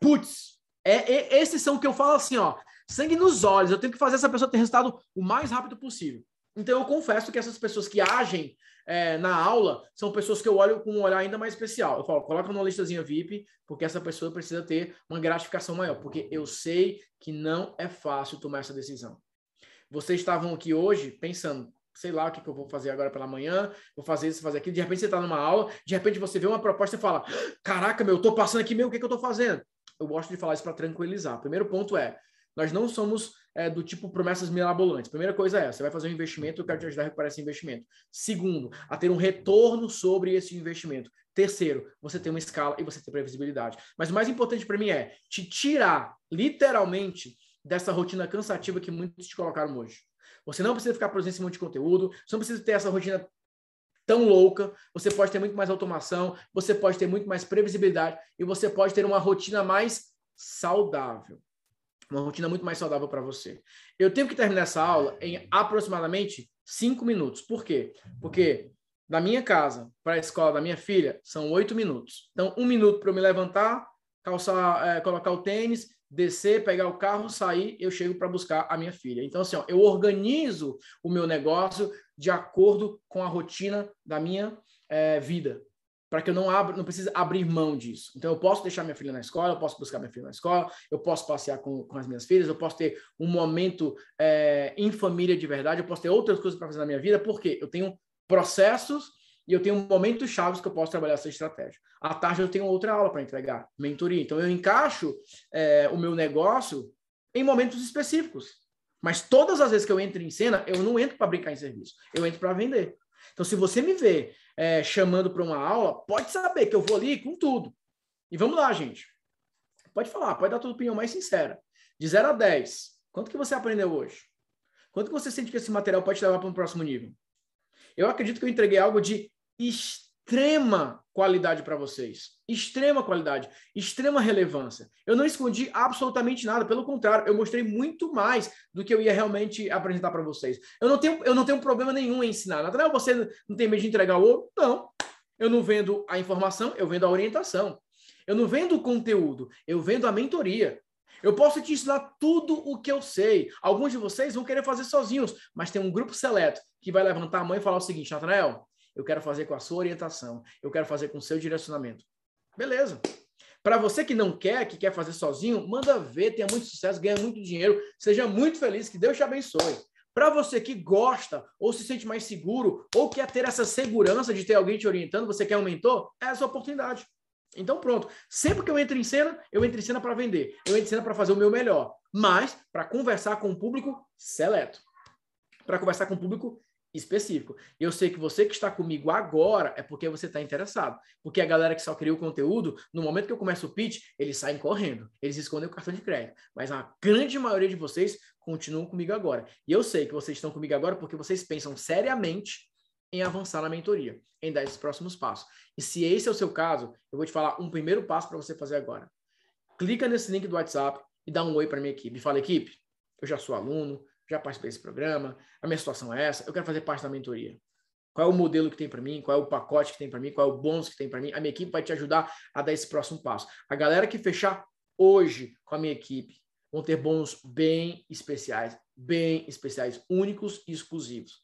Putz, é, é, esses são que eu falo assim, ó, sangue nos olhos. Eu tenho que fazer essa pessoa ter resultado o mais rápido possível. Então eu confesso que essas pessoas que agem é, na aula são pessoas que eu olho com um olhar ainda mais especial. Eu falo, coloca numa listazinha VIP, porque essa pessoa precisa ter uma gratificação maior, porque eu sei que não é fácil tomar essa decisão. Vocês estavam aqui hoje pensando, sei lá o que, que eu vou fazer agora pela manhã, vou fazer isso, fazer aquilo. De repente você está numa aula, de repente você vê uma proposta e fala: Caraca, meu, eu estou passando aqui, meu, o que, que eu estou fazendo? Eu gosto de falar isso para tranquilizar. O primeiro ponto é: nós não somos é, do tipo promessas mirabolantes. Primeira coisa é, você vai fazer um investimento, eu quero te ajudar a recuperar esse investimento. Segundo, a ter um retorno sobre esse investimento. Terceiro, você tem uma escala e você tem previsibilidade. Mas o mais importante para mim é te tirar, literalmente, dessa rotina cansativa que muitos te colocaram hoje. Você não precisa ficar produzindo esse monte de conteúdo, você não precisa ter essa rotina tão louca, você pode ter muito mais automação, você pode ter muito mais previsibilidade e você pode ter uma rotina mais saudável uma rotina muito mais saudável para você. Eu tenho que terminar essa aula em aproximadamente cinco minutos. Por quê? Porque da minha casa para a escola da minha filha são oito minutos. Então, um minuto para eu me levantar, calçar, é, colocar o tênis, descer, pegar o carro, sair, eu chego para buscar a minha filha. Então, assim, ó, eu organizo o meu negócio de acordo com a rotina da minha é, vida para que eu não abra, não precise abrir mão disso. Então eu posso deixar minha filha na escola, eu posso buscar minha filha na escola, eu posso passear com, com as minhas filhas, eu posso ter um momento é, em família de verdade, eu posso ter outras coisas para fazer na minha vida, porque eu tenho processos e eu tenho momentos chaves que eu posso trabalhar essa estratégia. À tarde eu tenho outra aula para entregar, mentoria. Então eu encaixo é, o meu negócio em momentos específicos. Mas todas as vezes que eu entro em cena, eu não entro para brincar em serviço, eu entro para vender. Então, se você me vê é, chamando para uma aula, pode saber que eu vou ali com tudo. E vamos lá, gente. Pode falar, pode dar a tua opinião mais sincera. De 0 a 10, quanto que você aprendeu hoje? Quanto que você sente que esse material pode te levar para um próximo nível? Eu acredito que eu entreguei algo de extrema qualidade para vocês. Extrema qualidade, extrema relevância. Eu não escondi absolutamente nada, pelo contrário, eu mostrei muito mais do que eu ia realmente apresentar para vocês. Eu não tenho eu não tenho problema nenhum em ensinar. Nathanael, você não tem medo de entregar o ouro? Não. Eu não vendo a informação, eu vendo a orientação. Eu não vendo o conteúdo, eu vendo a mentoria. Eu posso te ensinar tudo o que eu sei. Alguns de vocês vão querer fazer sozinhos, mas tem um grupo seleto que vai levantar a mão e falar o seguinte, Nathanael, eu quero fazer com a sua orientação, eu quero fazer com o seu direcionamento. Beleza. Para você que não quer, que quer fazer sozinho, manda ver, tenha muito sucesso, ganha muito dinheiro, seja muito feliz, que Deus te abençoe. Para você que gosta ou se sente mais seguro ou quer ter essa segurança de ter alguém te orientando, você quer um mentor, é essa oportunidade. Então pronto, sempre que eu entro em cena, eu entro em cena para vender, eu entro em cena para fazer o meu melhor, mas para conversar com um público seleto, para conversar com um público específico. Eu sei que você que está comigo agora é porque você está interessado. Porque a galera que só cria o conteúdo, no momento que eu começo o pitch, eles saem correndo. Eles escondem o cartão de crédito. Mas a grande maioria de vocês continuam comigo agora. E eu sei que vocês estão comigo agora porque vocês pensam seriamente em avançar na mentoria, em dar esses próximos passos. E se esse é o seu caso, eu vou te falar um primeiro passo para você fazer agora. Clica nesse link do WhatsApp e dá um oi para minha equipe. Fala, equipe, eu já sou aluno, já participei desse programa, a minha situação é essa, eu quero fazer parte da mentoria. Qual é o modelo que tem para mim? Qual é o pacote que tem para mim? Qual é o bônus que tem para mim? A minha equipe vai te ajudar a dar esse próximo passo. A galera que fechar hoje com a minha equipe vão ter bônus bem especiais, bem especiais, únicos e exclusivos.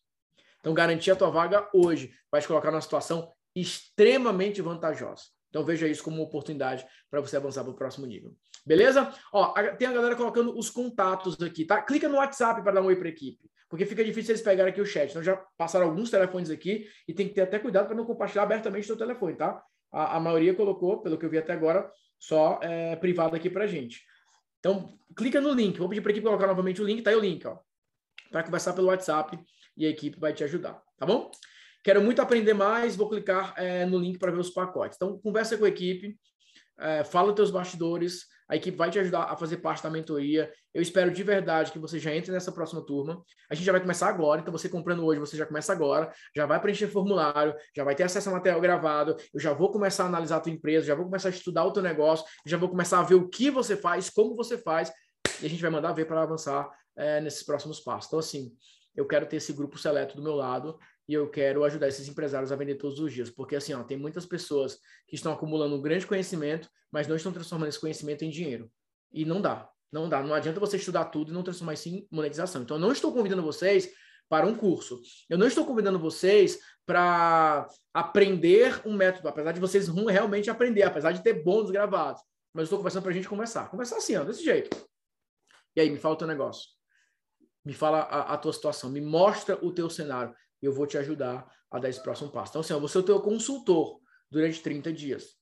Então, garantir a tua vaga hoje vai te colocar numa situação extremamente vantajosa. Então veja isso como uma oportunidade para você avançar para o próximo nível. Beleza? Ó, tem a galera colocando os contatos aqui, tá? Clica no WhatsApp para dar um oi para a equipe, porque fica difícil eles pegarem aqui o chat. Então já passaram alguns telefones aqui e tem que ter até cuidado para não compartilhar abertamente o seu telefone, tá? A, a, maioria colocou, pelo que eu vi até agora, só é, privado aqui para gente. Então clica no link. Vou pedir para a equipe colocar novamente o link. Tá aí o link, ó, para conversar pelo WhatsApp e a equipe vai te ajudar, tá bom? Quero muito aprender mais, vou clicar é, no link para ver os pacotes. Então, conversa com a equipe, é, fala os teus bastidores, a equipe vai te ajudar a fazer parte da mentoria. Eu espero de verdade que você já entre nessa próxima turma. A gente já vai começar agora, então você comprando hoje, você já começa agora, já vai preencher formulário, já vai ter acesso ao material gravado, eu já vou começar a analisar a tua empresa, já vou começar a estudar o teu negócio, já vou começar a ver o que você faz, como você faz, e a gente vai mandar ver para avançar é, nesses próximos passos. Então, assim, eu quero ter esse grupo seleto do meu lado e eu quero ajudar esses empresários a vender todos os dias, porque assim, ó, tem muitas pessoas que estão acumulando um grande conhecimento, mas não estão transformando esse conhecimento em dinheiro. E não dá, não dá, não adianta você estudar tudo e não transformar isso em monetização. Então, eu não estou convidando vocês para um curso. Eu não estou convidando vocês para aprender um método, apesar de vocês realmente aprender, apesar de ter bônus gravados. Mas eu estou conversando para a gente conversar. Conversar assim, ó, desse jeito. E aí, me fala o teu negócio. Me fala a, a tua situação. Me mostra o teu cenário eu vou te ajudar a dar esse próximo passo. Então, assim, eu vou ser o teu consultor durante 30 dias.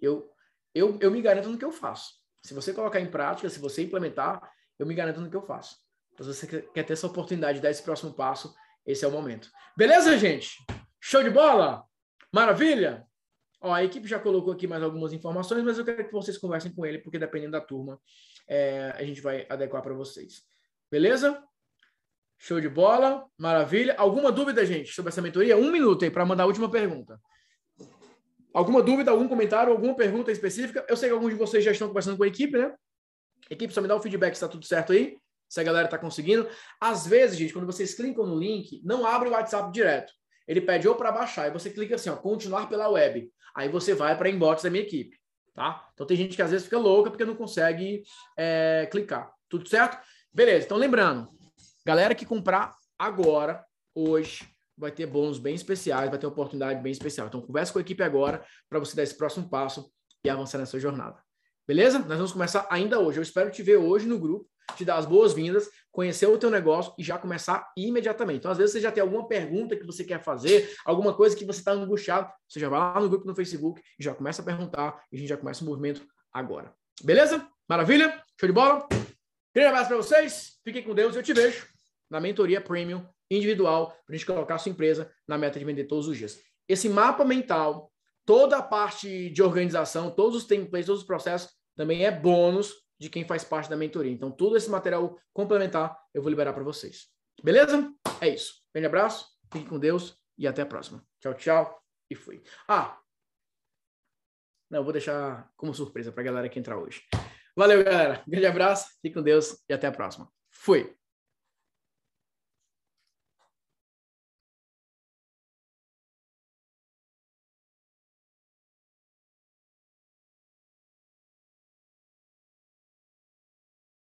Eu, eu, eu me garanto no que eu faço. Se você colocar em prática, se você implementar, eu me garanto no que eu faço. Então, se você quer ter essa oportunidade de dar esse próximo passo, esse é o momento. Beleza, gente? Show de bola? Maravilha? Ó, a equipe já colocou aqui mais algumas informações, mas eu quero que vocês conversem com ele, porque dependendo da turma, é, a gente vai adequar para vocês. Beleza? Show de bola, maravilha. Alguma dúvida, gente, sobre essa mentoria? Um minuto aí para mandar a última pergunta. Alguma dúvida, algum comentário, alguma pergunta específica? Eu sei que alguns de vocês já estão conversando com a equipe, né? Equipe só me dá o feedback se está tudo certo aí, se a galera está conseguindo. Às vezes, gente, quando vocês clicam no link, não abre o WhatsApp direto. Ele pede ou para baixar, e você clica assim, ó, continuar pela web. Aí você vai para inbox da minha equipe, tá? Então tem gente que às vezes fica louca porque não consegue é, clicar. Tudo certo? Beleza, então lembrando, Galera que comprar agora, hoje, vai ter bônus bem especiais, vai ter oportunidade bem especial. Então, converse com a equipe agora para você dar esse próximo passo e avançar nessa jornada. Beleza? Nós vamos começar ainda hoje. Eu espero te ver hoje no grupo, te dar as boas-vindas, conhecer o teu negócio e já começar imediatamente. Então, às vezes, você já tem alguma pergunta que você quer fazer, alguma coisa que você está angustiado, você já vai lá no grupo no Facebook e já começa a perguntar e a gente já começa o movimento agora. Beleza? Maravilha? Show de bola? Grande abraço para vocês. Fiquem com Deus e eu te vejo na mentoria premium individual para a gente colocar a sua empresa na meta de vender todos os dias. Esse mapa mental, toda a parte de organização, todos os templates, todos os processos, também é bônus de quem faz parte da mentoria. Então, todo esse material complementar eu vou liberar para vocês. Beleza? É isso. Grande abraço, fique com Deus e até a próxima. Tchau, tchau e fui. Ah, não, vou deixar como surpresa para a galera que entrar hoje. Valeu, galera. Grande abraço, fique com Deus e até a próxima. Fui.